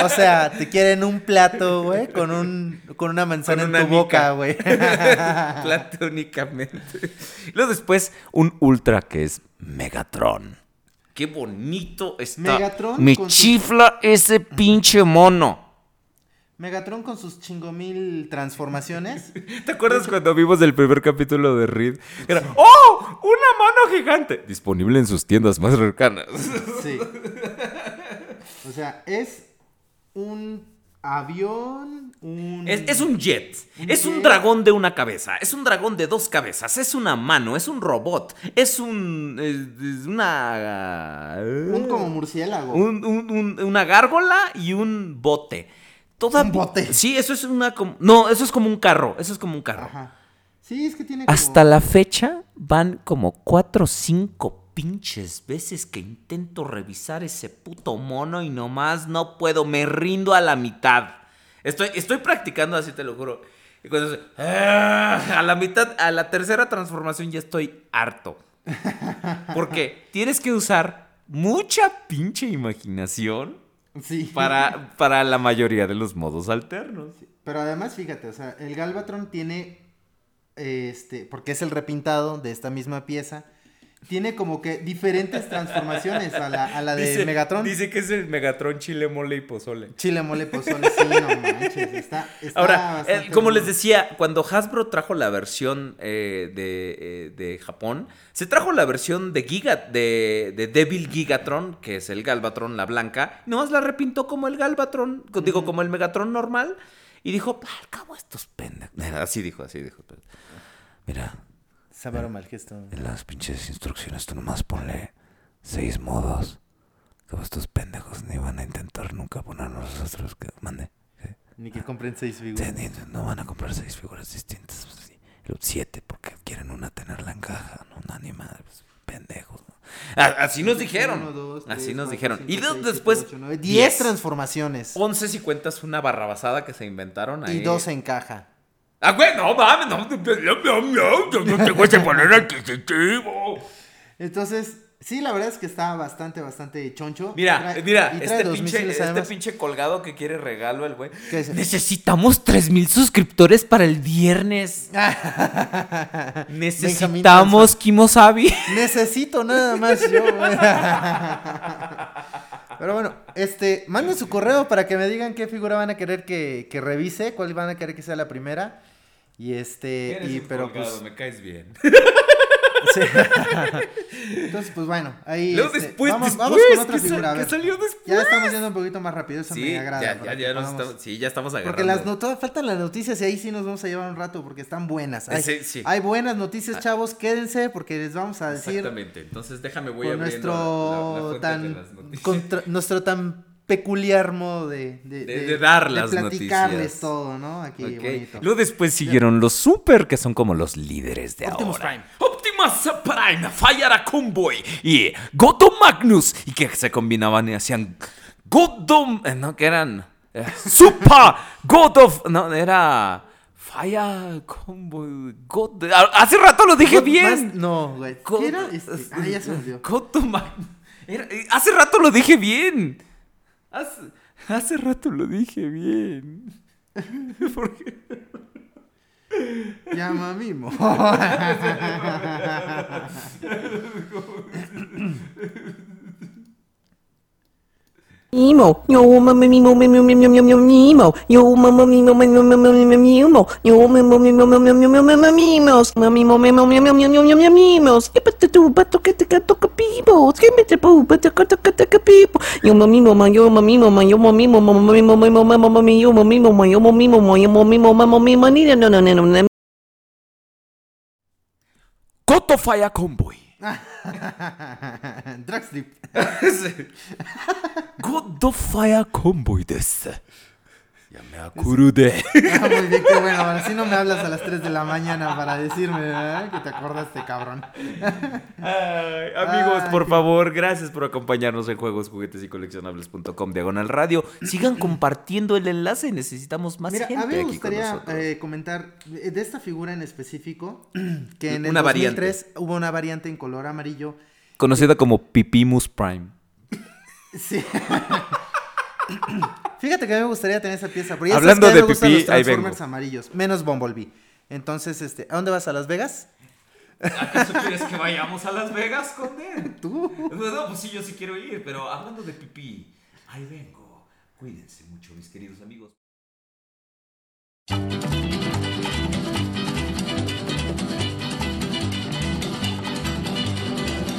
O sea, te quieren un plato, güey, con un con una manzana Con en tu boca, güey. Platónicamente. Luego después, un ultra que es Megatron. Qué bonito está. Megatron Me con su- chifla ese pinche mono. Megatron con sus chingomil transformaciones. ¿Te acuerdas cuando vimos el primer capítulo de Reed? Era, ¡Oh! ¡Una mano gigante! Disponible en sus tiendas más cercanas. Sí. O sea, es un avión, un Es, es un jet. Un es un dragón de una cabeza. Es un dragón de dos cabezas. Es una mano. Es un robot. Es un. Es, una. Un como murciélago. un- un- un- una gárgola y un bote. Toda, Un bote. Sí, eso es una. No, eso es como un carro. Eso es como un carro. Ajá. Sí, es que tiene como... Hasta la fecha van como cuatro o cinco pinches veces que intento revisar ese puto mono y nomás no puedo, me rindo a la mitad. Estoy, estoy practicando así, te lo juro. Y cuando se- ¡Ah! a la mitad, a la tercera transformación ya estoy harto. Porque tienes que usar mucha pinche imaginación Sí. para, para la mayoría de los modos alternos. Pero además, fíjate, o sea, el Galvatron tiene, este, porque es el repintado de esta misma pieza, tiene como que diferentes transformaciones a la, a la de Megatron. Dice que es el Megatron chile, mole y pozole. Chile, mole, pozole, sí, no manches, está, está Ahora, eh, como les decía, cuando Hasbro trajo la versión eh, de, eh, de Japón, se trajo la versión de Giga, de, de Devil Gigatron, que es el Galvatron, la blanca, y nomás la repintó como el Galvatron, digo, como el Megatron normal, y dijo, "Ah, al cabo estos pendejos. Así dijo, así dijo. Mira, Sabaron mal gesto. En las pinches instrucciones tú nomás ponle seis modos. Como estos pendejos ni van a intentar nunca ponernos nosotros que mande. ¿sí? Ni que compren seis Sí, figuras. ni- No van a comprar seis figuras distintas. pues, sí. Siete porque quieren una tenerla en caja, no una animada. pues, pendejos. Así nos dijeron. Uno, dos, Así nos cuatro, dijeron. cinco, Y seis, después, ocho, nueve, 10 diez transformaciones. 11 si cuentas una barrabasada que se inventaron ahí. Y dos en caja. Ah, güey, no mames, no, no, no, no, yo no tengo ese poder adquisitivo. Entonces, sí, la verdad es que está bastante, bastante choncho. Mira, Trae- mira, este pinche, este pinche colgado que quiere regalo el güey. Necesitamos 3000 suscriptores para el viernes. Necesitamos Kimosabi. Necesito nada más yo. güey. Pero bueno, este, manden su correo para que me digan qué figura van a querer que, que revise, cuál van a querer que sea la primera. Y este, y pero pues, me caes bien. sí. entonces pues bueno, ahí Luego este, después, vamos, después, vamos con otra figura. a que ver. salió después. Ya estamos yendo un poquito más rápido, eso Sí, me agrada. ya, ya, ya nos estamos, sí, ya estamos agarrando. Porque las no, todavía faltan las noticias y ahí sí nos vamos a llevar un rato porque están buenas. Hay, Sí, sí. hay buenas noticias, chavos, quédense porque les vamos a decir Exactamente. Entonces déjame voy abriendo nuestro la- la de tan las noticias. contra- nuestro tan peculiar modo de, de, De- de dar las platicarles noticias. todo, ¿no? Aquí bonito. Luego después siguieron los super, que son como los líderes de Optimus ahora. Prime. Optimus Prime, Fire Convoy y Godo Magnus. Y que se combinaban y hacían Godom. eh, No, que eran. eh, Super God of. No, era. Fire Convoy. God, ah, hace rato lo dije God- bien. no, güey. God- ¿Qué era? Este, ah, ya se me olvidó. Godo Magnus. Era- eh, hace rato lo dije bien. Hace, hace rato lo dije bien. ¿Por qué? Llama mimo. Nemo, yo mama mimo mimo mimo mimo mimo Nemo, yo mama mimo mimo mimo mimo Nemo, yo mama mimo mimo mimo mimo mimo mimos, mimo mimo mimo mimo mimo mimo mimos, que pata tu pato que te canto capibo, que me te pu pato que te canto capibo, yo mama mimo ma yo mama mimo ma yo mama mimo mama mimo mimo mama mama yo mama mimo ma yo mama mimo ma yo mama mimo mama mimo ni no no no no no Goto Fire Convoy. ドラッグスリップゴッドファイアコンボイです。Ah, muy bien, qué bueno. Ahora sí no me hablas a las 3 de la mañana para decirme ¿verdad? que te acordaste, cabrón. Ay, amigos, Ay, por qué- favor, gracias por acompañarnos en juegos, juguetes y coleccionables.com diagonal radio. Sigan compartiendo el enlace, necesitamos más Mira, gente a mí me gustaría eh, comentar eh, de esta figura en específico que en el Una variante. 2003 hubo una variante en color amarillo. Conocida como Pipimus Prime. Sí. Fíjate que a mí me gustaría tener esa pieza. Pero ya Hablando sabes que de me gustan pipí, los ahí Transformers vengo. amarillos, menos Bumblebee. Entonces, este, ¿a dónde vas? ¿A Las Vegas? ¿Acaso quieres que vayamos a Las Vegas, Conde? ¿Tú? No, pues sí, yo sí quiero ir, pero hablando de pipí, ahí vengo. Cuídense mucho, mis queridos amigos.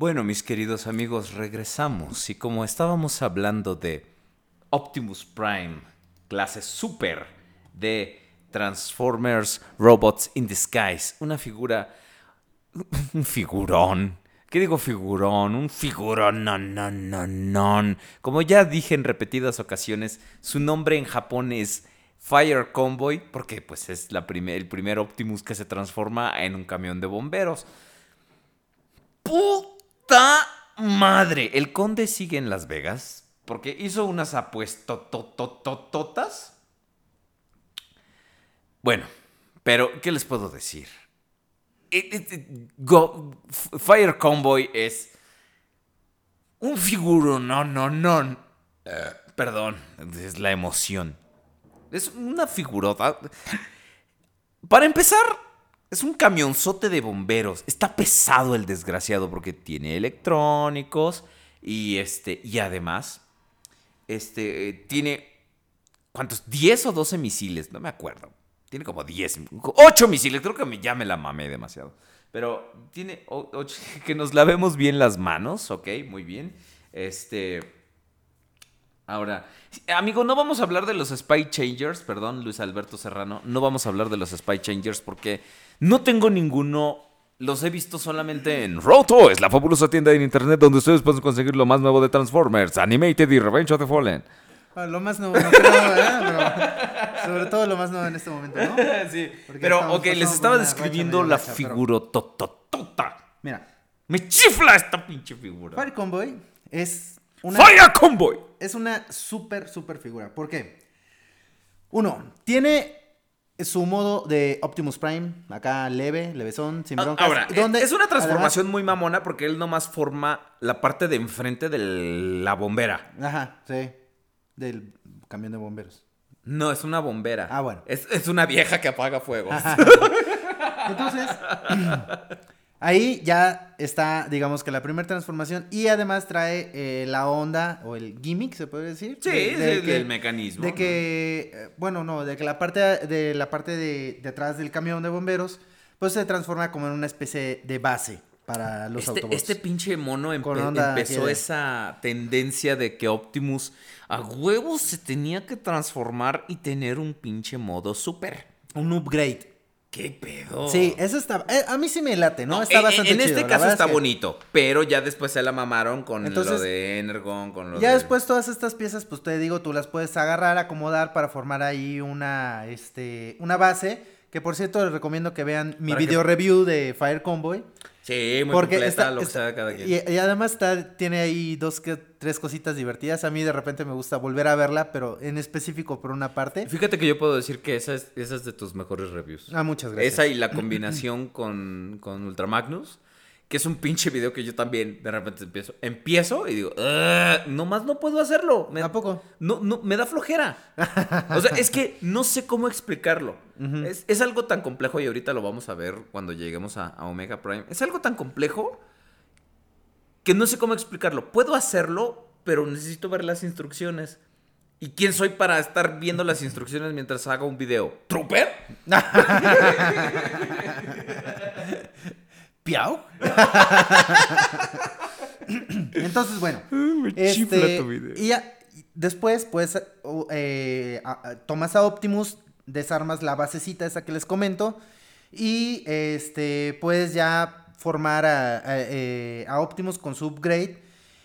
Bueno, mis queridos amigos, regresamos y como estábamos hablando de Optimus Prime, clase super de Transformers Robots in Disguise, una figura, un figurón. ¿Qué digo figurón? Un figurón, no, no, no, no. Como ya dije en repetidas ocasiones, su nombre en Japón es Fire Convoy, porque pues es la el primer Optimus que se transforma en un camión de bomberos. ¡Puta madre! El conde sigue en Las Vegas porque hizo unas apuestototototas. Bueno, pero ¿qué les puedo decir? It- Go- F- Fire Convoy es un figuro, no, no, no. Eh, perdón, es la emoción. Es una figurota. Para empezar, es un camionzote de bomberos. Está pesado el desgraciado porque tiene electrónicos y este y además este tiene ¿cuántos? 10 o 12 misiles, no me acuerdo. Tiene como 10, 8 misiles, creo que ya me la mamé demasiado. Pero tiene 8 que nos lavemos bien las manos, ok, muy bien. Este Ahora, amigo, no vamos a hablar de los Spy Changers, perdón, Luis Alberto Serrano, no vamos a hablar de los Spy Changers porque no tengo ninguno, los he visto solamente en Roto, es la fabulosa tienda en internet donde ustedes pueden conseguir lo más nuevo de Transformers, Animated y Revenge of the Fallen. Ah, Lo más nuevo, no creo, ¿verdad? Pero sobre todo lo más nuevo en este momento, ¿no? sí, Porque pero ok, les estaba racha describiendo la gacha, pero- figurotototota. Mira, Me chifla esta pinche figura. Fire Convoy es una... Fire Convoy. Es una súper, súper figura. ¿Por qué? Uno, tiene su modo de Optimus Prime, acá leve, levesón, sin broncas. Ah, Ahora, donde es una además- transformación muy mamona porque él nomás forma la parte de enfrente de la bombera. Ajá, sí. Del camión de bomberos. No, es una bombera. Ah, bueno. Es, es una vieja que apaga fuegos. Entonces, ahí ya está, digamos que la primera transformación. Y además trae eh, la onda, o el gimmick, se puede decir. Sí, de- el- que- el mecanismo, De que, eh, bueno, no, de que la parte de la parte de, de atrás del camión de bomberos, pues se transforma como en una especie de base para los Este, autobots. este pinche mono empe- empezó esa tendencia de que Optimus a huevos se tenía que transformar y tener un pinche modo super. Un upgrade. ¿Qué pedo? Sí, eso está. eh, a mí sí me late, ¿no? No, está en- bastante en chido, este caso está es que- bonito, pero ya después se la mamaron con lo Entonces, de Energon, con lo Ya de... después todas estas piezas, pues te digo, tú las puedes agarrar, acomodar para formar ahí una, este, una base Que por cierto, les recomiendo que vean mi Para que- video review de Fire Convoy. Sí, muy Porque completa está- lo que está- sea cada quien. y, y además está, tiene ahí dos que tres cositas divertidas. A mí de repente me gusta volver a verla, pero en específico por una parte. Fíjate que yo puedo decir que esa es, esa es de tus mejores reviews. Ah, muchas gracias. Esa y la combinación con, con Ultra Magnus, que es un pinche video que yo también de repente empiezo, empiezo y digo, "Ugh, nomás no puedo hacerlo. Me, ¿A poco? No, no, me da flojera. O sea, es que no sé cómo explicarlo. es, es algo tan complejo y ahorita lo vamos a ver cuando lleguemos a, a Omega Prime. Es algo tan complejo que no sé cómo explicarlo. Puedo hacerlo, pero necesito ver las instrucciones. ¿Y quién soy para estar viendo las instrucciones mientras hago un video? ¿Trooper? ¿Piau? Entonces, bueno. este, tu video. y ya, después, pues, eh, tomas a Optimus, desarmas la basecita esa que les comento. Y este, puedes ya formar a, a, eh, a Optimus con su upgrade.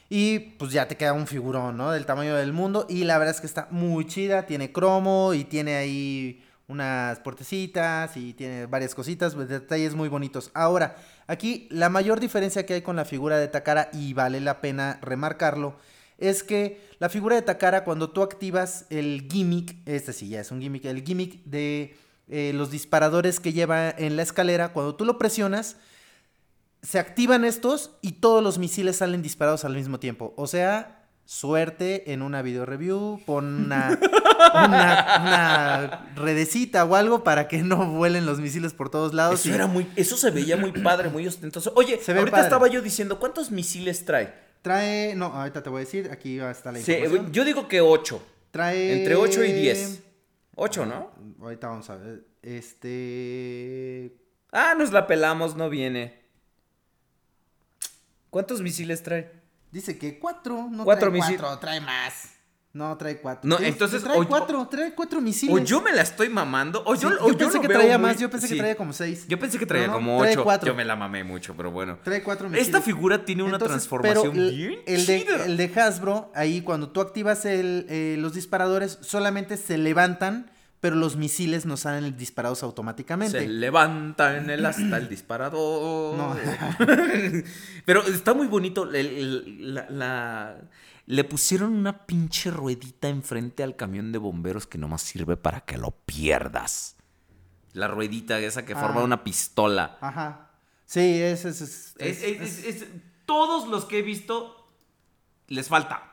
Y pues ya te queda un figurón, ¿no? Del tamaño del mundo. Y la verdad es que está muy chida. Tiene cromo y tiene ahí unas puertecitas y tiene varias cositas, pues, detalles muy bonitos. Ahora, aquí la mayor diferencia que hay con la figura de Takara, y vale la pena remarcarlo, es que la figura de Takara, cuando tú activas el gimmick, este sí ya es un gimmick, el gimmick de eh, los disparadores que lleva en la escalera, cuando tú lo presionas, se activan estos y todos los misiles salen disparados al mismo tiempo. O sea, suerte en una video review, pon una, una, una redecita o algo para que no vuelen los misiles por todos lados. Eso y- era muy, eso se veía muy padre, muy ostentoso. Oye, Se ahorita padre. estaba yo diciendo, ¿cuántos misiles trae? Trae, no, ahorita te voy a decir, aquí está la Sí, información. yo digo que 8. Trae... Entre 8 y 10. 8, ¿no? Ahorita vamos a ver. Este... Ah, nos la pelamos, no viene. ¿Cuántos misiles trae? Dice que cuatro, no Cuatro trae misil- cuatro, trae más. No, trae cuatro. No, entonces, Trae o yo- cuatro, trae cuatro misiles. O yo me la estoy mamando, o yo, Sí, o yo pensé que traía muy- más, yo pensé sí. que traía como seis. Yo pensé que traía No, no, como trae 8. cuatro. Yo me la mamé mucho, pero bueno. Trae cuatro misiles. Esta figura tiene una Entonces, transformación pero bien el de, el de Hasbro, ahí cuando tú activas el, eh, los disparadores, solamente se levantan, pero los misiles no salen disparados automáticamente. Se levanta en el hasta el disparador. No. Pero está muy bonito. el- el- la, la- Le pusieron una pinche ruedita enfrente al camión de bomberos que nomás sirve para que lo pierdas. La ruedita esa que forma Ah. una pistola. Ajá. Sí, Es- es- es- es- es- todos los que he visto les falta.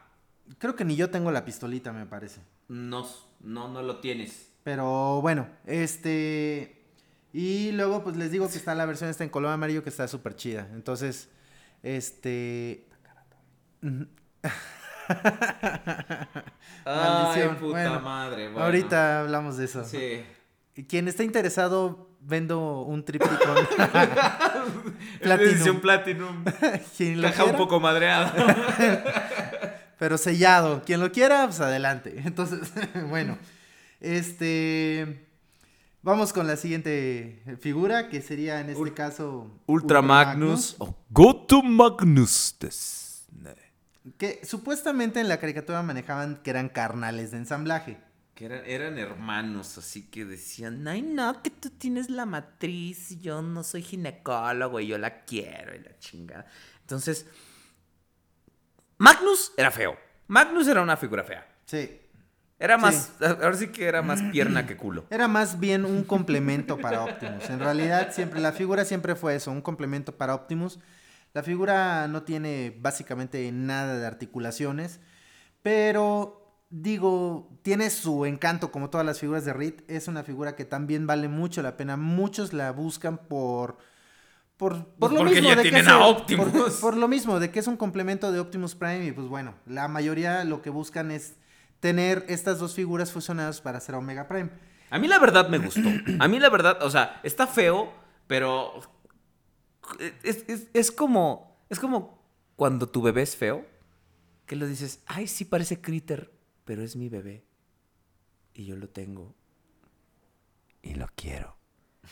Creo que ni yo tengo la pistolita, me parece. No, no, no lo tienes. Pero bueno, este... Y luego pues les digo que está la versión esta en color amarillo que está súper chida. Entonces, este... Ay, puta Bueno, madre. bueno. Ahorita hablamos de eso. Sí. Quien está interesado, vendo un tripticón. Edición Platinum. Quien lo Caja un poco madreada. Pero sellado. Quien lo quiera, pues adelante. Entonces, bueno. Este... Vamos con la siguiente figura, que sería en este caso... Ultra Magnus o Goto Magnus. Que supuestamente en la caricatura manejaban que eran carnales de ensamblaje. Que eran, eran hermanos, así que decían, ay no, que tú tienes la matriz y yo no soy ginecólogo y yo la quiero y la chingada. Entonces, Magnus era feo. Magnus era una figura fea. Sí. Era Sí. más, ahora sí que era más pierna que culo. Era más bien un complemento para Optimus. En realidad, siempre, la figura siempre fue eso, un complemento para Optimus. La figura no tiene básicamente nada de articulaciones, pero digo, tiene su encanto como todas las figuras de Reed. Es una figura que también vale mucho la pena. Muchos la buscan por... Por, por Pues lo mismo ya de que tienen a Optimus. Por, por lo mismo, de que es un complemento de Optimus Prime. Y pues bueno, la mayoría lo que buscan es tener estas dos figuras fusionadas para hacer Omega Prime. A mí la verdad me gustó. A mí la verdad, o sea, está feo, pero es, es- es como es como cuando tu bebé es feo, que lo dices, ay, sí parece critter, pero es mi bebé. Y yo lo tengo. Y lo quiero.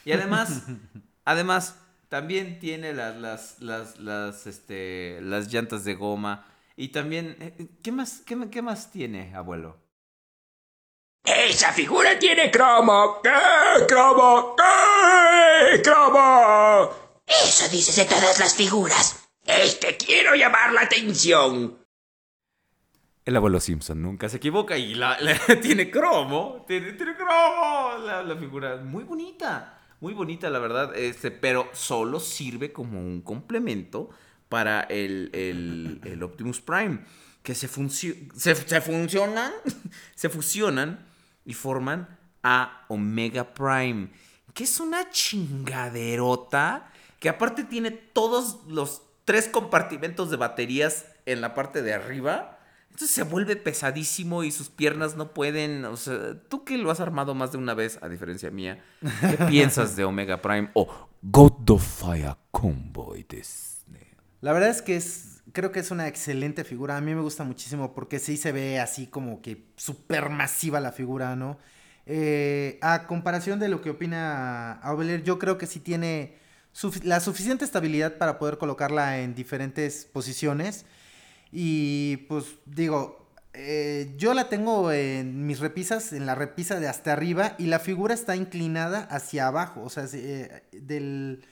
Y además, además, también tiene las, las, las, las, este, las llantas de goma. Y también, eh, ¿qué más, qué, qué más tiene, abuelo? Esa figura tiene cromo. ¿Qué? ¿Cromo? ¿Qué? ¿Cromo? Eso dices de todas las figuras. Este quiero llamar la atención. El abuelo Simpson nunca se equivoca y la, la- tiene cromo. Tiene, tiene cromo. La, la figura muy bonita. Muy bonita, la verdad. Este, pero solo sirve como un complemento para el, el- el Optimus Prime. Que se, funcio- se, se funcionan. se fusionan y forman a Omega Prime. Que es una chingaderota. Que aparte tiene todos los tres compartimentos de baterías en la parte de arriba. Entonces se vuelve pesadísimo y sus piernas no pueden. O sea, tú que lo has armado más de una vez, a diferencia mía, ¿qué piensas de Omega Prime o God of Fire Convoy? La verdad es que es, creo que es una excelente figura. A mí me gusta muchísimo porque sí se ve así como que súper masiva la figura, ¿no? Eh, a comparación de lo que opina Aubelier, yo creo que sí tiene la suficiente estabilidad para poder colocarla en diferentes posiciones. Y pues digo, eh, yo la tengo en mis repisas, en la repisa de hasta arriba, y la figura está inclinada hacia abajo, o sea, se- eh, del,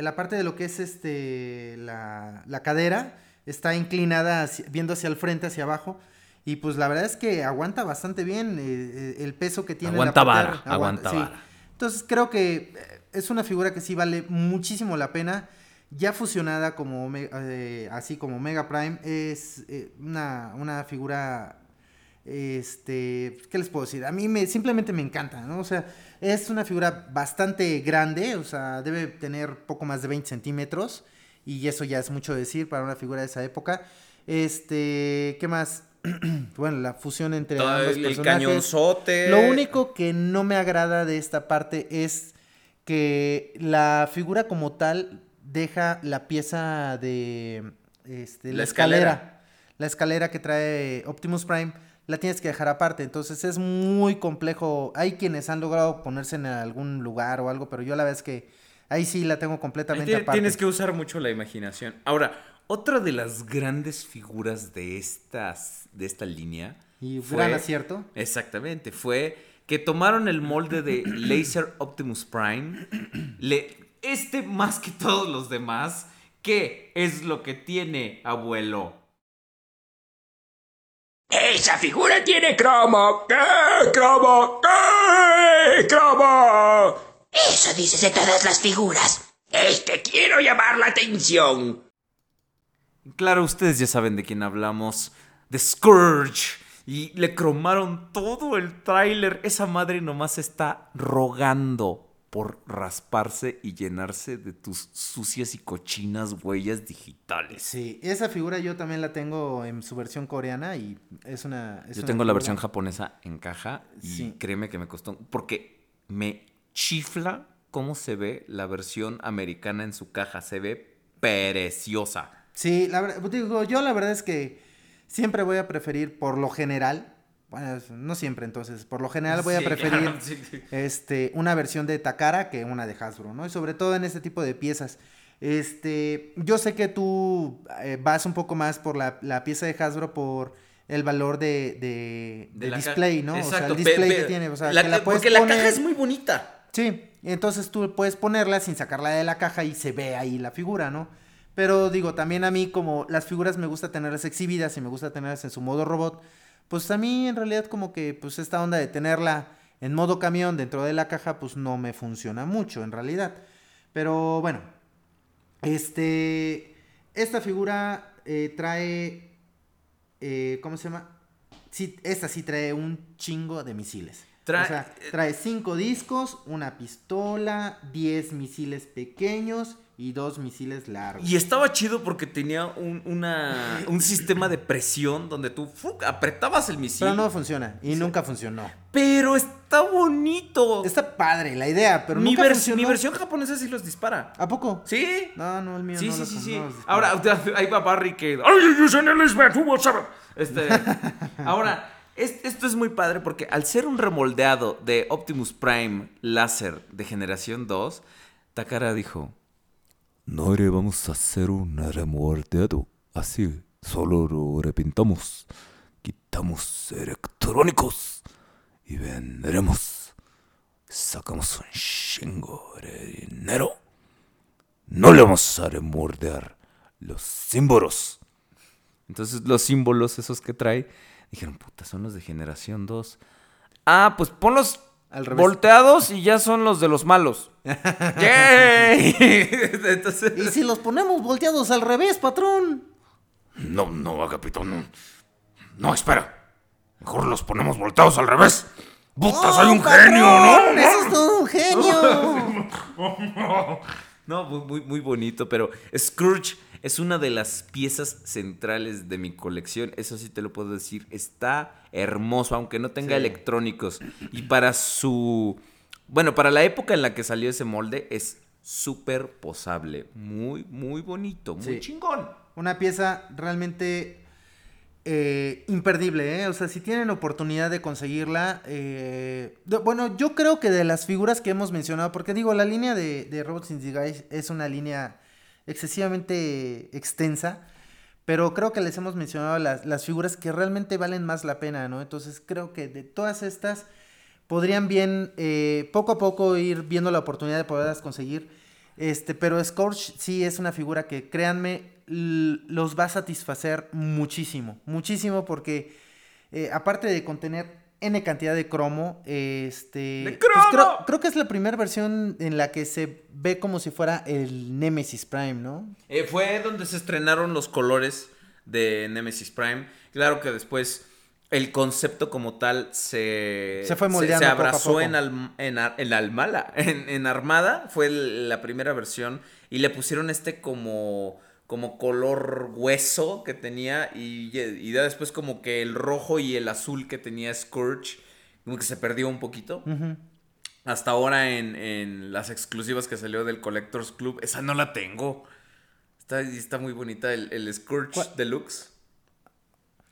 de la parte de lo que es este la, la cadera, está inclinada hacia- viendo hacia el frente, hacia abajo. Y pues la verdad es que aguanta bastante bien eh, eh, el peso que tiene. en la Aguanta de vara, arriba. aguanta sí. vara. Entonces creo que eh, es una figura que sí vale muchísimo la pena. Ya fusionada como eh, así como Mega Prime es eh, una, una figura este qué les puedo decir a mí me simplemente me encanta no o sea es una figura bastante grande o sea debe tener poco más de 20 centímetros y eso ya es mucho decir para una figura de esa época este qué más bueno la fusión entre Todo ambos el- personajes cañonzote. lo único que no me agrada de esta parte es que la figura como tal deja la pieza de este, la, La escalera. escalera. La escalera que trae Optimus Prime la tienes que dejar aparte. Entonces es muy complejo. Hay quienes han logrado ponerse en algún lugar o algo, pero yo la verdad es que ahí sí la tengo completamente aparte. Tienes que usar mucho la imaginación. Ahora, otra de las grandes figuras de estas de esta línea Y fue- gran acierto. Exactamente, fue que tomaron el molde de Laser Optimus Prime, le este más que todos los demás, ¿qué es lo que tiene, abuelo? Esa figura tiene cromo. ¿Qué? ¿Cromo? ¿Qué? ¿Cromo? Eso dices de todas las figuras. Este quiero llamar la atención. Claro, ustedes ya saben de quién hablamos, de Scourge. Y le cromaron todo el tráiler. Esa madre nomás está rogando por rasparse y llenarse de tus sucias y cochinas huellas digitales. Sí, esa figura yo también la tengo en su versión coreana y es una... es Yo una tengo la versión japonesa en caja y Sí. créeme que me costó. Porque me chifla cómo se ve la versión americana en su caja. Se ve preciosa. Sí, la verdad, digo, yo la verdad es que siempre voy a preferir, por lo general, bueno, no siempre entonces, por lo general voy a Sí, preferir claro, sí, sí. este, una versión de Takara que una de Hasbro, ¿no? Y sobre todo en este tipo de piezas. Este, yo sé que tú eh, vas un poco más por la, la pieza de Hasbro por el valor de, de, display, ¿no? o sea, Exacto, el display que tiene, o sea, la que la porque la caja es muy bonita. Sí, entonces tú puedes ponerla sin sacarla de la caja y se ve ahí la figura, ¿no? Pero digo, también a mí como las figuras me gusta tenerlas exhibidas y me gusta tenerlas en su modo robot, pues a mí en realidad como que pues esta onda de tenerla en modo camión dentro de la caja pues no me funciona mucho en realidad. Pero bueno, este, esta figura eh, trae, eh, ¿cómo se llama? Sí, esta sí trae un chingo de misiles. Trae- o sea, trae cinco discos, una pistola, 10 misiles pequeños y dos misiles largos. Y estaba chido porque tenía un, una- un sistema de presión donde tú ¡fuc! apretabas el misil. Pero no funciona y nunca funcionó. Pero está bonito. Está padre la idea, pero mi, nunca vers- funcionó. mi versión japonesa sí los dispara. ¿A poco? ¿Sí? No, no, el mío Sí, no sí, lo- sí, sí. los. Ahora, ahí va Barry que... ¡Ay, you send Elizabeth, who was up?" Este, ahora, es- esto es muy padre porque al ser un remoldeado de Optimus Prime láser de generación 2, Takara dijo... No le vamos a hacer un remoldeado así, solo lo repintamos, quitamos electrónicos y vendremos. Sacamos un chingo de dinero. No le vamos a remordear los símbolos. Entonces los símbolos esos que trae, dijeron, puta, son los de generación 2. Ah, pues ponlos Al revés. volteados y ya son los de los malos. ¡Yay! Entonces, Y si los ponemos volteados al revés, patrón. No, no, capitán. No, no espera. Mejor los ponemos voltados al revés. ¡Puta, soy un genio, ¿no? ¡Eso es todo un genio! no, muy, muy, muy bonito, pero Scrooge es una de las piezas centrales de mi colección. Eso sí te lo puedo decir. Está hermoso, aunque no tenga electrónicos. Y para su... Bueno, para la época en la que salió ese molde es súper posable. Muy, muy bonito. Muy Sí. chingón. Una pieza realmente eh, imperdible, ¿eh? O sea, si tienen oportunidad de conseguirla, eh, de- bueno, yo creo que de las figuras que hemos mencionado, porque digo, la línea de, de Robots in Disguise es una línea excesivamente extensa, pero creo que les hemos mencionado las, las figuras que realmente valen más la pena, ¿no? Entonces creo que de todas estas podrían bien eh, poco a poco ir viendo la oportunidad de poderlas conseguir. Este, pero Scorch sí es una figura que, créanme, los va a satisfacer muchísimo, muchísimo porque eh, aparte de contener N cantidad de cromo, este... ¡De pues, cromo! creo, creo que es la primera versión en la que se ve como si fuera el Nemesis Prime, ¿no? Eh, fue donde se estrenaron los colores de Nemesis Prime. Claro que después el concepto como tal se, Se fue moldeando se poco a abrazó poco. en, Alm- en, Ar- en Almala, en, en Armada, fue el- la primera versión. Y le pusieron este como, como color hueso que tenía. Y, y ya después como que el rojo y el azul que tenía Scourge, como que se perdió un poquito. Hasta ahora en, en las exclusivas que salió del Collectors Club, esa no la tengo. Está, está muy bonita el, el Scourge ¿Cuál? Deluxe.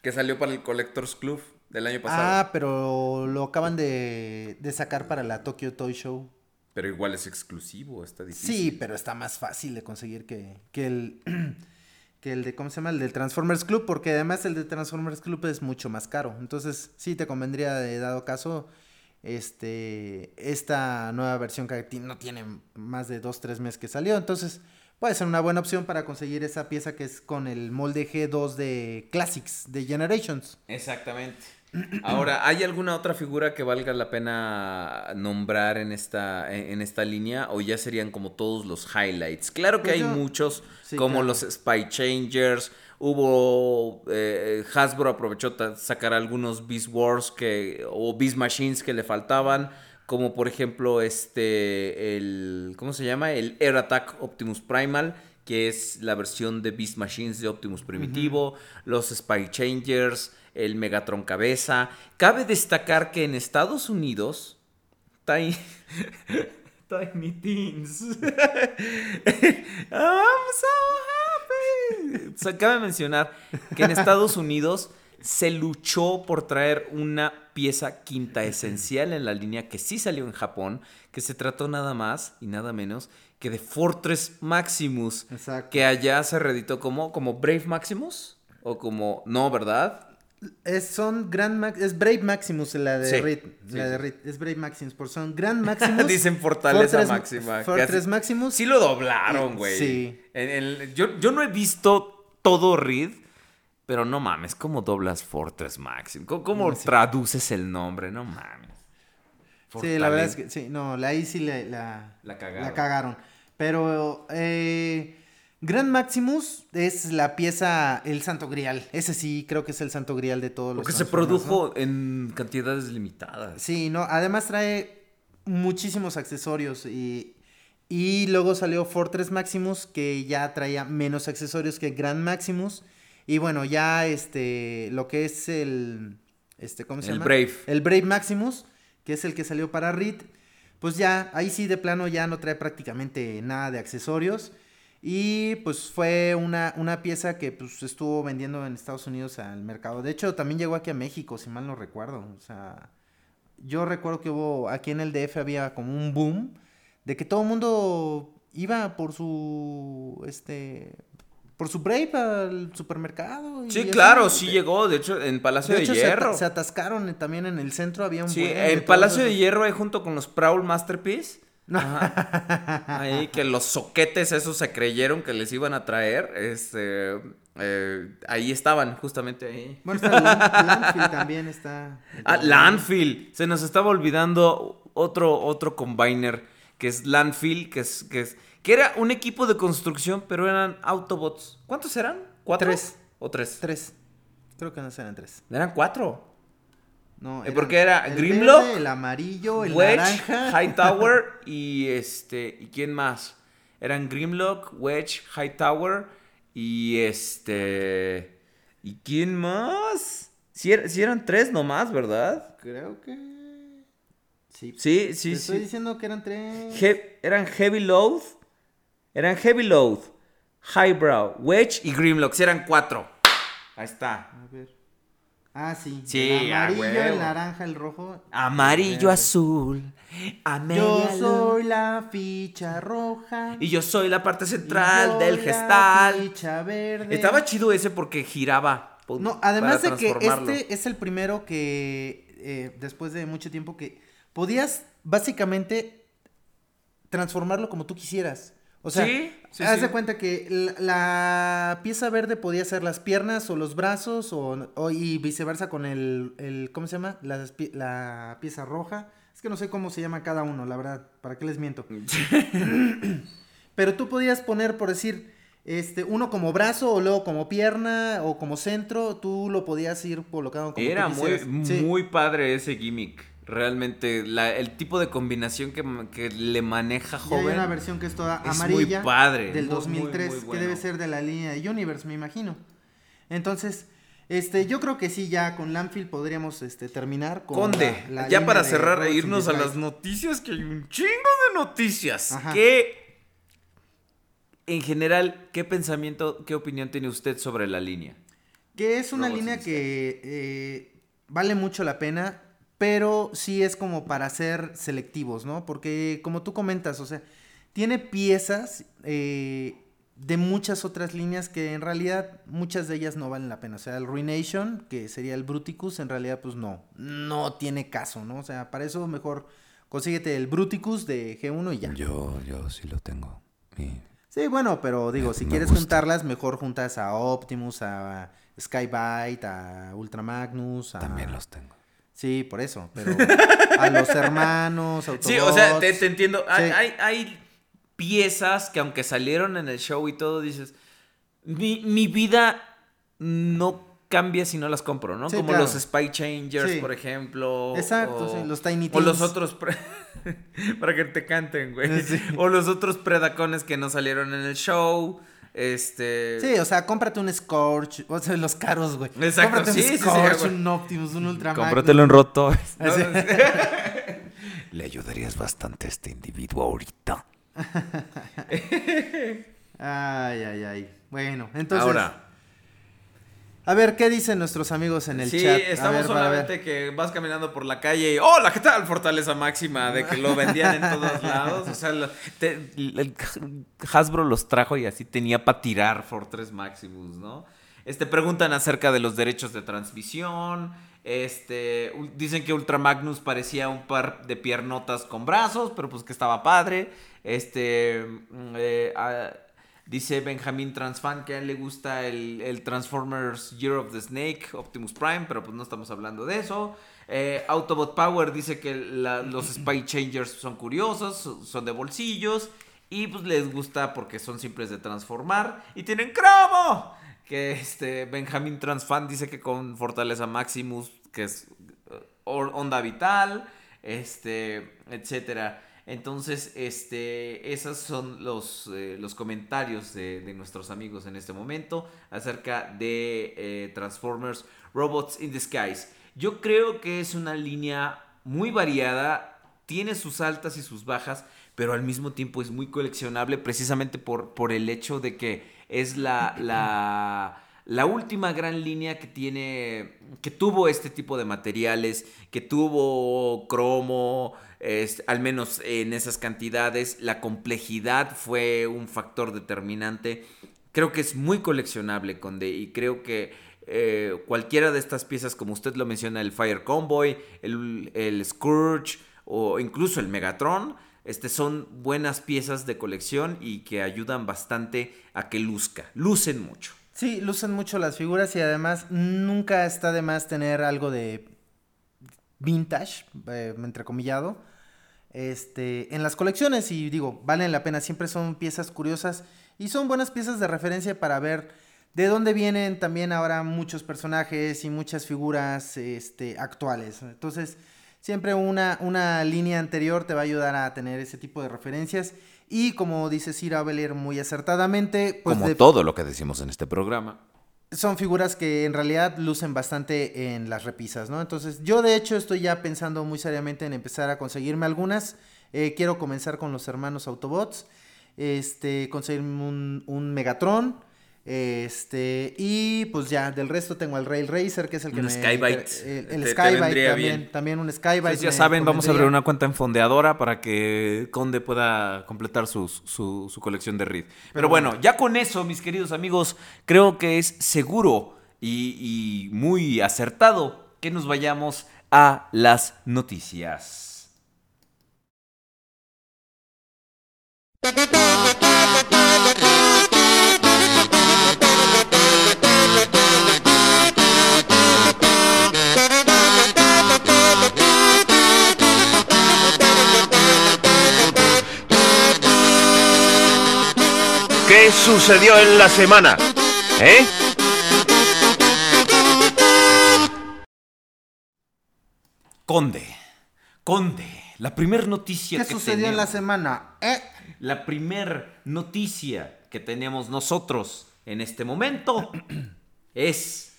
Que salió para el Collectors Club del año pasado. Ah, pero lo acaban de, de sacar para la Tokyo Toy Show. Pero igual es exclusivo, está difícil. Sí, pero está más fácil de conseguir que, que el que el de ¿cómo se llama? el del Transformers Club, porque además el de Transformers Club es mucho más caro. Entonces, sí te convendría de dado caso este esta nueva versión que no tiene más de dos, tres meses que salió. Entonces, puede ser una buena opción para conseguir esa pieza que es con el molde G2 de Classics, de Generations. Exactamente. Ahora, ¿hay alguna otra figura que valga la pena nombrar en esta, en esta línea? ¿O ya serían como todos los highlights? Claro que Pues hay yo- muchos, Sí, como claro. los Spy Changers. Hubo. eh, Hasbro aprovechó sacar algunos Beast Wars que, o Beast Machines que le faltaban. Como por ejemplo, este. El, ¿Cómo se llama? El Air Attack Optimus Primal. Que es la versión de Beast Machines de Optimus Primitivo. Los Spy Changers. El Megatron Cabeza. Cabe destacar que en Estados Unidos. Tiny, Tiny Teens. I'm so happy. O sea, cabe mencionar que en Estados Unidos se luchó por traer una pieza quinta esencial en la línea que sí salió en Japón, que se trató nada más y nada menos que de Fortress Maximus, Exacto. que allá se reeditó como, como Brave Maximus o como no, ¿verdad? Es, son Grand Max, es Brave Maximus la de Sí, Reed, sí, la de. Reed, es Brave Maximus, por son Grand Maximus. Dicen Fortaleza Fortress- Máxima. Fortress así- Maximus. Sí lo doblaron, güey. Sí. En el- yo, yo no he visto todo Reed, pero no mames, ¿cómo doblas Fortress Maximus? ¿Cómo, cómo traduces el nombre? No mames. Sí, la verdad es que sí, no, la ahí sí la, La cagaron. la cagaron. Pero eh, Grand Maximus es la pieza, el santo grial. Ese sí, creo que es el santo grial de todos los Porque se produjo en cantidades limitadas. Sí, no, además trae muchísimos accesorios y, y luego salió Fortress Maximus que ya traía menos accesorios que Grand Maximus y bueno, ya este lo que es el este ¿cómo se El llama? Brave. El Brave Maximus, que es el que salió para Reed, pues ya ahí sí de plano ya no trae prácticamente nada de accesorios. Y pues fue una, una pieza que pues estuvo vendiendo en Estados Unidos al mercado. De hecho, también llegó aquí a México, si mal no recuerdo. O sea, yo recuerdo que hubo, aquí en el DF había como un boom de que todo el mundo iba por su, este, por su Brave al supermercado. y Sí, claro, sí llegó. De hecho, en Palacio de, De hecho, Hierro. se atascaron también en el centro, había un Sí, de en Palacio de esos- Hierro ahí junto con los Prowl Masterpiece. Ajá. Ahí que los soquetes esos se creyeron que les iban a traer. Este, eh, ahí estaban, justamente ahí. Bueno, está Lan- Landfill también está. Ah, Landfill. Se nos estaba olvidando otro, otro combiner que es Landfill, que es, que es que era un equipo de construcción, pero eran Autobots. ¿Cuántos eran? ¿Cuatro? Tres. ¿O tres? Tres. Creo que no serán tres. Eran cuatro. No, Eh, porque era el Grimlock, verde, el amarillo, el Wedge, naranja. Hightower y este. ¿Y quién más? Eran Grimlock, Wedge, Hightower y este. ¿Y quién más? Si eran tres nomás, ¿verdad? Creo que. Sí. Sí, sí, Te sí. estoy diciendo que eran tres. He- eran Heavy Load. Eran Heavy Load, Highbrow, Wedge y Grimlock. Sí, eran cuatro. Ahí está. A ver. Ah, sí. Sí, El amarillo, el naranja, el rojo. Amarillo, azul. Yo soy la ficha roja. Y yo soy la parte central yo del la gestal. ficha verde. Estaba chido ese porque giraba. po- No, además de que este es el primero que, eh, después de mucho tiempo, que podías básicamente transformarlo como tú quisieras. O sea, Sí, sí, haz sí. de cuenta que la, la pieza verde podía ser las piernas o los brazos o, o- y viceversa con el, el ¿cómo se llama? Pi- la pieza roja. Es que no sé cómo se llama cada uno, la verdad. ¿Para qué les miento? Pero tú podías poner, por decir, este, uno como brazo o luego como pierna o como centro, tú lo podías ir colocando como Era muy, muy padre ese gimmick. Realmente, la- el tipo de combinación que, que le maneja Y hay joven. una versión que es toda es amarilla muy padre, del muy, 2003, muy, muy que debe ser de la línea de Universe, me imagino. Entonces, este, yo creo que sí, ya con Landfill podríamos este, terminar con Conde, la- la ya para cerrar e irnos a las noticias, que hay un chingo de noticias. Ajá. Que, en general, ¿qué pensamiento, qué opinión tiene usted sobre la línea? Que es una línea que eh, vale mucho la pena, pero sí es como para ser selectivos, ¿no? Porque como tú comentas, o sea, tiene piezas eh, de muchas otras líneas que en realidad muchas de ellas no valen la pena. O sea, el Ruination, que sería el Bruticus, en realidad pues no, no tiene caso, ¿no? O sea, para eso mejor consíguete el Bruticus de G1 y ya. Yo, yo sí lo tengo. Y Sí, bueno, pero digo, si Me quieres gusta. juntarlas, mejor juntas a Optimus, a Skybite, a Ultra Magnus, a... también los tengo. Sí, por eso, pero a los hermanos, Sí, o sea, te, Autobots. te entiendo. Hay, Sí. hay, hay piezas que aunque salieron en el show y todo, dices, mi, mi vida no cambia si no las compro, ¿no? Sí, Como claro. los Spy Changers, Sí. por ejemplo. Exacto, o- sí, los Tiny O los otros... para que te canten, güey. Sí. O los otros Predacones que no salieron en el show. Este... Sí, o sea, cómprate un Scorch, o sea, los caros, güey. Exacto, Cómprate sí, un sí, sí, Scorch, un Optimus, un Ultra Magnus. Cómpratelo en Roto. Le ayudarías bastante a este individuo ahorita. Ay, ay, ay. Bueno, entonces... Ahora... A ver, ¿qué dicen nuestros amigos en el sí, chat? A estamos ver, solamente que vas caminando por la calle y ¡Hola! ¿Qué tal? Fortaleza máxima de que lo vendían en todos lados. O sea, lo- te- el Hasbro los trajo y así tenía para tirar Fortress Maximus, ¿no? Este, preguntan acerca de los derechos de transmisión. Este, dicen que Ultra Magnus parecía un par de piernotas con brazos, pero pues que estaba padre. Este, mm, eh, Dice Benjamín Transfan que a él le gusta el, el Transformers Year of the Snake, Optimus Prime, pero pues no estamos hablando de eso. Eh, Autobot Power dice que la- los Spy Changers son curiosos, son- de bolsillos y pues les gusta porque son simples de transformar y tienen cromo. Que este Benjamín Transfan dice que con Fortaleza Maximus, que es eh, onda vital, este, etcétera. Entonces, este, esos son los, eh, los comentarios de, de nuestros amigos en este momento acerca de eh, Transformers Robots in Disguise. Yo creo que es una línea muy variada, tiene sus altas y sus bajas, pero al mismo tiempo es muy coleccionable precisamente por, por el hecho de que es la, la, la última gran línea que tiene, que tuvo este tipo de materiales, que tuvo cromo, es- al menos en esas cantidades, la complejidad fue un factor determinante. Creo que es muy coleccionable, Conde, y creo que eh, cualquiera de estas piezas, como usted lo menciona, el Fire Convoy, el, el Scourge o incluso el Megatron, este, son buenas piezas de colección y que ayudan bastante a que luzca. Lucen mucho. Sí, lucen mucho las figuras y además nunca está de más tener algo de vintage, eh, entrecomillado, este, en las colecciones y digo, valen la pena, siempre son piezas curiosas y son buenas piezas de referencia para ver de dónde vienen también ahora muchos personajes y muchas figuras este, actuales. Entonces, siempre una, una línea anterior te va a ayudar a tener ese tipo de referencias y como dice Sir Abelier muy acertadamente, pues Como todo lo que decimos en este programa. Son figuras que en realidad lucen bastante en las repisas, ¿no? Entonces, yo de hecho estoy ya pensando muy seriamente en empezar a conseguirme algunas. Eh, quiero comenzar con los hermanos Autobots, este, conseguirme un, un Megatron, este, y pues ya, del resto tengo al Rail Racer, que es el que Un me... Skybite. El, el te Skybite también, bien. también un Skybite. Pues ya saben, vamos a abrir una cuenta en fondeadora para que Conde pueda completar su, su, su colección de Reed. Pero bueno, ya con eso, mis queridos amigos, creo que es seguro y, y muy acertado que nos vayamos a las noticias. sucedió en la semana? ¿Eh? Conde, Conde, la primer noticia ¿Qué que sucedió en la semana? Eh, La primer noticia que tenemos nosotros en este momento es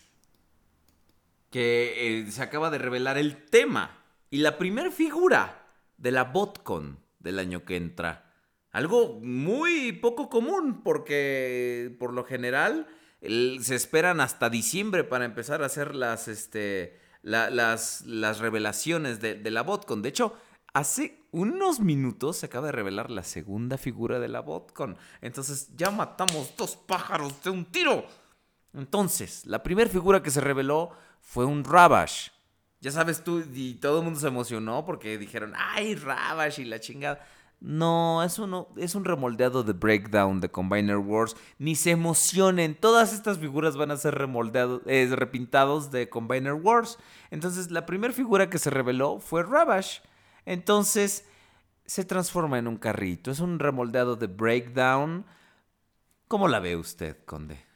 que eh, se acaba de revelar el tema y la primer figura de la BotCon del año que entra. Algo muy poco común porque por lo general se esperan hasta diciembre para empezar a hacer las, este, la- las, las revelaciones de, de la BotCon. De hecho, hace unos minutos se acaba de revelar la segunda figura de la BotCon. Entonces ya matamos dos pájaros de un tiro. Entonces, la primera figura que se reveló fue un Rabash. Ya sabes tú, y todo el mundo se emocionó porque dijeron, ¡ay, Rabash! y la chingada. No, es, uno, es un remoldeado de Breakdown de Combiner Wars. Ni se emocionen, todas estas figuras van a ser remoldeados, eh, repintados de Combiner Wars. Entonces, la primera figura que se reveló fue Rabash. Entonces, se transforma en un carrito. Es un remoldeado de Breakdown. ¿Cómo la ve usted, Conde?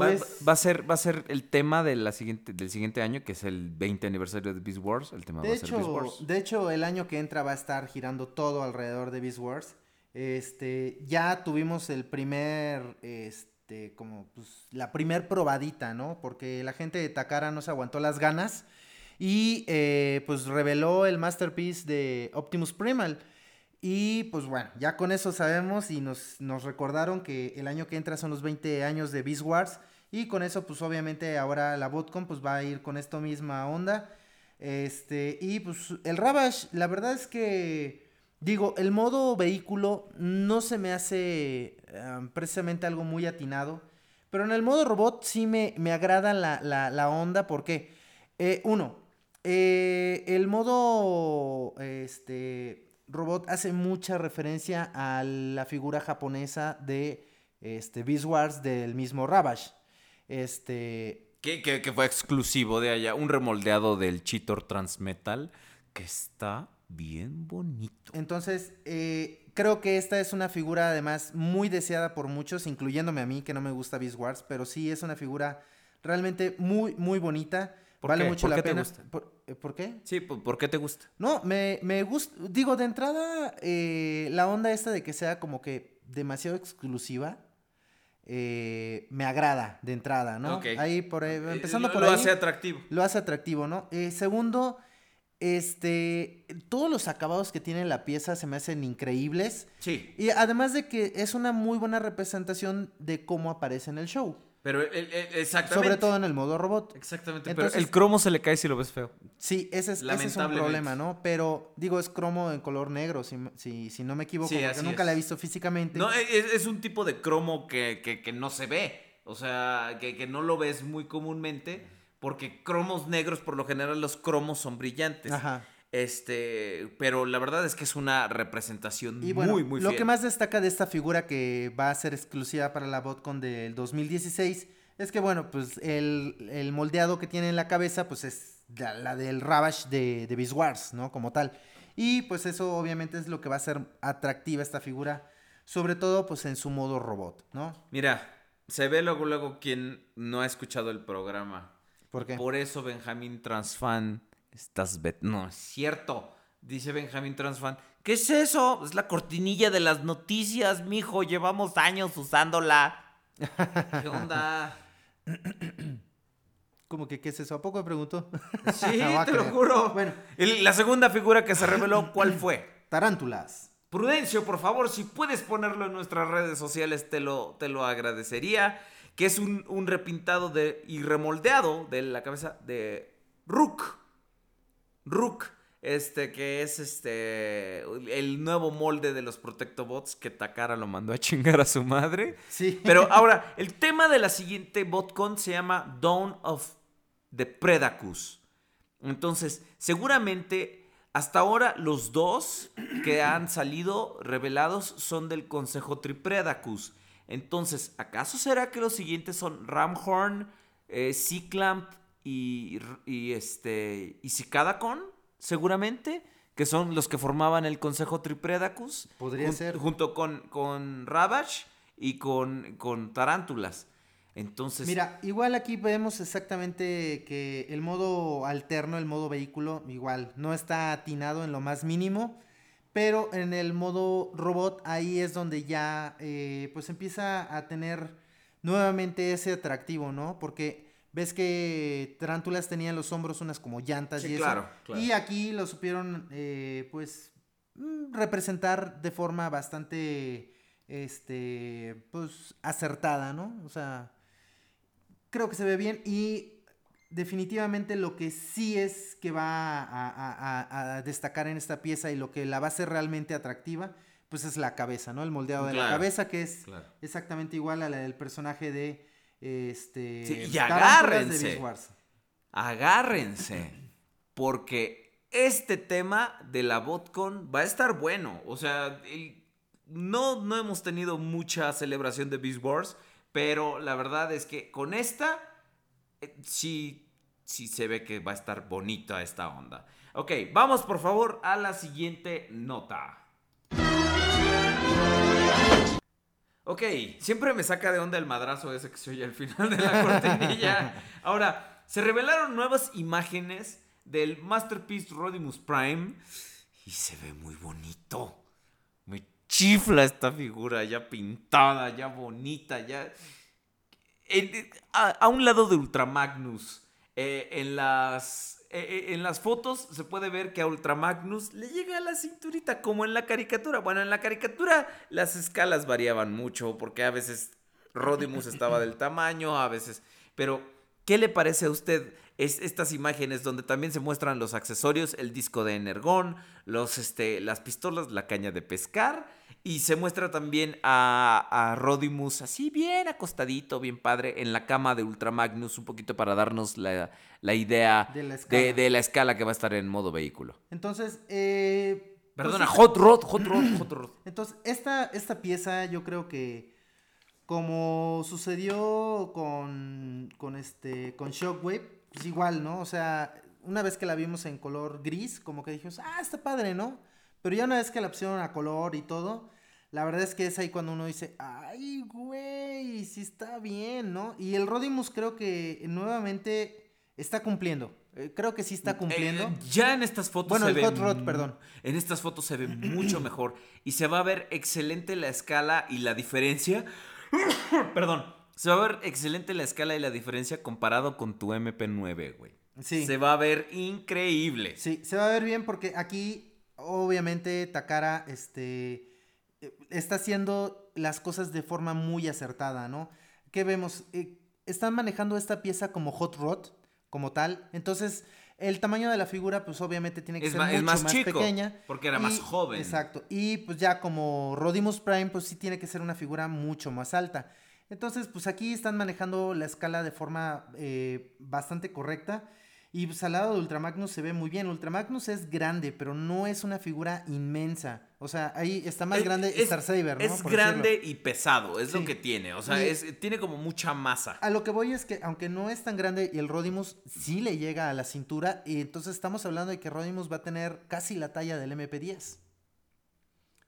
Va, Pues- va a ser, va a ser el tema de la siguiente, del siguiente año, que es el 20 aniversario de Beast Wars. El tema De va a ser Beast hecho, Wars. de hecho, el año que entra va a estar girando todo alrededor de Beast Wars. Este, ya tuvimos el primer, este, como, pues, la primer probadita, ¿no? Porque la gente de Takara no se aguantó las ganas y, eh, pues, reveló el masterpiece de Optimus Primal. Y, pues, bueno, ya con eso sabemos y nos, nos recordaron que el año que entra son los 20 años de Beast Wars. Y con eso, pues, obviamente, ahora la Botcon, pues, va a ir con esta misma onda. Este, y pues el Rabash, la verdad es que, digo, el modo vehículo no se me hace eh, precisamente algo muy atinado, pero en el modo robot sí me, me agrada la, la, la onda, porque, eh, uno, eh, el modo, este, robot hace mucha referencia a la figura japonesa de, este, Beast Wars del mismo Rabash. Este, Que, que- que fue exclusivo de allá. Un remoldeado del Cheetor Transmetal que está bien bonito. Entonces, eh, creo que esta es una figura además muy deseada por muchos, incluyéndome a mí, que no me gusta Beast Wars, pero sí es una figura realmente muy, muy bonita. ¿Por vale qué? mucho ¿Por la qué te pena. gusta? ¿Por, eh, por qué? Sí, ¿por, por qué te gusta? No, me, me gusta, digo, de entrada, eh, la onda esta de que sea como que demasiado exclusiva, eh, me agrada de entrada, ¿no? Ok. Ahí por ahí, empezando lo, por lo ahí hace atractivo. lo hace atractivo, ¿no? Eh, segundo, este, todos los acabados que tiene la pieza se me hacen increíbles. Sí. Y además de que es una muy buena representación de cómo aparece en el show. Pero el- el- exactamente. Sobre todo en el modo robot. Exactamente. Entonces- pero el cromo se le cae si lo ves feo. Sí, ese es, ese es un problema, ¿no? Pero digo, es cromo en color negro, si, si, si no me equivoco, Sí, porque nunca es. la he visto físicamente. No, es, es un tipo de cromo que, que- que no se ve. O sea, que, que no lo ves muy comúnmente. Porque cromos negros, por lo general, los cromos son brillantes. Ajá. Este, pero la verdad es que es una representación Y bueno, muy, muy lo fiel. que más destaca de esta figura que va a ser exclusiva para la BotCon del 2016 es que, bueno, pues el, el moldeado que tiene en la cabeza, pues es la, la del Ravage de, de Beast Wars, ¿no? Como tal. Y pues eso obviamente es lo que va a ser atractiva esta figura, sobre todo pues en su modo robot, ¿no? Mira, se ve luego, luego quien no ha escuchado el programa. ¿Por qué? Por eso Benjamín Transfan, estás... vet- No, es cierto. Dice Benjamín Transfan, ¿qué es eso? Es la cortinilla de las noticias, mijo. Llevamos años usándola. ¿Qué onda? Como que, ¿qué es eso? ¿A poco me preguntó? Sí, No te lo juro. Bueno, El- la segunda figura que se reveló, ¿cuál fue? tarántulas. Prudencio, por favor, si puedes ponerlo en nuestras redes sociales, te lo, te lo agradecería. Que es un, un repintado de, y remoldeado de la cabeza de Rook. Rook, este, que es este el nuevo molde de los Protectobots que Takara lo mandó a chingar a su madre. Sí. Pero ahora, el tema de la siguiente BotCon se llama Dawn of the Predacus. Entonces, seguramente hasta ahora los dos que han salido revelados son del Consejo Tripredacus. Entonces, ¿acaso será que los siguientes son Ramhorn, eh, y, y este y Cicadacon? Seguramente, que son los que formaban el Consejo Tripredacus. Podría jun- ser. Junto con, con Ravage y con, con Tarántulas. Entonces, Mira, igual aquí vemos exactamente que el modo alterno, el modo vehículo, igual, no está atinado en lo más mínimo, pero en el modo robot ahí es donde ya eh, pues empieza a tener nuevamente ese atractivo, ¿no? Porque ves que Tarántulas tenían los hombros unas como llantas Sí, y eso. claro, claro. Y aquí lo supieron eh, pues mm, representar de forma bastante este pues acertada, ¿no? O sea, creo que se ve bien y definitivamente lo que sí es que va a, a- a- a destacar en esta pieza y lo que la va a hacer realmente atractiva, pues es la cabeza, ¿no? El moldeado de la cabeza que es exactamente igual a la del personaje de este Sí, y Tarántulas de agárrense. Agárrense. Porque este tema de la BotCon va a estar bueno. O sea, el- no, no hemos tenido mucha celebración de Beast Wars. Pero la verdad es que con esta, eh, sí, sí se ve que va a estar bonita esta onda. Ok, vamos por favor a la siguiente nota. Ok, siempre me saca de onda el madrazo ese que se oye al final de la cortinilla. Ahora, se revelaron nuevas imágenes del Masterpiece Rodimus Prime y se ve muy bonito. Me chifla esta figura ya pintada, ya bonita, ya... A un lado de Ultramagnus, eh, en las... eh, eh, en las fotos se puede ver que a Ultramagnus le llega a la cinturita, como en la caricatura. Bueno, en la caricatura las escalas variaban mucho, porque a veces Rodimus estaba del tamaño, a veces... Pero, ¿qué le parece a usted es, estas imágenes donde también se muestran los accesorios, el disco de Energón, los, este, las pistolas, la caña de pescar, y se muestra también a, a Rodimus así bien acostadito, bien padre, en la cama de Ultramagnus, un poquito para darnos la, la idea De la escala. de, de la escala que va a estar en modo vehículo. Entonces, eh, pues Perdona, Hot Rod, Hot Rod, Hot Rod. Entonces, esta, esta pieza yo creo que como sucedió con, con, este, con Shockwave, pues igual, ¿no? O sea, una vez que la vimos en color gris, como que dijimos, ah, está padre, ¿no? Pero ya una vez que la pusieron a color y todo, la verdad es que es ahí cuando uno dice, ay, güey, sí está bien, ¿no? Y el Rodimus creo que nuevamente está cumpliendo. Eh, creo que sí está cumpliendo. Eh, ya en estas fotos Bueno, se el ve Hot Rod, perdón. En estas fotos se ve mucho mejor y se va a ver excelente la escala y la diferencia. Perdón. Se va a ver excelente la escala y la diferencia comparado con tu MP9, güey. Sí. Se va a ver increíble. Sí, se va a ver bien porque aquí, obviamente, Takara, este, eh, está haciendo las cosas de forma muy acertada, ¿no? ¿Qué vemos? Eh, están manejando esta pieza como hot rod, como tal. Entonces, el tamaño de la figura, pues obviamente tiene que Es ser ma- mucho es más, más chico, pequeña. porque era más joven. Exacto. Y pues ya como Rodimus Prime, pues sí tiene que ser una figura mucho más alta. Entonces, pues aquí están manejando la escala de forma eh, bastante correcta. Y pues al lado de Ultramagnus se ve muy bien. Ultramagnus es grande, pero no es una figura inmensa. O sea, ahí está más Es- grande es- Star Saber, ¿no? Es Por grande decirlo. y pesado, es Sí. lo que tiene. O sea, Y- es, tiene como mucha masa. A lo que voy es que, aunque no es tan grande y el Rodimus sí le llega a la cintura, y entonces estamos hablando de que Rodimus va a tener casi la talla del MP10.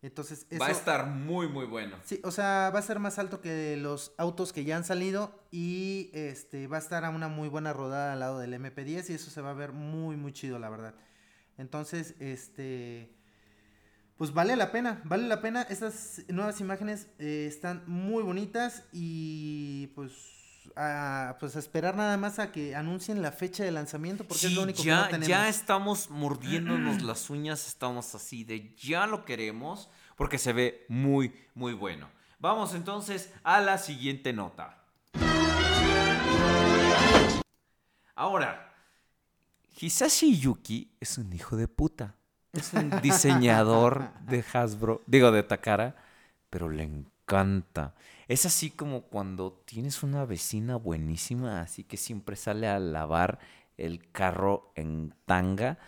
Entonces, eso, Va a estar muy, muy bueno. Sí, o sea, va a ser más alto que los autos que ya han salido y este va a estar a una muy buena rodada al lado del MP10 y eso se va a ver muy, muy chido, la verdad. Entonces, este. Pues vale la pena, vale la pena. Estas nuevas imágenes eh, están muy bonitas y pues. A, pues a esperar nada más a que anuncien la fecha de lanzamiento porque es lo único ya, que no tenemos. ya estamos mordiéndonos las uñas, estamos así de ya lo queremos porque se ve muy, muy bueno. Vamos entonces a la siguiente nota. Ahora, Hisashi Yuki es un hijo de puta. Es un diseñador de Hasbro, digo de Takara, pero le encanta. Es así como cuando tienes una vecina buenísima, así que siempre sale a lavar el carro en tanga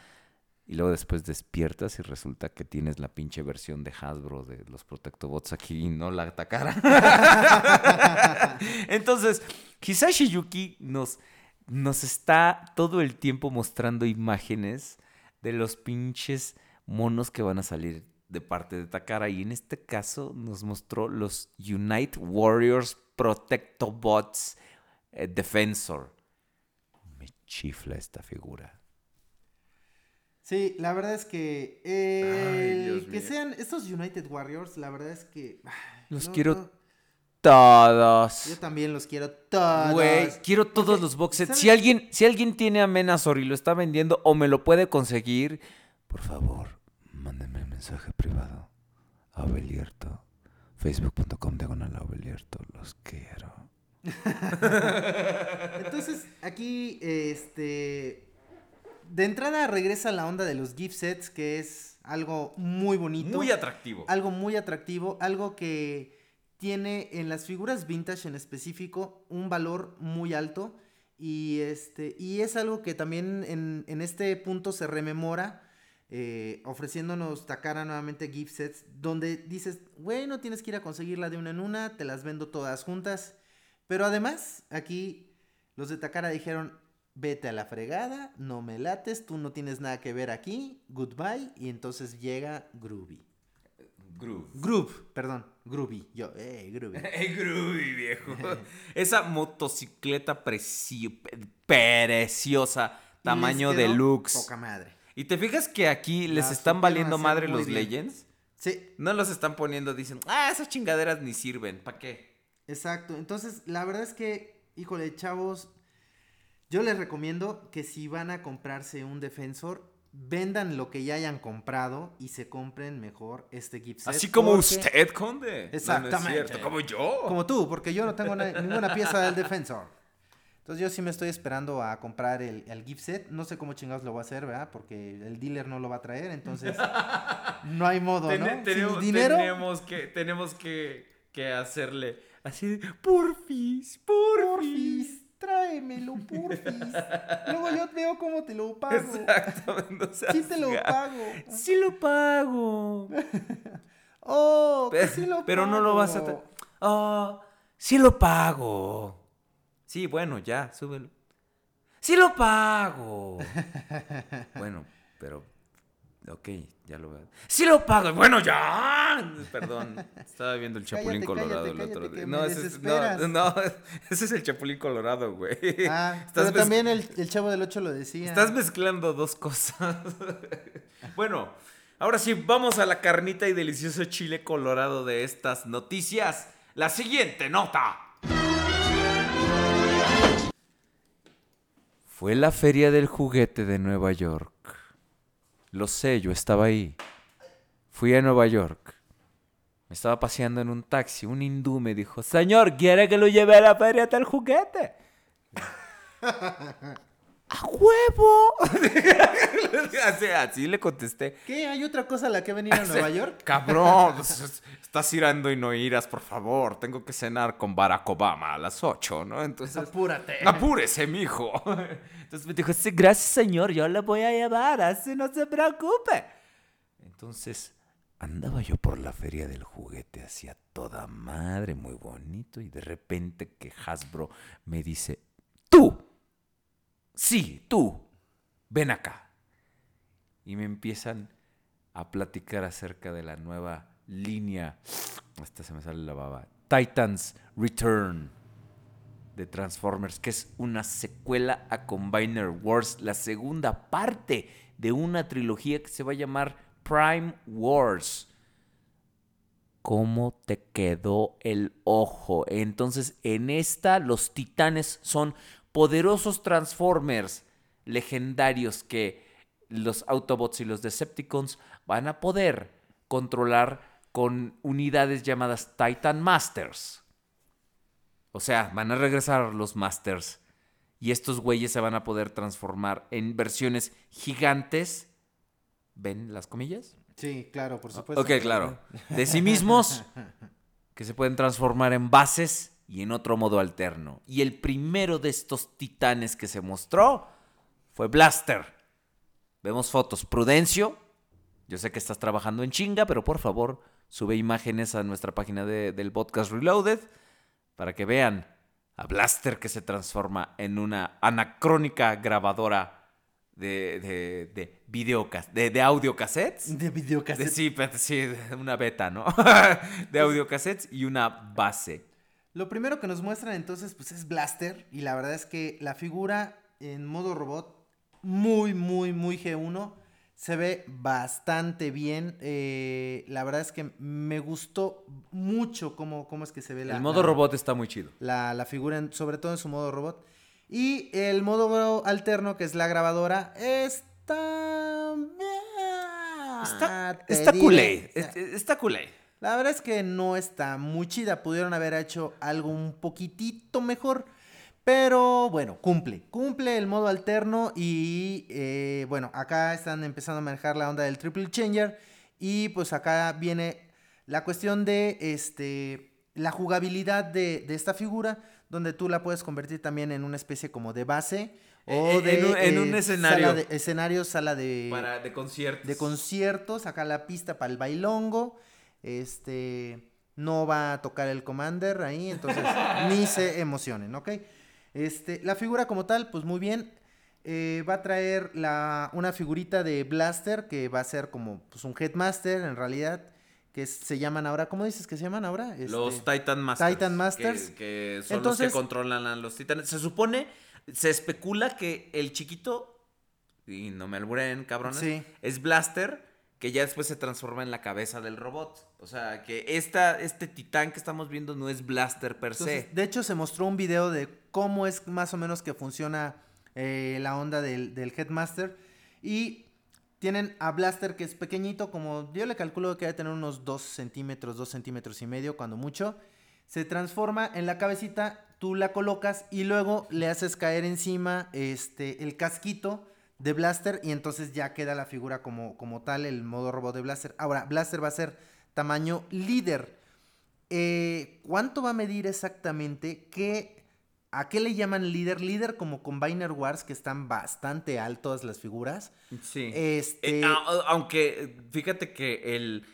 y luego después despiertas y resulta que tienes la pinche versión de Hasbro de los Protectobots aquí y no la Takara. Entonces, Hisashi Yuki nos, nos está todo el tiempo mostrando imágenes de los pinches monos que van a salir de parte de Takara. Y en este caso nos mostró los Unite Warriors Protectobots eh, Defensor. Me chifla esta figura. Sí, la verdad es que eh, que mío. sean estos United Warriors, la verdad es que Los no, quiero no. todos. Yo también los quiero todos. Güey, quiero todos los box sets. ¿sabes? Si alguien, si alguien tiene a Menazor y lo está vendiendo o me lo puede conseguir, Por favor, mándenme un mensaje privado. Abelierto. Facebook.com diagonal Abelierto. Los quiero. Entonces, aquí, este. De entrada regresa la onda de los gift sets, que es algo muy bonito. muy atractivo. algo muy atractivo, algo que tiene en las figuras vintage en específico un valor muy alto y este y es algo que también en, en este punto se rememora eh, ofreciéndonos Takara nuevamente gift sets donde dices, güey, no tienes que ir a conseguirla de una en una, te las vendo todas juntas. Pero además, aquí los de Takara dijeron, vete a la fregada, no me lates, tú no tienes nada que ver aquí, goodbye, y entonces llega Groovy. Groove. Groove, perdón, Groovy. Yo, eh, Groovy. Eh, Groovy, viejo. Esa motocicleta preci- preciosa, tamaño deluxe. Poca madre. Y te fijas que aquí les están valiendo madre los bien. Legends. Sí, No los están poniendo, dicen, ah, esas chingaderas ni sirven, ¿para qué? exacto. Entonces, la verdad es que, híjole, chavos, yo les recomiendo que si van a comprarse un defensor, vendan lo que ya hayan comprado y se compren mejor este gift set. Así como porque- usted, conde. No, no es Exactamente. cierto, como yo. Como tú, porque yo no tengo na- ninguna pieza del defensor. Entonces yo sí me estoy esperando a comprar el, el gift set. No sé cómo chingados lo voy a hacer, ¿verdad? Porque el dealer no lo va a traer, entonces no hay modo, ¿no? Sin tenemos, dinero. tenemos que, tenemos que, que hacerle así de, porfis, porfis. Porfis, tráemelo, porfis. Luego yo veo cómo te lo pago. Exactamente. Sí te lo pago. Sí lo pago. Oh, Pero, sí lo pero no lo vas a... Ah, sí lo pago. Sí, bueno, ya, súbelo. Sí lo pago. bueno, pero... Ok, ya lo veo. Sí lo pago. Bueno, ya. Perdón. Estaba viendo el Chapulín Cállate, Colorado cállate, el otro día. No, ese es, no, no, ese es el Chapulín Colorado, güey. Ah, pero también el, el chavo del 8 lo decía. Estás mezclando dos cosas. bueno, ahora sí, vamos a la carnita y delicioso chile colorado de estas noticias. La siguiente nota. Fue la feria del juguete de Nueva York. Lo sé, yo estaba ahí. Fui a Nueva York. Me estaba paseando en un taxi, un hindú me dijo, señor, ¿quiere que lo lleve a la feria del juguete? ¡A huevo! así, así le contesté. ¿Qué? ¿Hay otra cosa a la que venir a Nueva York? Cabrón, pues, estás irando y no irás, por favor. Tengo que cenar con Barack Obama a las 8, ¿no? Entonces, Apúrate. apúrese, mijo. Entonces me dijo, sí, gracias, señor, yo le voy a llevar, así no se preocupe. Entonces, andaba yo por la feria del juguete, hacía toda madre, muy bonito, y de repente que Hasbro me dice, tú, sí, tú, ven acá. Y me empiezan a platicar acerca de la nueva línea, hasta se me sale la baba, Titans Return de Transformers, que es una secuela a Combiner Wars, la segunda parte de una trilogía que se va a llamar Prime Wars. ¿Cómo te quedó el ojo? Entonces, en esta, los titanes son poderosos Transformers legendarios que los Autobots y los Decepticons van a poder controlar con unidades llamadas Titan Masters. O sea, van a regresar los Masters. Y estos güeyes se van a poder transformar en versiones gigantes. ¿Ven las comillas? Sí, claro, por supuesto. Ok, claro. De sí mismos, que se pueden transformar en bases y en otro modo alterno. Y el primero de estos titanes que se mostró fue Blaster. Vemos fotos. Prudencio, yo sé que estás trabajando en chinga, pero por favor, sube imágenes a nuestra página de- del podcast Reloaded para que vean a Blaster que se transforma en una anacrónica grabadora de, de, de, videocas- de, de audiocassettes. De videocassettes. De- sí, sí, una beta, ¿no? de audiocassettes y una base. Lo primero que nos muestran entonces pues es Blaster y la verdad es que la figura en modo robot muy muy muy G1 se ve bastante bien. eh, la verdad es que me gustó mucho cómo, cómo es que se ve la, El modo la- robot está muy chido. la, la figura, en- sobre todo en su modo robot. Y el modo alterno, que es la grabadora, está... Está, Ah, está culé. es- Está culé. La verdad es que no está muy chida. Pudieron haber hecho algo un poquitito mejor. Pero bueno, cumple. Cumple el modo alterno. Y eh, bueno, acá están empezando a manejar la onda del triple changer. Y pues acá viene la cuestión de este la jugabilidad de, de esta figura. Donde tú la puedes convertir también en una especie como de base. O Eh, de en un- en un eh, escenario. Sala de, escenario, sala de Para, de conciertos. de conciertos, acá la pista para el bailongo. Este no va a tocar el Commander ahí, entonces ni se emocionen, ¿ok? Este, la figura como tal, pues muy bien. eh, va a traer la, una figurita de Blaster que va a ser como pues, un Headmaster en realidad. Que se llaman ahora, ¿cómo dices que se llaman ahora? Los Este, Titan Masters. Titan Masters. Que, que son Entonces- los que controlan a los titanes. Se supone, se especula que el chiquito, y no me alburen, cabrones, Sí. es Blaster, que ya después se transforma en la cabeza del robot. O sea, que esta, este titán que estamos viendo no es Blaster per se. de hecho, se mostró un video de cómo es más o menos que funciona eh, la onda del, del Headmaster. Y tienen a Blaster que es pequeñito, como yo le calculo que debe tener unos 2 centímetros, 2 centímetros y medio, cuando mucho. Se transforma en la cabecita, tú la colocas y luego le haces caer encima este, el casquito de Blaster y entonces ya queda la figura como, como tal, el modo robot de Blaster. Ahora, Blaster va a ser tamaño líder. Eh, ¿Cuánto va a medir exactamente? ¿Qué, ¿A qué le llaman líder? Líder como Combiner Wars, que están bastante altas las figuras. Sí. Este- Eh, a- a- aunque fíjate que el,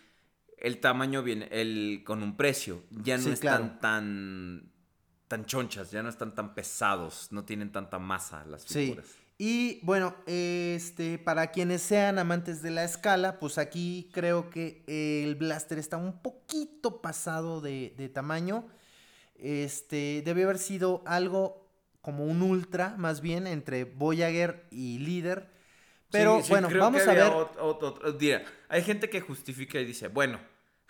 el tamaño viene el, con un precio. Ya no Sí, están tan, tan chonchas, ya no están tan pesados, no tienen tanta masa las Sí. Y bueno, este, para quienes sean amantes de la escala, pues aquí creo que el blaster está un poquito pasado de, de tamaño. Este, debe haber sido algo como un ultra, más bien, entre Voyager y líder. Pero Sí, sí, bueno, vamos a ver. ot- ot- ot- mira, hay gente que justifica y dice, bueno,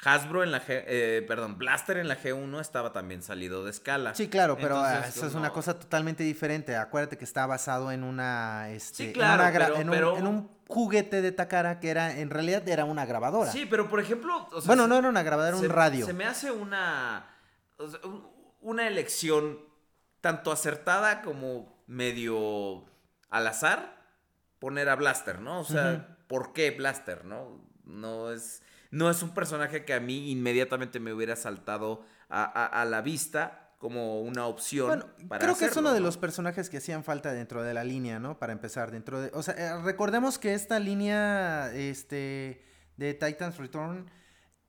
Hasbro en la G, eh, perdón, Blaster en la G1 estaba también salido de escala. Sí, claro, pero Entonces, ah, eso pues, es una no. cosa totalmente diferente. Acuérdate que está basado en una, este, Sí, en claro, una pero- en, un, pero- en un juguete de Takara que era, en realidad era una grabadora. Sí, pero por ejemplo. o sea, bueno, no era una grabadora, era se- un radio. Se me hace una. o sea, un- una elección tanto acertada como medio al azar poner a Blaster, ¿no? O sea, ¿por qué Blaster, no? No es. No es un personaje que a mí inmediatamente me hubiera saltado a, a- a la vista como una opción. Bueno, para creo que es uno de los personajes que hacían falta dentro de la línea, ¿no? Para empezar, dentro de... O sea, eh, recordemos que esta línea este, de Titans Return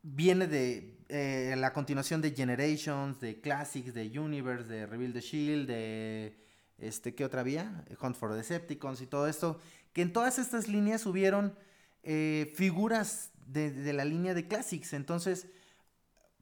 viene de eh, la continuación de Generations, de Classics, de Universe, de Reveal the Shield, de... Este, ¿Qué otra vía? Hunt for Decepticons y todo esto. Que en todas estas líneas hubieron eh, figuras de, de la línea de Classics. Entonces,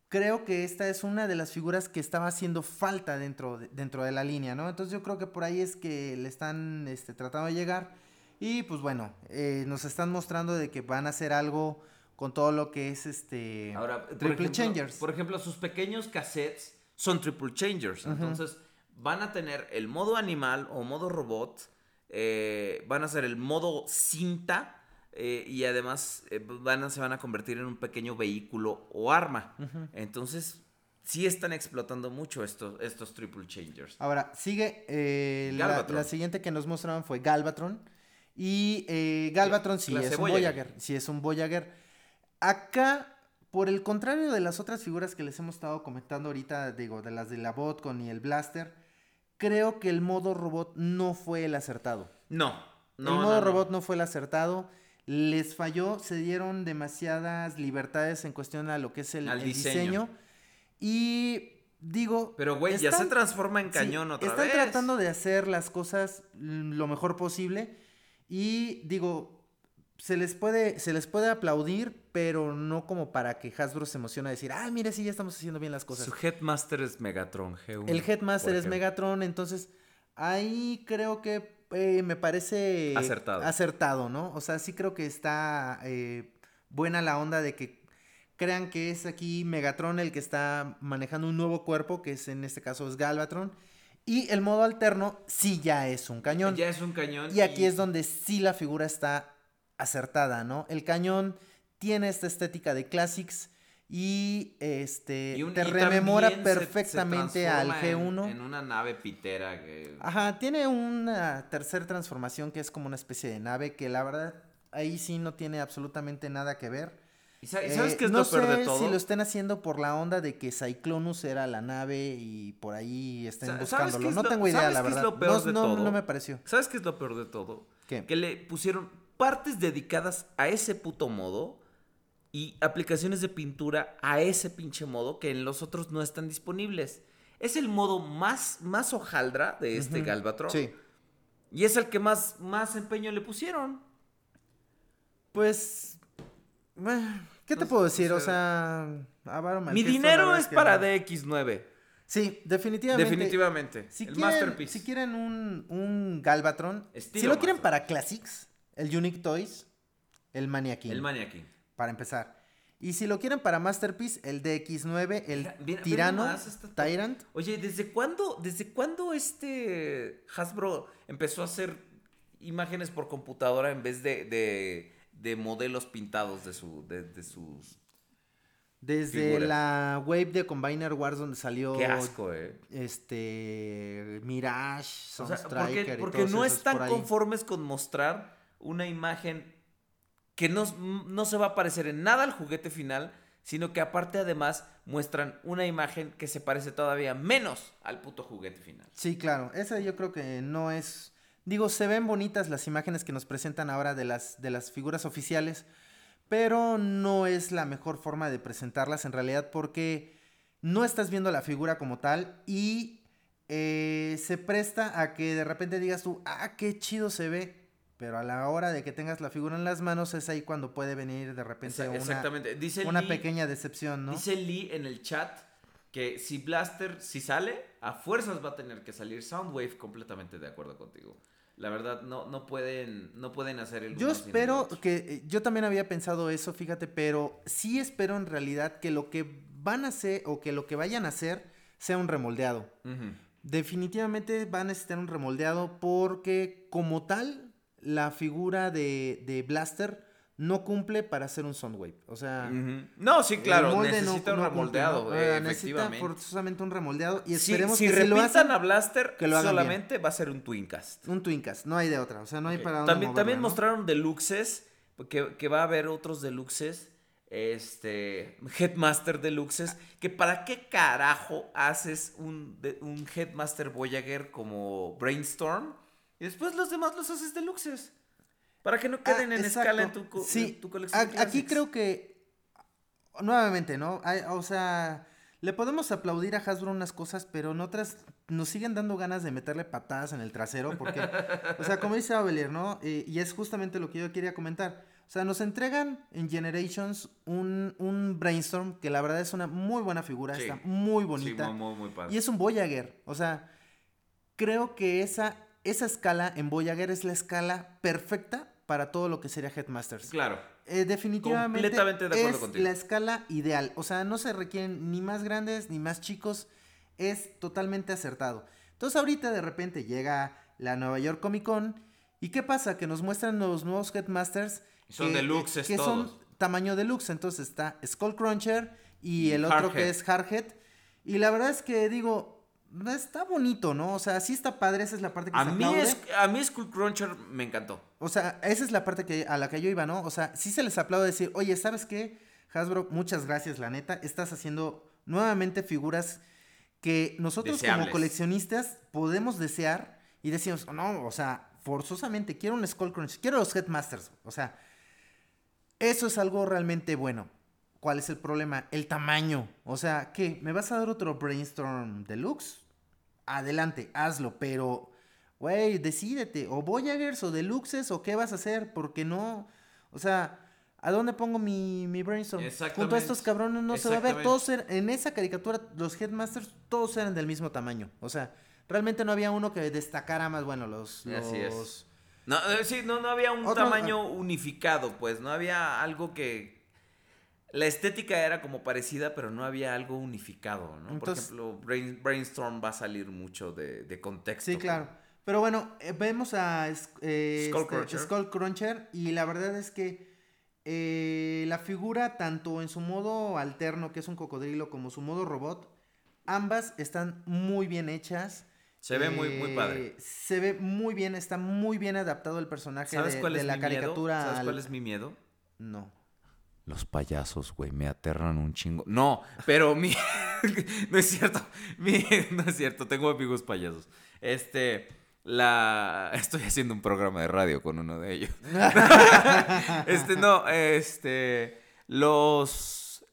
creo que esta es una de las figuras que estaba haciendo falta dentro de, dentro de la línea, ¿no? Entonces yo creo que por ahí es que le están este, tratando de llegar. Y pues bueno, eh, nos están mostrando de que van a hacer algo con todo lo que es este Ahora, por Triple ejemplo, Changers. Por ejemplo, sus pequeños cassettes son Triple Changers. Entonces, van a tener el modo animal o modo robot. eh, van a ser el modo cinta. Eh, y además eh, van a, se van a convertir en un pequeño vehículo o arma. Entonces, sí están explotando mucho estos, estos Triple Changers. Ahora, sigue eh, la, la siguiente que nos mostraron fue Galvatron. Y Galvatron sí es un Voyager. Voyager. Sí es un Voyager. Acá, por el contrario de las otras figuras que les hemos estado comentando ahorita, digo, de las de la Botcon y el Blaster, creo que el modo robot no fue el acertado. No, no. el no, modo no. robot no fue el acertado. Les falló, se dieron demasiadas libertades en cuestión a lo que es el, diseño. diseño. Y digo. Pero, güey, ya se transforma en sí, cañón otra están vez. tratando de hacer las cosas mm, lo mejor posible. Y digo, se les puede, se les puede aplaudir, pero no como para que Hasbro se emocione a decir, ah, mire, sí, ya estamos haciendo bien las cosas. Su Headmaster es Megatron G1. El Headmaster es. Megatron, entonces ahí creo que eh, me parece Acertado. acertado, ¿no? O sea, sí creo que está eh, buena la onda de que crean que es aquí Megatron el que está manejando un nuevo cuerpo, que es en este caso es Galvatron. Y el modo alterno sí ya es un cañón. Ya es un cañón. Y aquí es donde sí la figura está acertada, ¿no? El cañón tiene esta estética de classics y este Y un- te y rememora también se- se perfectamente al transforma G1. En, en una nave pitera que... Ajá, tiene una tercera transformación que es como una especie de nave que la verdad ahí sí no tiene absolutamente nada que ver. ¿Y sa- y sabes qué es no lo peor de sé todo? si lo estén haciendo por la onda de que Cyclonus era la nave y por ahí estén Sa- ¿sabes buscándolo. es No lo- tengo idea, la verdad. lo peor no, de no- todo? no me pareció. ¿Sabes qué es lo peor de todo? ¿Qué? Que le pusieron partes dedicadas a ese puto modo y aplicaciones de pintura a ese pinche modo que en los otros no están disponibles. Es el modo más, más hojaldra de este Ujú. Galvatron. Sí. Y es el que más, más empeño le pusieron. Pues. ¿Qué te No puedo decir? O sea, Avaro Mi dinero es para no. DX9. Sí, definitivamente. Definitivamente. Si el quieren, Masterpiece. si quieren un, un Galvatron, Estilo si lo quieren para Classics, el Unique Toys, el Maniac El Mania King. Para empezar. Y si lo quieren para Masterpiece, el DX9, el Mira, mira, Tirano, mira nomás esta- Tyrant. Oye, ¿desde cuándo, ¿desde cuándo este Hasbro empezó a hacer imágenes por computadora en vez de, de, de modelos pintados de, su, de, de sus... Desde Figuras. la wave de Combiner Wars donde salió Qué asco, eh. este Mirage, O sea, Sunstriker porque y porque todos no esos están por ahí. conformes con mostrar una imagen que no, no se va a parecer en nada al juguete final, sino que aparte además muestran una imagen que se parece todavía menos al puto juguete final. Sí, claro. Esa yo creo que no es. Digo, se ven bonitas las imágenes que nos presentan ahora de las, de las figuras oficiales, pero no es la mejor forma de presentarlas en realidad porque no estás viendo la figura como tal y eh, se presta a que de repente digas tú, ah, qué chido se ve. Pero a la hora de que tengas la figura en las manos es ahí cuando puede venir de repente Exa- una, Exactamente. Dice una Lee- pequeña decepción, ¿no? Dice Lee en el chat que si Blaster, si sale, a fuerzas va a tener que salir Soundwave, completamente de acuerdo contigo. La verdad, no, no, pueden, no pueden hacer el Yo espero que, eh, yo también había pensado eso, fíjate, pero sí espero en realidad que lo que van a hacer o que lo que vayan a hacer sea un remoldeado. Ujú. Definitivamente van a necesitar un remoldeado porque como tal, la figura de, de Blaster no cumple para hacer un Soundwave. O sea... No, sí, claro, necesita un cumple, remoldeado, ¿no? eh, necesita forzosamente un remoldeado y Si, esperemos si que si lo hacen, a Blaster, que lo hagan bien. solamente va a ser un Twincast. un Twincast, no hay de otra, o sea, no hay para También, moverla, también ¿no? mostraron deluxes, que, que va a haber otros deluxes, este, Headmaster deluxes, que para qué carajo haces un, un Headmaster Voyager como Brainstorm y después los demás los haces deluxes. Para que no queden Ah, en exacto. escala en tu, co- Sí, en tu colección. a- de aquí classics. creo que, nuevamente, ¿no? Hay- o sea, le podemos aplaudir a Hasbro unas cosas, pero en otras nos siguen dando ganas de meterle patadas en el trasero, porque, o sea, como dice Abelier, ¿no? Eh, y es justamente lo que yo quería comentar. O sea, nos entregan en Generations un, un Brainstorm, que la verdad es una muy buena figura, Sí. está muy Sí, bonita. muy, muy, muy padre. Y es un Voyager. O sea, creo que esa, esa escala en Voyager es la escala perfecta para todo lo que sería Headmasters. Claro. Eh, definitivamente Completamente de acuerdo es contigo. la escala ideal. O sea, no se requieren ni más grandes ni más chicos. Es totalmente acertado. Entonces ahorita de repente llega la Nueva York Comic Con. ¿Y qué pasa? Que nos muestran los nuevos Headmasters. Son que- deluxes que todos. son tamaño deluxe. Entonces está Skullcruncher y el otro que es Hardhead. Y la verdad es que digo, está bonito, ¿no? O sea, sí está padre. Esa es la parte que A se mí, aplaude. es, a mí Skull Cruncher me encantó. O sea, esa es la parte que, a la que yo iba, ¿no? O sea, sí se les aplaude decir, oye, ¿sabes qué? Hasbro, muchas gracias, la neta. Estás haciendo nuevamente figuras que nosotros Deseables. como coleccionistas podemos desear y decimos, no, o sea, forzosamente quiero un Skull Crunch, quiero los Headmasters. O sea, eso es algo realmente bueno. ¿Cuál es el problema? El tamaño. O sea, ¿qué? ¿Me vas a dar otro Brainstorm Deluxe? Adelante, hazlo, pero, güey, decídete. O Voyagers o Deluxes o qué vas a hacer, porque no. O sea, ¿a dónde pongo mi, mi Brainstorm? Junto a estos cabrones no se va a ver. Todos eran- en esa caricatura, los Headmasters, todos eran del mismo tamaño. O sea, realmente no había uno que destacara más, bueno, los. Así es. los- No, eh, sí, no, no había un Otro- tamaño unificado, pues, no había algo que... La estética era como parecida, pero no había algo unificado, ¿no? Entonces- Por ejemplo, Brain- Brainstorm va a salir mucho de, de contexto. Sí, claro. Pero bueno, eh, vemos a eh, Skullcruncher. este, y la verdad es que eh, la figura, tanto en su modo alterno, que es un cocodrilo, como su modo robot, ambas están muy bien hechas. Se ve muy- muy padre. Eh, Se ve muy bien, está muy bien adaptado el personaje ¿Sabes de, cuál de es la mi miedo? caricatura. ¿Sabes al- cuál es mi miedo? No. Los payasos, güey, me aterran un chingo. No, pero mi... no es cierto. Mi- No es cierto, tengo amigos payasos. Este... La... Estoy haciendo un programa de radio con uno de ellos. este, no, este... Los...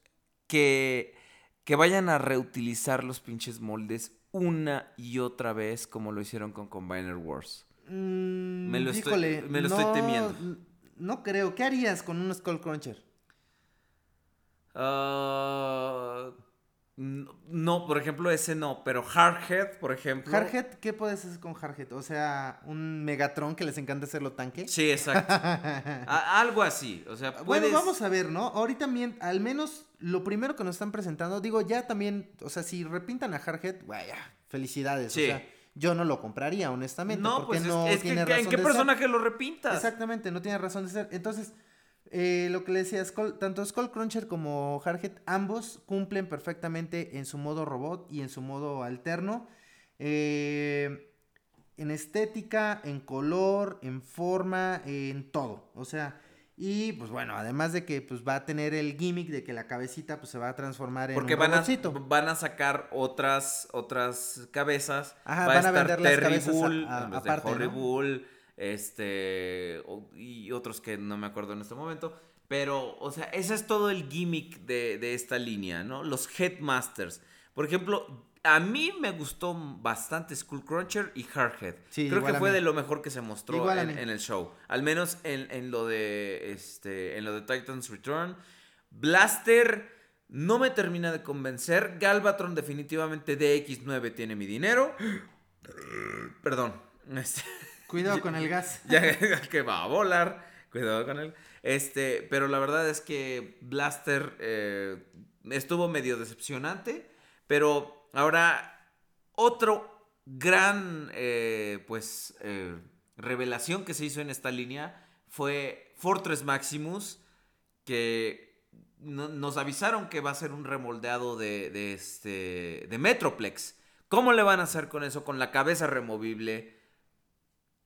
Que... Que vayan a reutilizar los pinches moldes una y otra vez como lo hicieron con Combiner Wars. Mm, Me lo estoy- me lo estoy no- temiendo. No creo. ¿Qué harías con un Skullcruncher? Ah, no, no, por ejemplo, ese no, pero Hardhead, por ejemplo. Hardhead, ¿qué puedes hacer con Hardhead? O sea, un Megatron que les encanta hacerlo tanque. Sí, exacto. Algo así, o sea, Bueno, vamos a ver, ¿no? Ahorita también, al menos lo primero que nos están presentando, digo, ya también, o sea, si repintan a Hardhead, vaya, felicidades. Sí. O sea, yo no lo compraría, honestamente. No, porque pues es- no es, que tiene ¿en razón qué de ser. personaje lo repintas? Exactamente, no tiene razón de ser. Entonces, eh, lo que le decía, Skull- tanto Skullcruncher como Hardhead, ambos cumplen perfectamente en su modo robot y en su modo alterno. Eh, en estética, en color, en forma, en todo. O sea, y pues bueno, además de que pues va a tener el gimmick de que la cabecita pues se va a transformar en Porque un van a, robotcito. van a sacar otras, otras cabezas. Ajá, Va van a estar vender las cabezas a- Bull a- aparte, ¿no? Este, y otros que no me acuerdo en este momento. Pero, o sea, ese es todo el gimmick de, de esta línea, ¿no? Los Headmasters. Por ejemplo, a mí me gustó bastante Skullcruncher y Hardhead. Sí, Creo que fue de lo mejor que se mostró en el show. Al menos en, en lo de este. En lo de Titans Return. Blaster. No me termina de convencer. Galvatron definitivamente DX9 tiene mi dinero. Perdón. Este, Cuidado con el gas. ya que va a volar. Cuidado con él. Este, pero la verdad es que Blaster eh, estuvo medio decepcionante. Pero ahora, otro gran, eh, pues, eh, revelación que se hizo en esta línea fue Fortress Maximus, que no- nos avisaron que va a ser un remoldeado de, de este, de Metroplex. ¿Cómo le van a hacer con eso? Con la cabeza removible.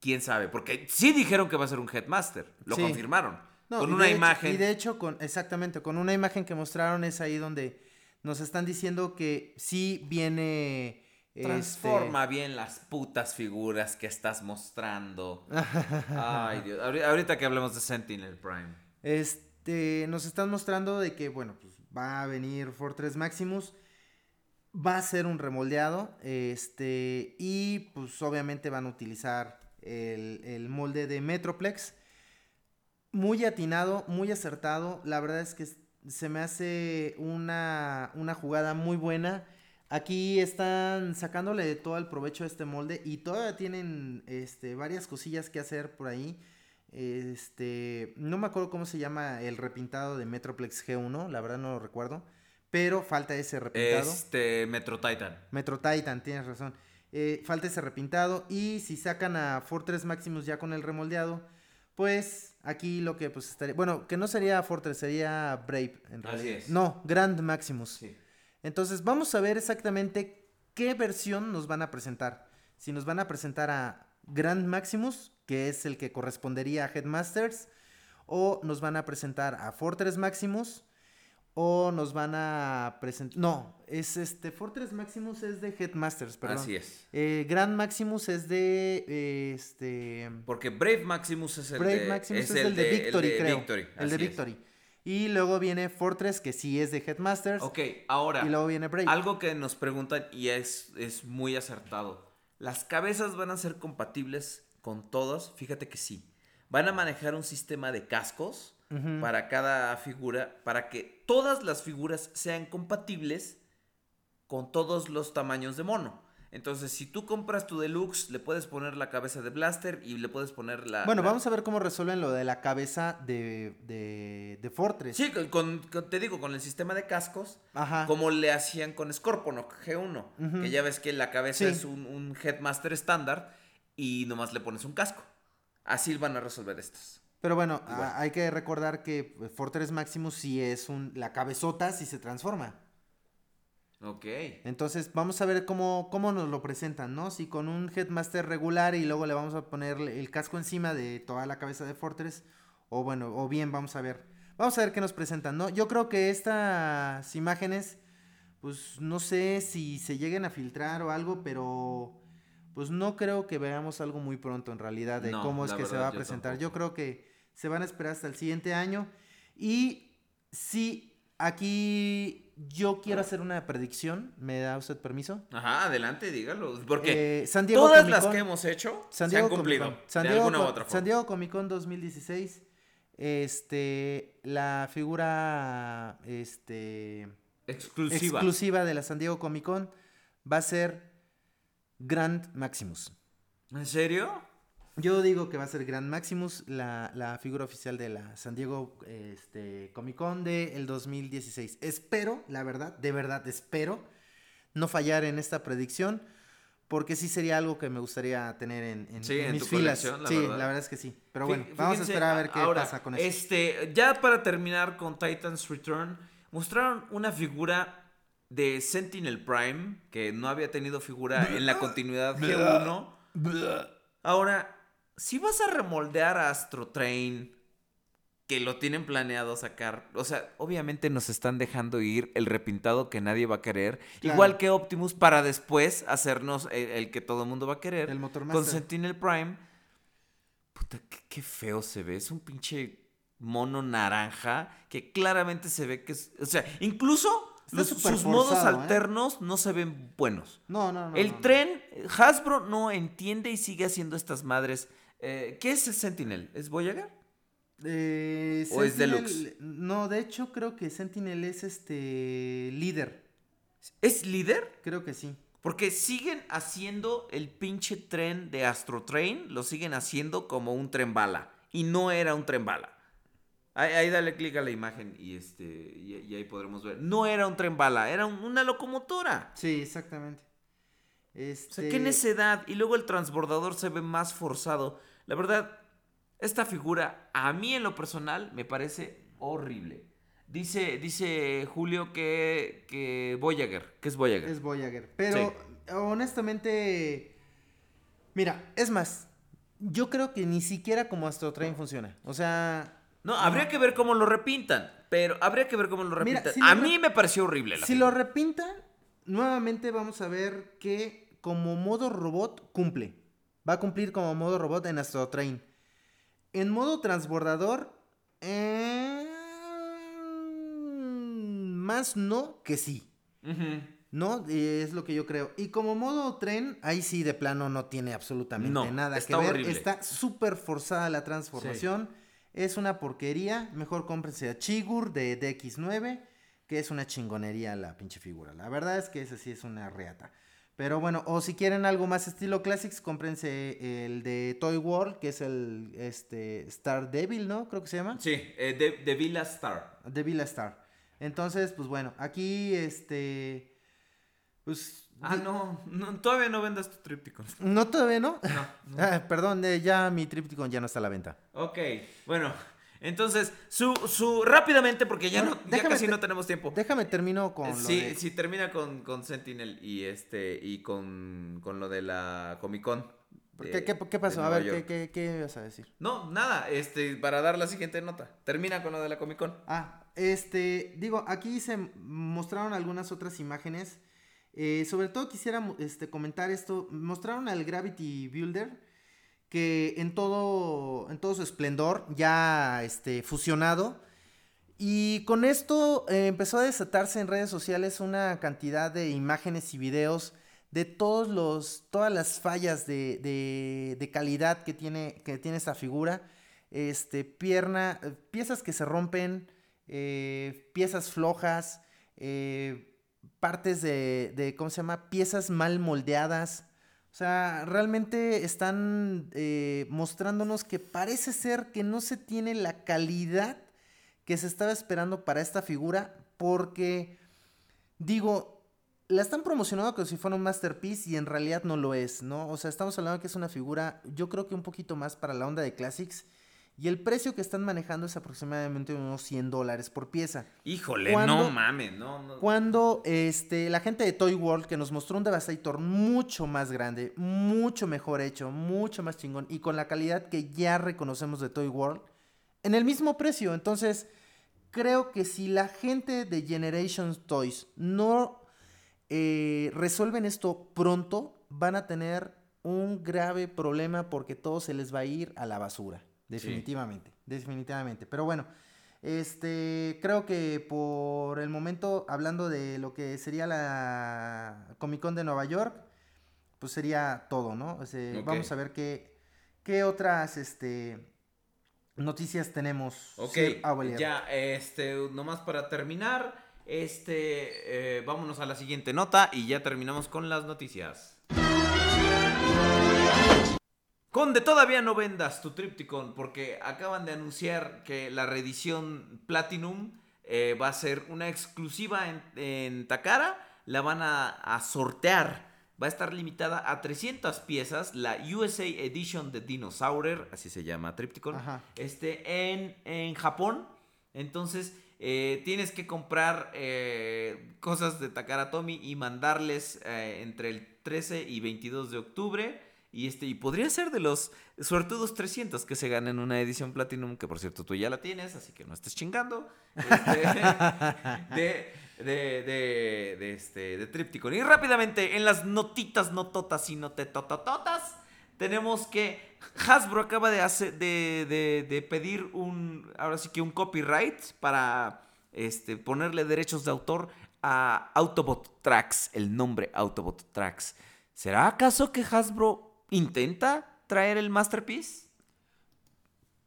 ¿Quién sabe? Porque sí dijeron que va a ser un Headmaster. Lo Sí. confirmaron. No, con una hecho- imagen. y de hecho, con, exactamente, con una imagen que mostraron es ahí donde nos están diciendo que sí viene... este, Transforma bien las putas figuras que estás mostrando. Ay, Dios. Ahori- Ahorita que hablemos de Sentinel Prime. Este, nos están mostrando de que, bueno, pues va a venir Fortress Maximus. Va a ser un remoldeado. Este, y pues obviamente van a utilizar el, el molde de Metroplex. Muy atinado, muy acertado. La verdad es que se me hace una, una jugada muy buena. Aquí están sacándole todo el provecho a este molde y todavía tienen este, varias cosillas que hacer por ahí. Este, no me acuerdo cómo se llama el repintado de Metroplex G1, la verdad no lo recuerdo, pero falta ese repintado. Este, Metro Titan. Metro Titan, tienes razón. Eh, falta ese repintado y si sacan a Fortress Maximus ya con el remoldeado, pues aquí lo que pues estaría, bueno, que no sería Fortress, sería Brave en Así realidad. es. No, Grand Maximus. Sí. Entonces vamos a ver exactamente qué versión nos van a presentar. Si nos van a presentar a Grand Maximus, que es el que correspondería a Headmasters, o nos van a presentar a Fortress Maximus, o nos van a presentar... No, es este, Fortress Maximus es de Headmasters, perdón. Así es. Eh, Grand Maximus es de, eh, este... Porque Brave Maximus es el Brave de... Maximus es, el, de Victory, de creo. Victory, El de es. Victory. Y luego viene Fortress, que sí es de Headmasters. Ok, ahora, Y luego viene Brave. algo que nos preguntan y es, es muy acertado. ¿Las cabezas van a ser compatibles con todas? Fíjate que sí. Van a manejar un sistema de cascos Para cada figura, para que todas las figuras sean compatibles con todos los tamaños de mono. Entonces, si tú compras tu deluxe, le puedes poner la cabeza de Blaster y le puedes poner la... Bueno, la- vamos a ver cómo resuelven lo de la cabeza de, de, de Fortress. Sí, con, te digo, con el sistema de cascos, Ajá. como le hacían con Scorponok G1, Ujú. que ya ves que la cabeza Sí. es un, un Headmaster estándar y nomás le pones un casco. Así van a resolver estas. Pero bueno, a- hay que recordar que Fortress Maximus sí es un... La cabezota sí se transforma. Ok. Entonces, vamos a ver cómo, cómo nos lo presentan, ¿no? Si con un Headmaster regular y luego le vamos a poner el casco encima de toda la cabeza de Fortress. O bueno, o bien, vamos a ver. Vamos a ver qué nos presentan, ¿no? Yo creo que estas imágenes, pues no sé si se lleguen a filtrar o algo, pero pues no creo que veamos algo muy pronto en realidad de No, cómo es que se va a presentar. Yo creo que se van a esperar hasta el siguiente año. Y sí, aquí yo quiero hacer una predicción. ¿Me da usted permiso? Ajá, adelante, dígalo. Porque Eh, San Diego todas Comic las que hemos hecho San se Diego han cumplido. San de Diego, alguna u otra forma. San Diego Comic Con 2016. Este, la figura este, Exclusiva. exclusiva de la San Diego Comic Con va a ser Grand Maximus. ¿En serio? Yo digo que va a ser Grand Maximus, la, la figura oficial de la San Diego este, Comic Con del 2016. Espero, la verdad, de verdad espero no fallar en esta predicción, porque sí sería algo que me gustaría tener en, en- Sí, en en mis filas. la sí, verdad. la verdad es que sí. Pero bueno, vamos a esperar a ver qué ahora, pasa con eso. Este, ya para terminar con Titans Return, mostraron una figura de Sentinel Prime que no había tenido figura en la continuidad G1. Ahora, si vas a remoldear a Astro Train, que lo tienen planeado sacar, o sea, obviamente nos están dejando ir el repintado que nadie va a querer, Claro. igual que Optimus para después hacernos el, el que todo el mundo va a querer. El Motor con. Sentinel Prime. Puta, qué, qué feo se ve. Es un pinche mono naranja que claramente se ve que es. O sea, incluso los- sus modos ¿eh? alternos no se ven buenos. No, no, no. el no. tren, Hasbro no entiende y sigue haciendo estas madres. Eh, ¿Qué es el Sentinel? ¿Es Voyager? Eh, ¿O es deluxe? No, de hecho creo que Sentinel es este líder. ¿Es líder? Creo que sí. Porque siguen haciendo el pinche tren de Astro Train, lo siguen haciendo como un tren bala. Y no era un tren bala. Ahí, ahí dale clic a la imagen y, este, y, y ahí podremos ver. No era un tren bala, era un- una locomotora. Sí, exactamente. O sea, Este, qué necedad. Y luego el transbordador se ve más forzado. La verdad, esta figura, a mí en lo personal, me parece horrible. Dice, dice Julio que, que Voyager, que es Voyager. Es Voyager. Pero honestamente, mira, es más, yo creo que ni siquiera como Astro Train funciona. O sea, No, habría que ver cómo lo repintan. Pero habría que ver cómo lo Mira, repintan. si a lo re- mí me pareció horrible la si figura. lo repintan, nuevamente vamos a ver que como modo robot cumple. Va a cumplir como modo robot en Astro Train. En modo transbordador, eh, más no que sí. ¿No? Es lo que yo creo. Y como modo tren, ahí sí de plano no tiene absolutamente No, nada que ver. horrible. Está súper forzada la transformación. Es una porquería. Mejor cómprense a Chigur de DX9, que es una chingonería la pinche figura. La verdad es que esa sí es una reata. Pero bueno, o si quieren algo más estilo Classics, cómprense el de Toy World, que es el este Star Devil, ¿no? Creo que se llama. Sí, eh, de, de Villa Star. De Villa Star. Entonces, pues bueno, aquí este. Pues. Ah, no, no, todavía no vendas tu tríptico. No todavía, ¿no? No, Ah, perdón, eh, ya mi Tripticon ya no está a la venta. Ok, bueno, entonces, su, su, rápidamente, porque ya, no, ya déjame casi no tenemos tiempo. Déjame termino con lo Sí, de- sí, termina con, con Sentinel y este, y con, con lo de la Comic Con. de- ¿Qué, qué- qué pasó? A ver, ¿qué, qué, qué ibas a decir? No, nada, este, para dar la siguiente nota. Termina con lo de la Comic Con. Ah, este, digo, aquí se mostraron algunas otras imágenes. Eh, sobre todo quisiera este, comentar esto. Mostraron al Gravity Builder que en todo, en todo su esplendor, ya este, fusionado. Y con esto eh, empezó a desatarse en redes sociales una cantidad de imágenes y videos de todos los, todas las fallas de, de- calidad que tiene, que tiene esta figura. Este, pierna, eh, piezas que se rompen, eh, piezas flojas, partes de, de, ¿cómo se llama? Piezas mal moldeadas. O sea, realmente están eh, mostrándonos que parece ser que no se tiene la calidad que se estaba esperando para esta figura porque, digo, la están promocionando como si fuera un masterpiece y en realidad no lo es, ¿no? O sea, estamos hablando que es una figura, yo creo que un poquito más para la onda de Classics y el precio que están manejando es aproximadamente unos 100 dólares por pieza. Híjole, ¿Cuándo- no mames, no, no. Cuando este, la gente de Toy World que nos mostró un Devastator mucho más grande, mucho mejor hecho, mucho más chingón y con la calidad que ya reconocemos de Toy World, en el mismo precio. Entonces, creo que si la gente de Generations Toys no eh, resuelven esto pronto, van a tener un grave problema porque todo se les va a ir a la basura. Definitivamente, definitivamente. Pero bueno, este, creo que por el momento, hablando de lo que sería la Comic Con de Nueva York, pues sería todo, ¿no? O sea, Ok. Vamos a ver qué, qué otras, este, noticias tenemos. Ok, Avelier. ya, este, nomás para terminar, este, eh, vámonos a la siguiente nota y ya terminamos con las noticias. Conde, todavía no vendas tu Tripticon porque acaban de anunciar que la reedición Platinum eh, va a ser una exclusiva en, en Takara. La van a, a sortear. Va a estar limitada a 300 piezas. La USA Edition de Dinosaurer, así se llama Tripticon, Ajá. este, en, en Japón. Entonces, eh, tienes que comprar eh, cosas de Takara Tomy y mandarles entre el 13 y 22 de octubre. Y, este, y podría ser de los suertudos 300 que se ganen una edición Platinum, que por cierto tú ya la tienes, así que no estés chingando. Este, de, de, de, de, este, de Tripticon. Y rápidamente, en las notitas, nototas y notetotototas, tenemos que Hasbro acaba de, hacer, de, de, de pedir un, ahora sí que un copyright para este, ponerle derechos de autor a Autobot Tracks, el nombre Autobot Tracks. ¿Será acaso que Hasbro intenta traer el Masterpiece?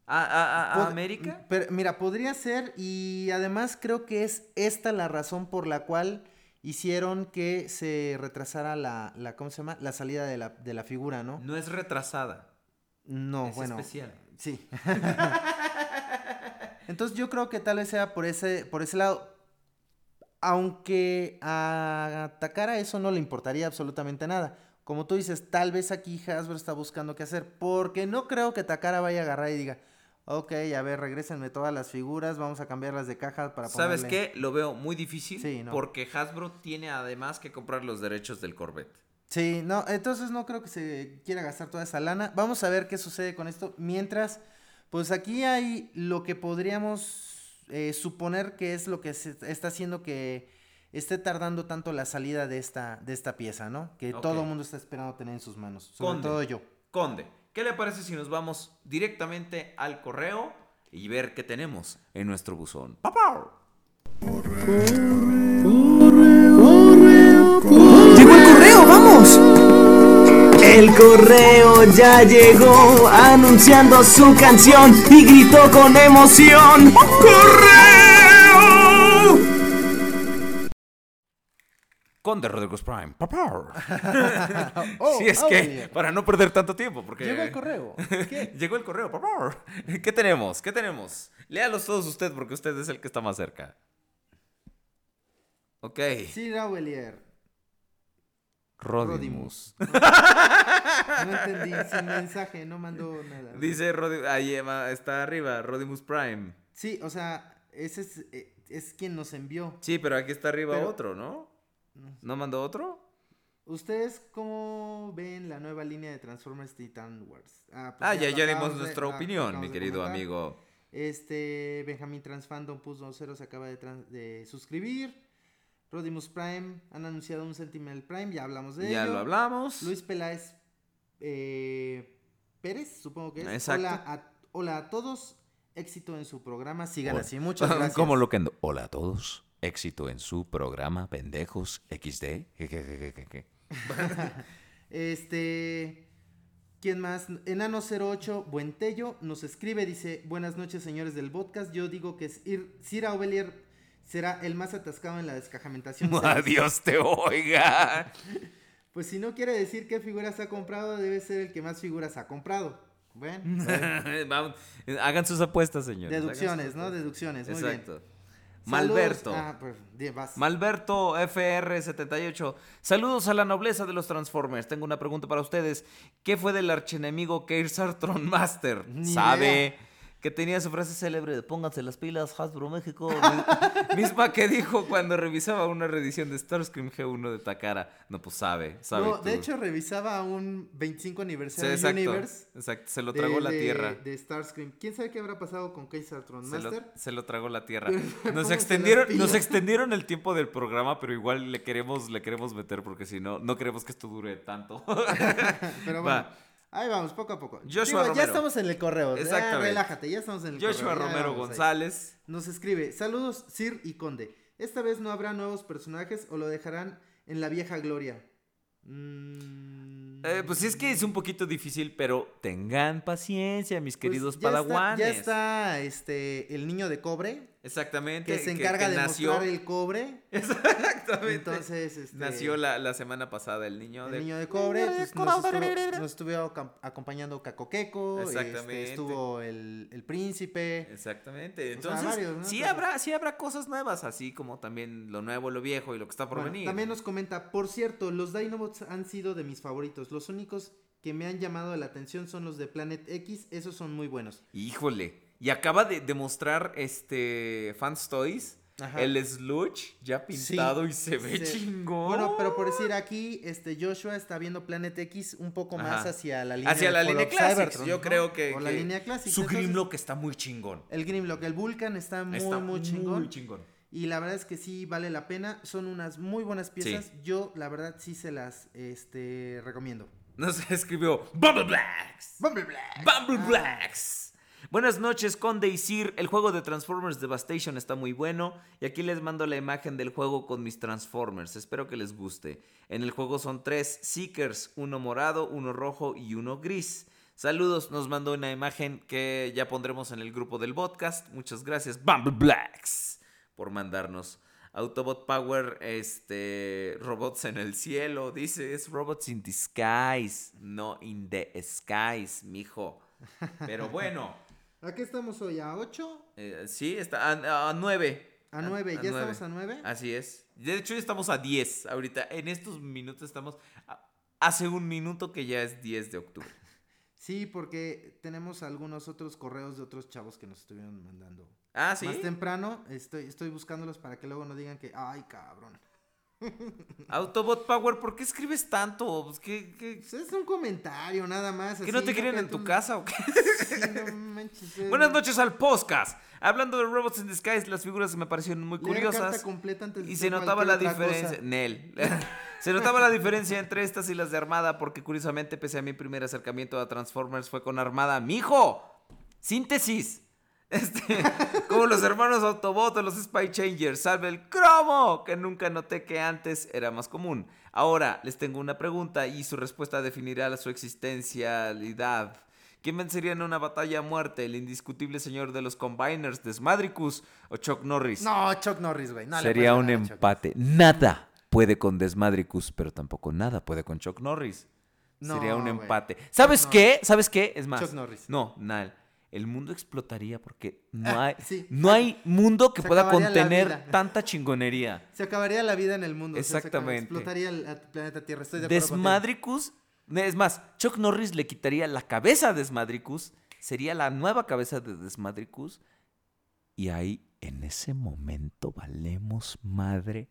¿A, a- a- a Pod- América? pero, mira, podría ser y además creo que es esta la razón por la cual hicieron que se retrasara la, la ¿cómo se llama? La salida de la, de la figura, ¿no? No es retrasada. No, es bueno. especial. Sí. Entonces yo creo que tal vez sea por ese, por ese lado. Aunque a Takara eso no le importaría absolutamente nada. Como tú dices, tal vez aquí Hasbro está buscando qué hacer. Porque no creo que Takara vaya a agarrar y diga, ok, a ver, regrésenme todas las figuras, vamos a cambiarlas de caja para ¿Sabes ponerle-". qué? Lo veo muy difícil Sí, no. porque Hasbro tiene además que comprar los derechos del Corvette. Sí, no, entonces no creo que se quiera gastar toda esa lana. Vamos a ver qué sucede con esto. Mientras, pues aquí hay lo que podríamos eh, suponer que es lo que se está haciendo que esté tardando tanto la salida de esta, de esta pieza, ¿no? Que todo el mundo está esperando tener en sus manos. Sobre Conde. todo yo. Conde, ¿qué le parece si nos vamos directamente al correo y ver qué tenemos en nuestro buzón? ¡Papá! ¡Llegó el correo, vamos! El correo ya llegó anunciando su canción y gritó con emoción. ¡Correo! Conde Rodríguez Prime. ¡Papá! Oh, si es oh, que, para no perder tanto tiempo, porque... Llegó el correo. ¿Qué? Llegó el correo, papá. ¿Qué tenemos? ¿Qué tenemos? Léalos todos usted porque usted es el que está más cerca. Ok. Sí, Raubelier. Rodimus. No entendí, sin mensaje, no mandó nada. Dice Rodi- ahí está arriba, Rodimus Prime. Sí, o sea, ese es, eh, es quien nos envió. Sí, pero aquí está arriba Pero- otro, ¿no? ¿No mandó otro? ¿Ustedes cómo ven la nueva línea de Transformers Titan Wars? pues Ah, ya, ya dimos de- nuestra ah, opinión, mi querido amigo. Este, Benjamín Transfandom puso cero, se acaba de, suscribir. Rodimus Prime han anunciado un Sentinel Prime, ya hablamos de Ya ello. lo hablamos. Luis Peláez eh, Pérez, supongo que es. Exacto. Hola a, hola a todos, éxito en su programa, sigan así, muchas gracias. ¿Cómo lo que ando? Hola a todos. Éxito en su programa, pendejos, XD. Este. ¿Quién más? Enano08 Buentello nos escribe, dice, buenas noches señores del podcast, yo digo que Sir Aubelier será el más atascado en la descajamentación. seis". Adiós te oiga. Pues si no quiere decir qué figuras ha comprado, debe ser el que más figuras ha comprado. Bueno, Vamos, hagan sus apuestas, señores. sus deducciones, ¿no? Deducciones, muy Exacto. bien. Malberto. Ah, pues. Malberto FR78. Saludos a la nobleza de los Transformers. Tengo una pregunta para ustedes. ¿Qué fue del archienemigo Kersartron Master? Ni ¿Sabe? idea. Que tenía su frase célebre de pónganse las pilas, Hasbro México. mi- Misma que dijo cuando revisaba una reedición de Starscream G1 de Takara. No, pues sabe, sabe. No, de hecho revisaba un 25 Sí, aniversario exacto, Universe. exacto, se lo de- tragó la de- tierra. De Starscream. ¿Quién sabe qué habrá pasado con Keisartron Se lo, Master? se lo tragó la tierra. Nos extendieron, nos extendieron el tiempo del programa, pero igual le queremos, le queremos meter porque si no, no queremos que esto dure tanto. Pero bueno, Va. Ahí vamos, poco a poco. Joshua Digo, Romero. ya estamos en el correo. Exactamente. relájate, ya estamos en el Joshua correo. ya Romero ahí. González. Nos escribe, saludos Sir y Conde. Esta vez no habrá nuevos personajes o lo dejarán en la vieja gloria. Mm, Eh, pues es que es un poquito difícil, pero tengan paciencia, mis pues queridos ya está- ya está este, el niño de cobre, Exactamente. que se encarga que de nació, mostrar el cobre. Exactamente. Entonces, este, Nació la, la semana pasada el niño el de... niño de cobre, pues, nos, estuvo, nos estuvo acom- acompañando Cacoqueco, este, Exactamente. estuvo el, el príncipe. Exactamente. O sea, Entonces, varios, ¿no? sí, habrá, sí habrá cosas nuevas, así como también lo nuevo, lo viejo y lo que está por Bueno, venir. también nos comenta, por cierto, los Dinobots han sido de mis favoritos. Los únicos que me han llamado la atención son los de Planet X, esos son muy buenos. Híjole. Y acaba de demostrar este Fans Toys Ajá. el Sludge ya pintado y se ve Sí. chingón. Bueno, pero por decir aquí, este Joshua está viendo Planet X un poco más hacia la línea Hacia la línea. Cybertron, Yo ¿no? creo que, O la que línea Classics. su entonces, Grimlock está muy chingón. El Grimlock, el Vulcan está muy, Está muy muy chingón. chingón. Y la verdad es que sí vale la pena. Son unas muy buenas piezas. Yo, la verdad, sí se las este, recomiendo. Nos escribió Bumble Blacks. Bumble Black. Bumble Blacks. Buenas noches, Conde y Sir. El juego de Transformers Devastation está muy bueno. Y aquí les mando la imagen del juego con mis Transformers. Espero que les guste. En el juego son tres Seekers: uno morado, uno rojo y uno gris. Saludos, nos mandó una imagen que ya pondremos en el grupo del podcast. Muchas gracias, Bumble Blacks, por mandarnos. Autobot Power, este, robots en el cielo, dice, es robots in disguise, no in the skies, mijo. Pero bueno, ¿A qué estamos hoy? ¿A 8? eh, sí, está a, a 9. ¿A 9? ¿Ya estamos a 9? Así es. De hecho, ya estamos a 10 ahorita. En estos minutos estamos... a- hace un minuto que ya es 10 de octubre. Sí, porque tenemos algunos otros correos de otros chavos que nos estuvieron mandando. Ah, ¿sí? Más temprano, estoy, estoy buscándolos para que luego no digan que, ay, cabrón. Autobot Power, ¿por qué escribes tanto? Pues, ¿qué, qué- Pues es un comentario nada más. ¿Que no te quieren en tu casa o qué? Sí, no manches. Buenas noches al podcast. Hablando de Robots in Disguise, las figuras me parecieron muy curiosas. Y se notaba la diferencia. Nel. se notaba la diferencia entre estas y las de Armada, porque curiosamente, pese a mi primer acercamiento a Transformers, fue con Armada. ¡Mijo! Síntesis. Este, como los hermanos Autobot o los Spy Changers, salve el cromo, que nunca noté que antes era más común. Ahora les tengo una pregunta y su respuesta definirá su existencialidad. ¿Quién vencería en una batalla a muerte? ¿El indiscutible señor de los Combiners, Desmadricus o Chuck Norris? No, Chuck Norris, güey. no le Sería un empate. Nada puede con Desmadricus, pero tampoco nada puede con Chuck Norris. No, Sería un empate. ¿Sabes Chuck qué? ¿Sabes qué? Es más. Chuck Norris. No, Nal. El mundo explotaría porque no Ah, hay, sí. no hay mundo que Se pueda contener tanta chingonería. Se acabaría la vida en el mundo. o sea, se Exactamente. explotaría el, el planeta Tierra. Estoy de. Desmadricus. Es más, Chuck Norris le quitaría la cabeza a Desmadricus. Sería la nueva cabeza de Desmadricus. Y ahí, en ese momento, valemos madre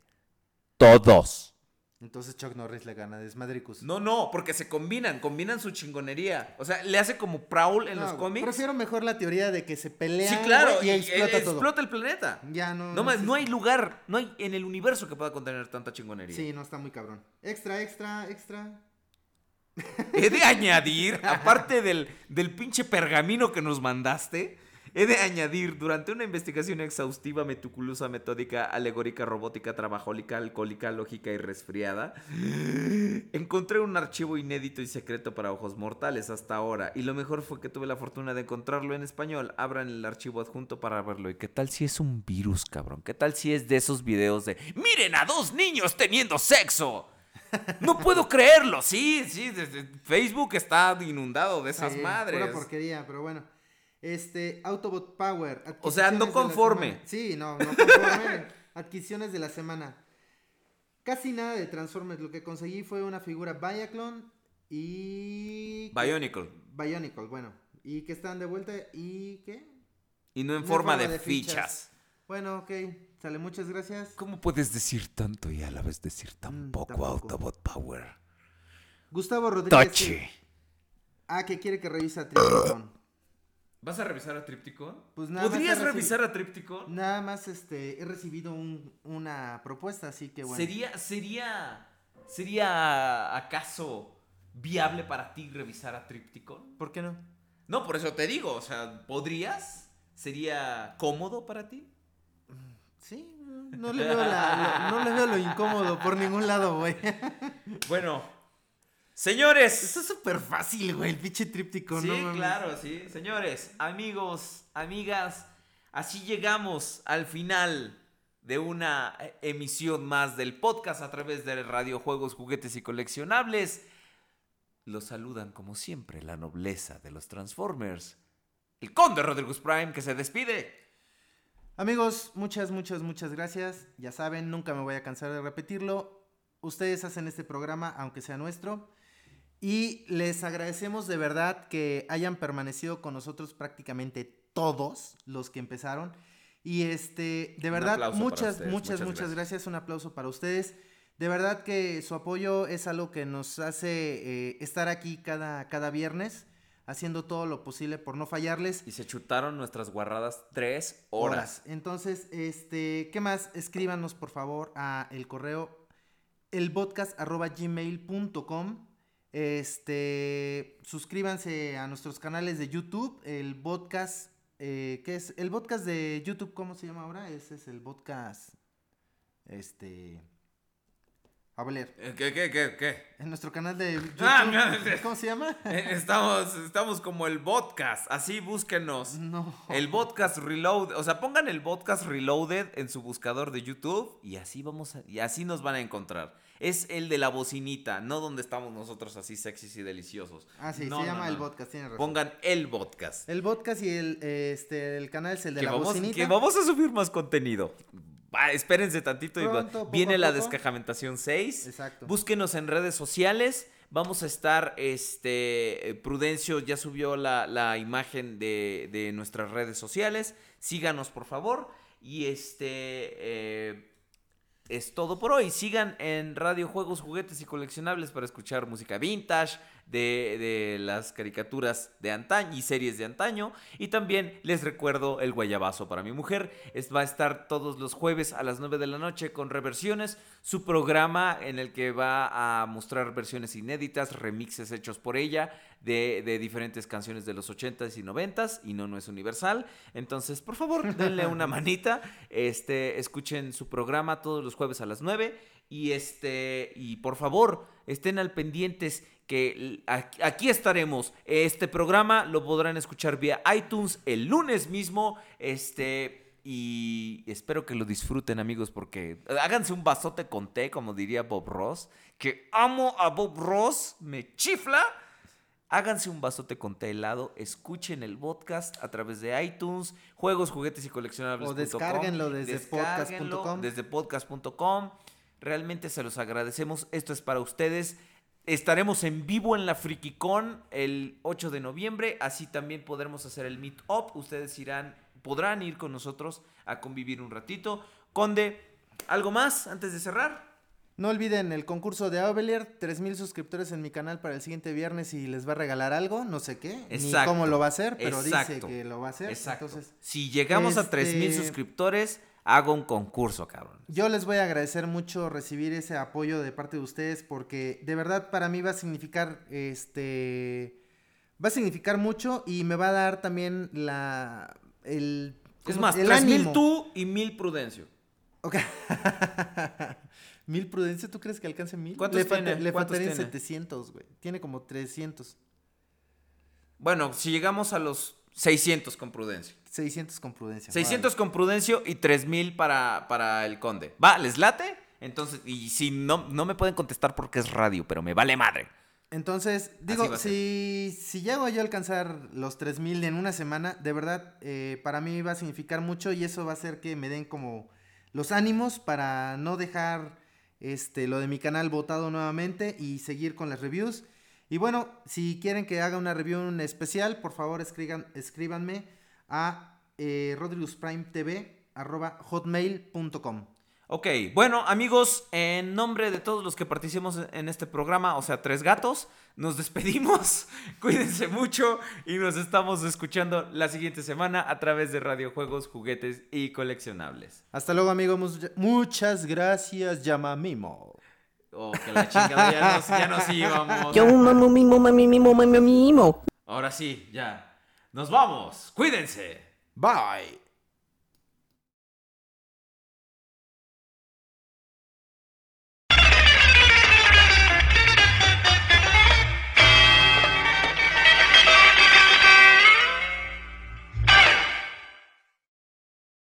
todos. Entonces Chuck Norris le gana a Desmadricus. No, no, porque se combinan, combinan su chingonería. O sea, le hace como Prowl en No, los cómics. Prefiero mejor la teoría de que se pelean Sí, claro, y, explota eh, todo. explota el planeta. Ya no. No, más, existe. no hay lugar, no hay en el universo que pueda contener tanta chingonería. Sí, no está muy cabrón. Extra, extra, extra. He de añadir, aparte del, del pinche pergamino que nos mandaste, he de añadir, durante una investigación exhaustiva, meticulosa, metódica, alegórica, robótica, trabajólica, alcohólica, lógica y resfriada, encontré un archivo inédito y secreto para ojos mortales hasta ahora. Y lo mejor fue que tuve la fortuna de encontrarlo en español. Abran el archivo adjunto para verlo. ¿Y qué ¿Qué tal si es un virus, cabrón? ¿Qué tal si es de esos videos de... ¡Miren a dos niños teniendo sexo! No puedo creerlo, sí, sí, desde Facebook está inundado de esas Sí, madres. Pura porquería, pero bueno. Este, Autobot Power. O sea, no conforme. Sí, no, no conforme. adquisiciones de la semana. Casi nada de Transformers. Lo que conseguí fue una figura Biaclon y. Bionicle. Bionicle, bueno. Y que están de vuelta y. ¿Qué? Y no en No forma, de, fichas. Bueno, ok. Sale, muchas gracias. ¿Cómo puedes decir tanto y a la vez decir tan Mm, poco tampoco. Autobot Power? Gustavo Rodríguez. Tochi. Ah, que quiere que revise a. ¿Vas a revisar a Tripticon? Pues nada ¿Podrías revisar a Tripticon? Nada más este, he recibido un- una propuesta, así que bueno. ¿Sería, sería, ¿Sería acaso viable para ti revisar a Tripticon? ¿Por qué no? No, por eso te digo, o sea, ¿podrías? ¿Sería cómodo para ti? Sí, no le veo, la- lo, no le veo lo incómodo por ningún lado, güey. Bueno, señores. Esto es súper fácil, güey, el pinche tríptico, Sí, ¿no? mames? claro, sí. Señores, amigos, amigas, así llegamos al final de una eh, emisión más del podcast a través de Radio Juegos, Juguetes y Coleccionables. Los saludan como siempre la nobleza de los Transformers. El conde Rodríguez Prime que se despide. Amigos, muchas, muchas, muchas gracias. Ya saben, nunca me voy a cansar de repetirlo. Ustedes hacen este programa, aunque sea nuestro. Y les agradecemos de verdad que hayan permanecido con nosotros prácticamente todos los que empezaron. Y este, de verdad, muchas, muchas, muchas muchas gracias. gracias. Un aplauso para ustedes. De verdad que su apoyo es algo que nos hace eh, estar aquí cada, cada viernes, haciendo todo lo posible por no fallarles. Y se chutaron nuestras guarradas tres horas. Entonces, este, ¿qué más? Escríbanos por favor a el correo elpodcast@gmail.com. Este, suscríbanse a nuestros canales de YouTube, el podcast, eh, ¿qué es? El podcast de YouTube, ¿cómo se llama ahora? Ese es el podcast, este, Abelier. Eh, ¿Qué, qué, qué, qué? En nuestro canal de YouTube. Ah, ¿Cómo se llama? Eh, Estamos, estamos como el podcast, así búsquenos. No. El podcast reload, o sea, pongan el podcast reloaded en su buscador de YouTube y así vamos a- y así nos van a encontrar. Es el de la bocinita, no donde estamos nosotros así sexys y deliciosos. Ah, sí, No, se no, llama no. el podcast, tiene razón. Pongan el podcast. El podcast y el, este, el canal es el de que, la vamos, bocinita. que vamos a subir más contenido. Va, espérense tantito Pronto, poco viene la poco. descajamentación 6. Exacto. Búsquenos en redes sociales. Vamos a estar, este, eh, Prudencio ya subió la, la imagen de, de nuestras redes sociales. Síganos, por favor. Y este, eh, es todo por hoy. Sigan en Radio Juegos, Juguetes y Coleccionables para escuchar música vintage de, de las caricaturas de antaño y series de antaño. Y también les recuerdo el guayabazo para mi mujer. Es, va a estar todos los jueves a las 9 de la noche con reversiones. Su programa en el que va a mostrar versiones inéditas, remixes hechos por ella de, de diferentes canciones de los 80s y 90s. Y no, no es universal. Entonces, por favor, denle una manita. Este, escuchen su programa todos los jueves a las 9. Y este, y por favor, estén al pendientes que aquí estaremos. Este programa lo podrán escuchar vía iTunes el lunes mismo. Este, y espero que lo disfruten, amigos, porque háganse un vasote con té, como diría Bob Ross. Que amo a Bob Ross, me chifla. Háganse un vasote con té helado, escuchen el podcast a través de iTunes, juegos, juguetes y coleccionables. O descárguenlo desde podcast.com. Desde podcast.com. Realmente se los agradecemos. Esto es para ustedes. Estaremos en vivo en la FrikiCon el 8 de noviembre. Así también podremos hacer el meet up. Ustedes irán, podrán ir con nosotros a convivir un ratito. Conde, ¿algo más antes de cerrar? No olviden el concurso de Avelier, 3000 suscriptores en mi canal para el siguiente viernes y les va a regalar algo, no sé qué, ni cómo lo va a hacer, pero dice que lo va a hacer. Exacto. Entonces, si llegamos a 3000 este- suscriptores, hago un concurso, cabrón. yo les voy a agradecer mucho recibir ese apoyo de parte de ustedes porque de verdad para mí va a significar este va a significar mucho y me va a dar también la el Es más, el 3000 ánimo. tú y 1000 Prudencio. Ok. ¿Mil Prudencia? ¿Tú crees que alcance mil? ¿Cuántos le tiene? Le ¿Cuántos faltarían tiene? 700, güey. Tiene como 300. Bueno, si llegamos a los 600 con Prudencio. 600 con Prudencia. 600 con Prudencio y 3000 para, para el Conde. ¿Va? ¿Les late? Entonces, y si no, no me pueden contestar porque es radio, pero me vale madre. Entonces, digo, si, si llego yo a alcanzar los 3000 en una semana, de verdad, eh, para mí va a significar mucho y eso va a hacer que me den como los ánimos para no dejar este, lo de mi canal votado nuevamente y seguir con las reviews. Y bueno, si quieren que haga una review especial, por favor escriban, escríbanme a eh, rodrigusprimetv@hotmail.com. Ok, bueno amigos, en nombre de todos los que participamos en este programa, o sea, tres gatos, nos despedimos. Cuídense mucho y nos estamos escuchando la siguiente semana a través de Radio Juegos, Juguetes y Coleccionables. Hasta luego, amigos. Much- Muchas gracias, Yamamimo. Oh, que la chingada, ya nos, ya nos íbamos. Yo mamo mimo mami mimo mami mimo. Ahora sí, ya. Nos vamos. Cuídense. Bye.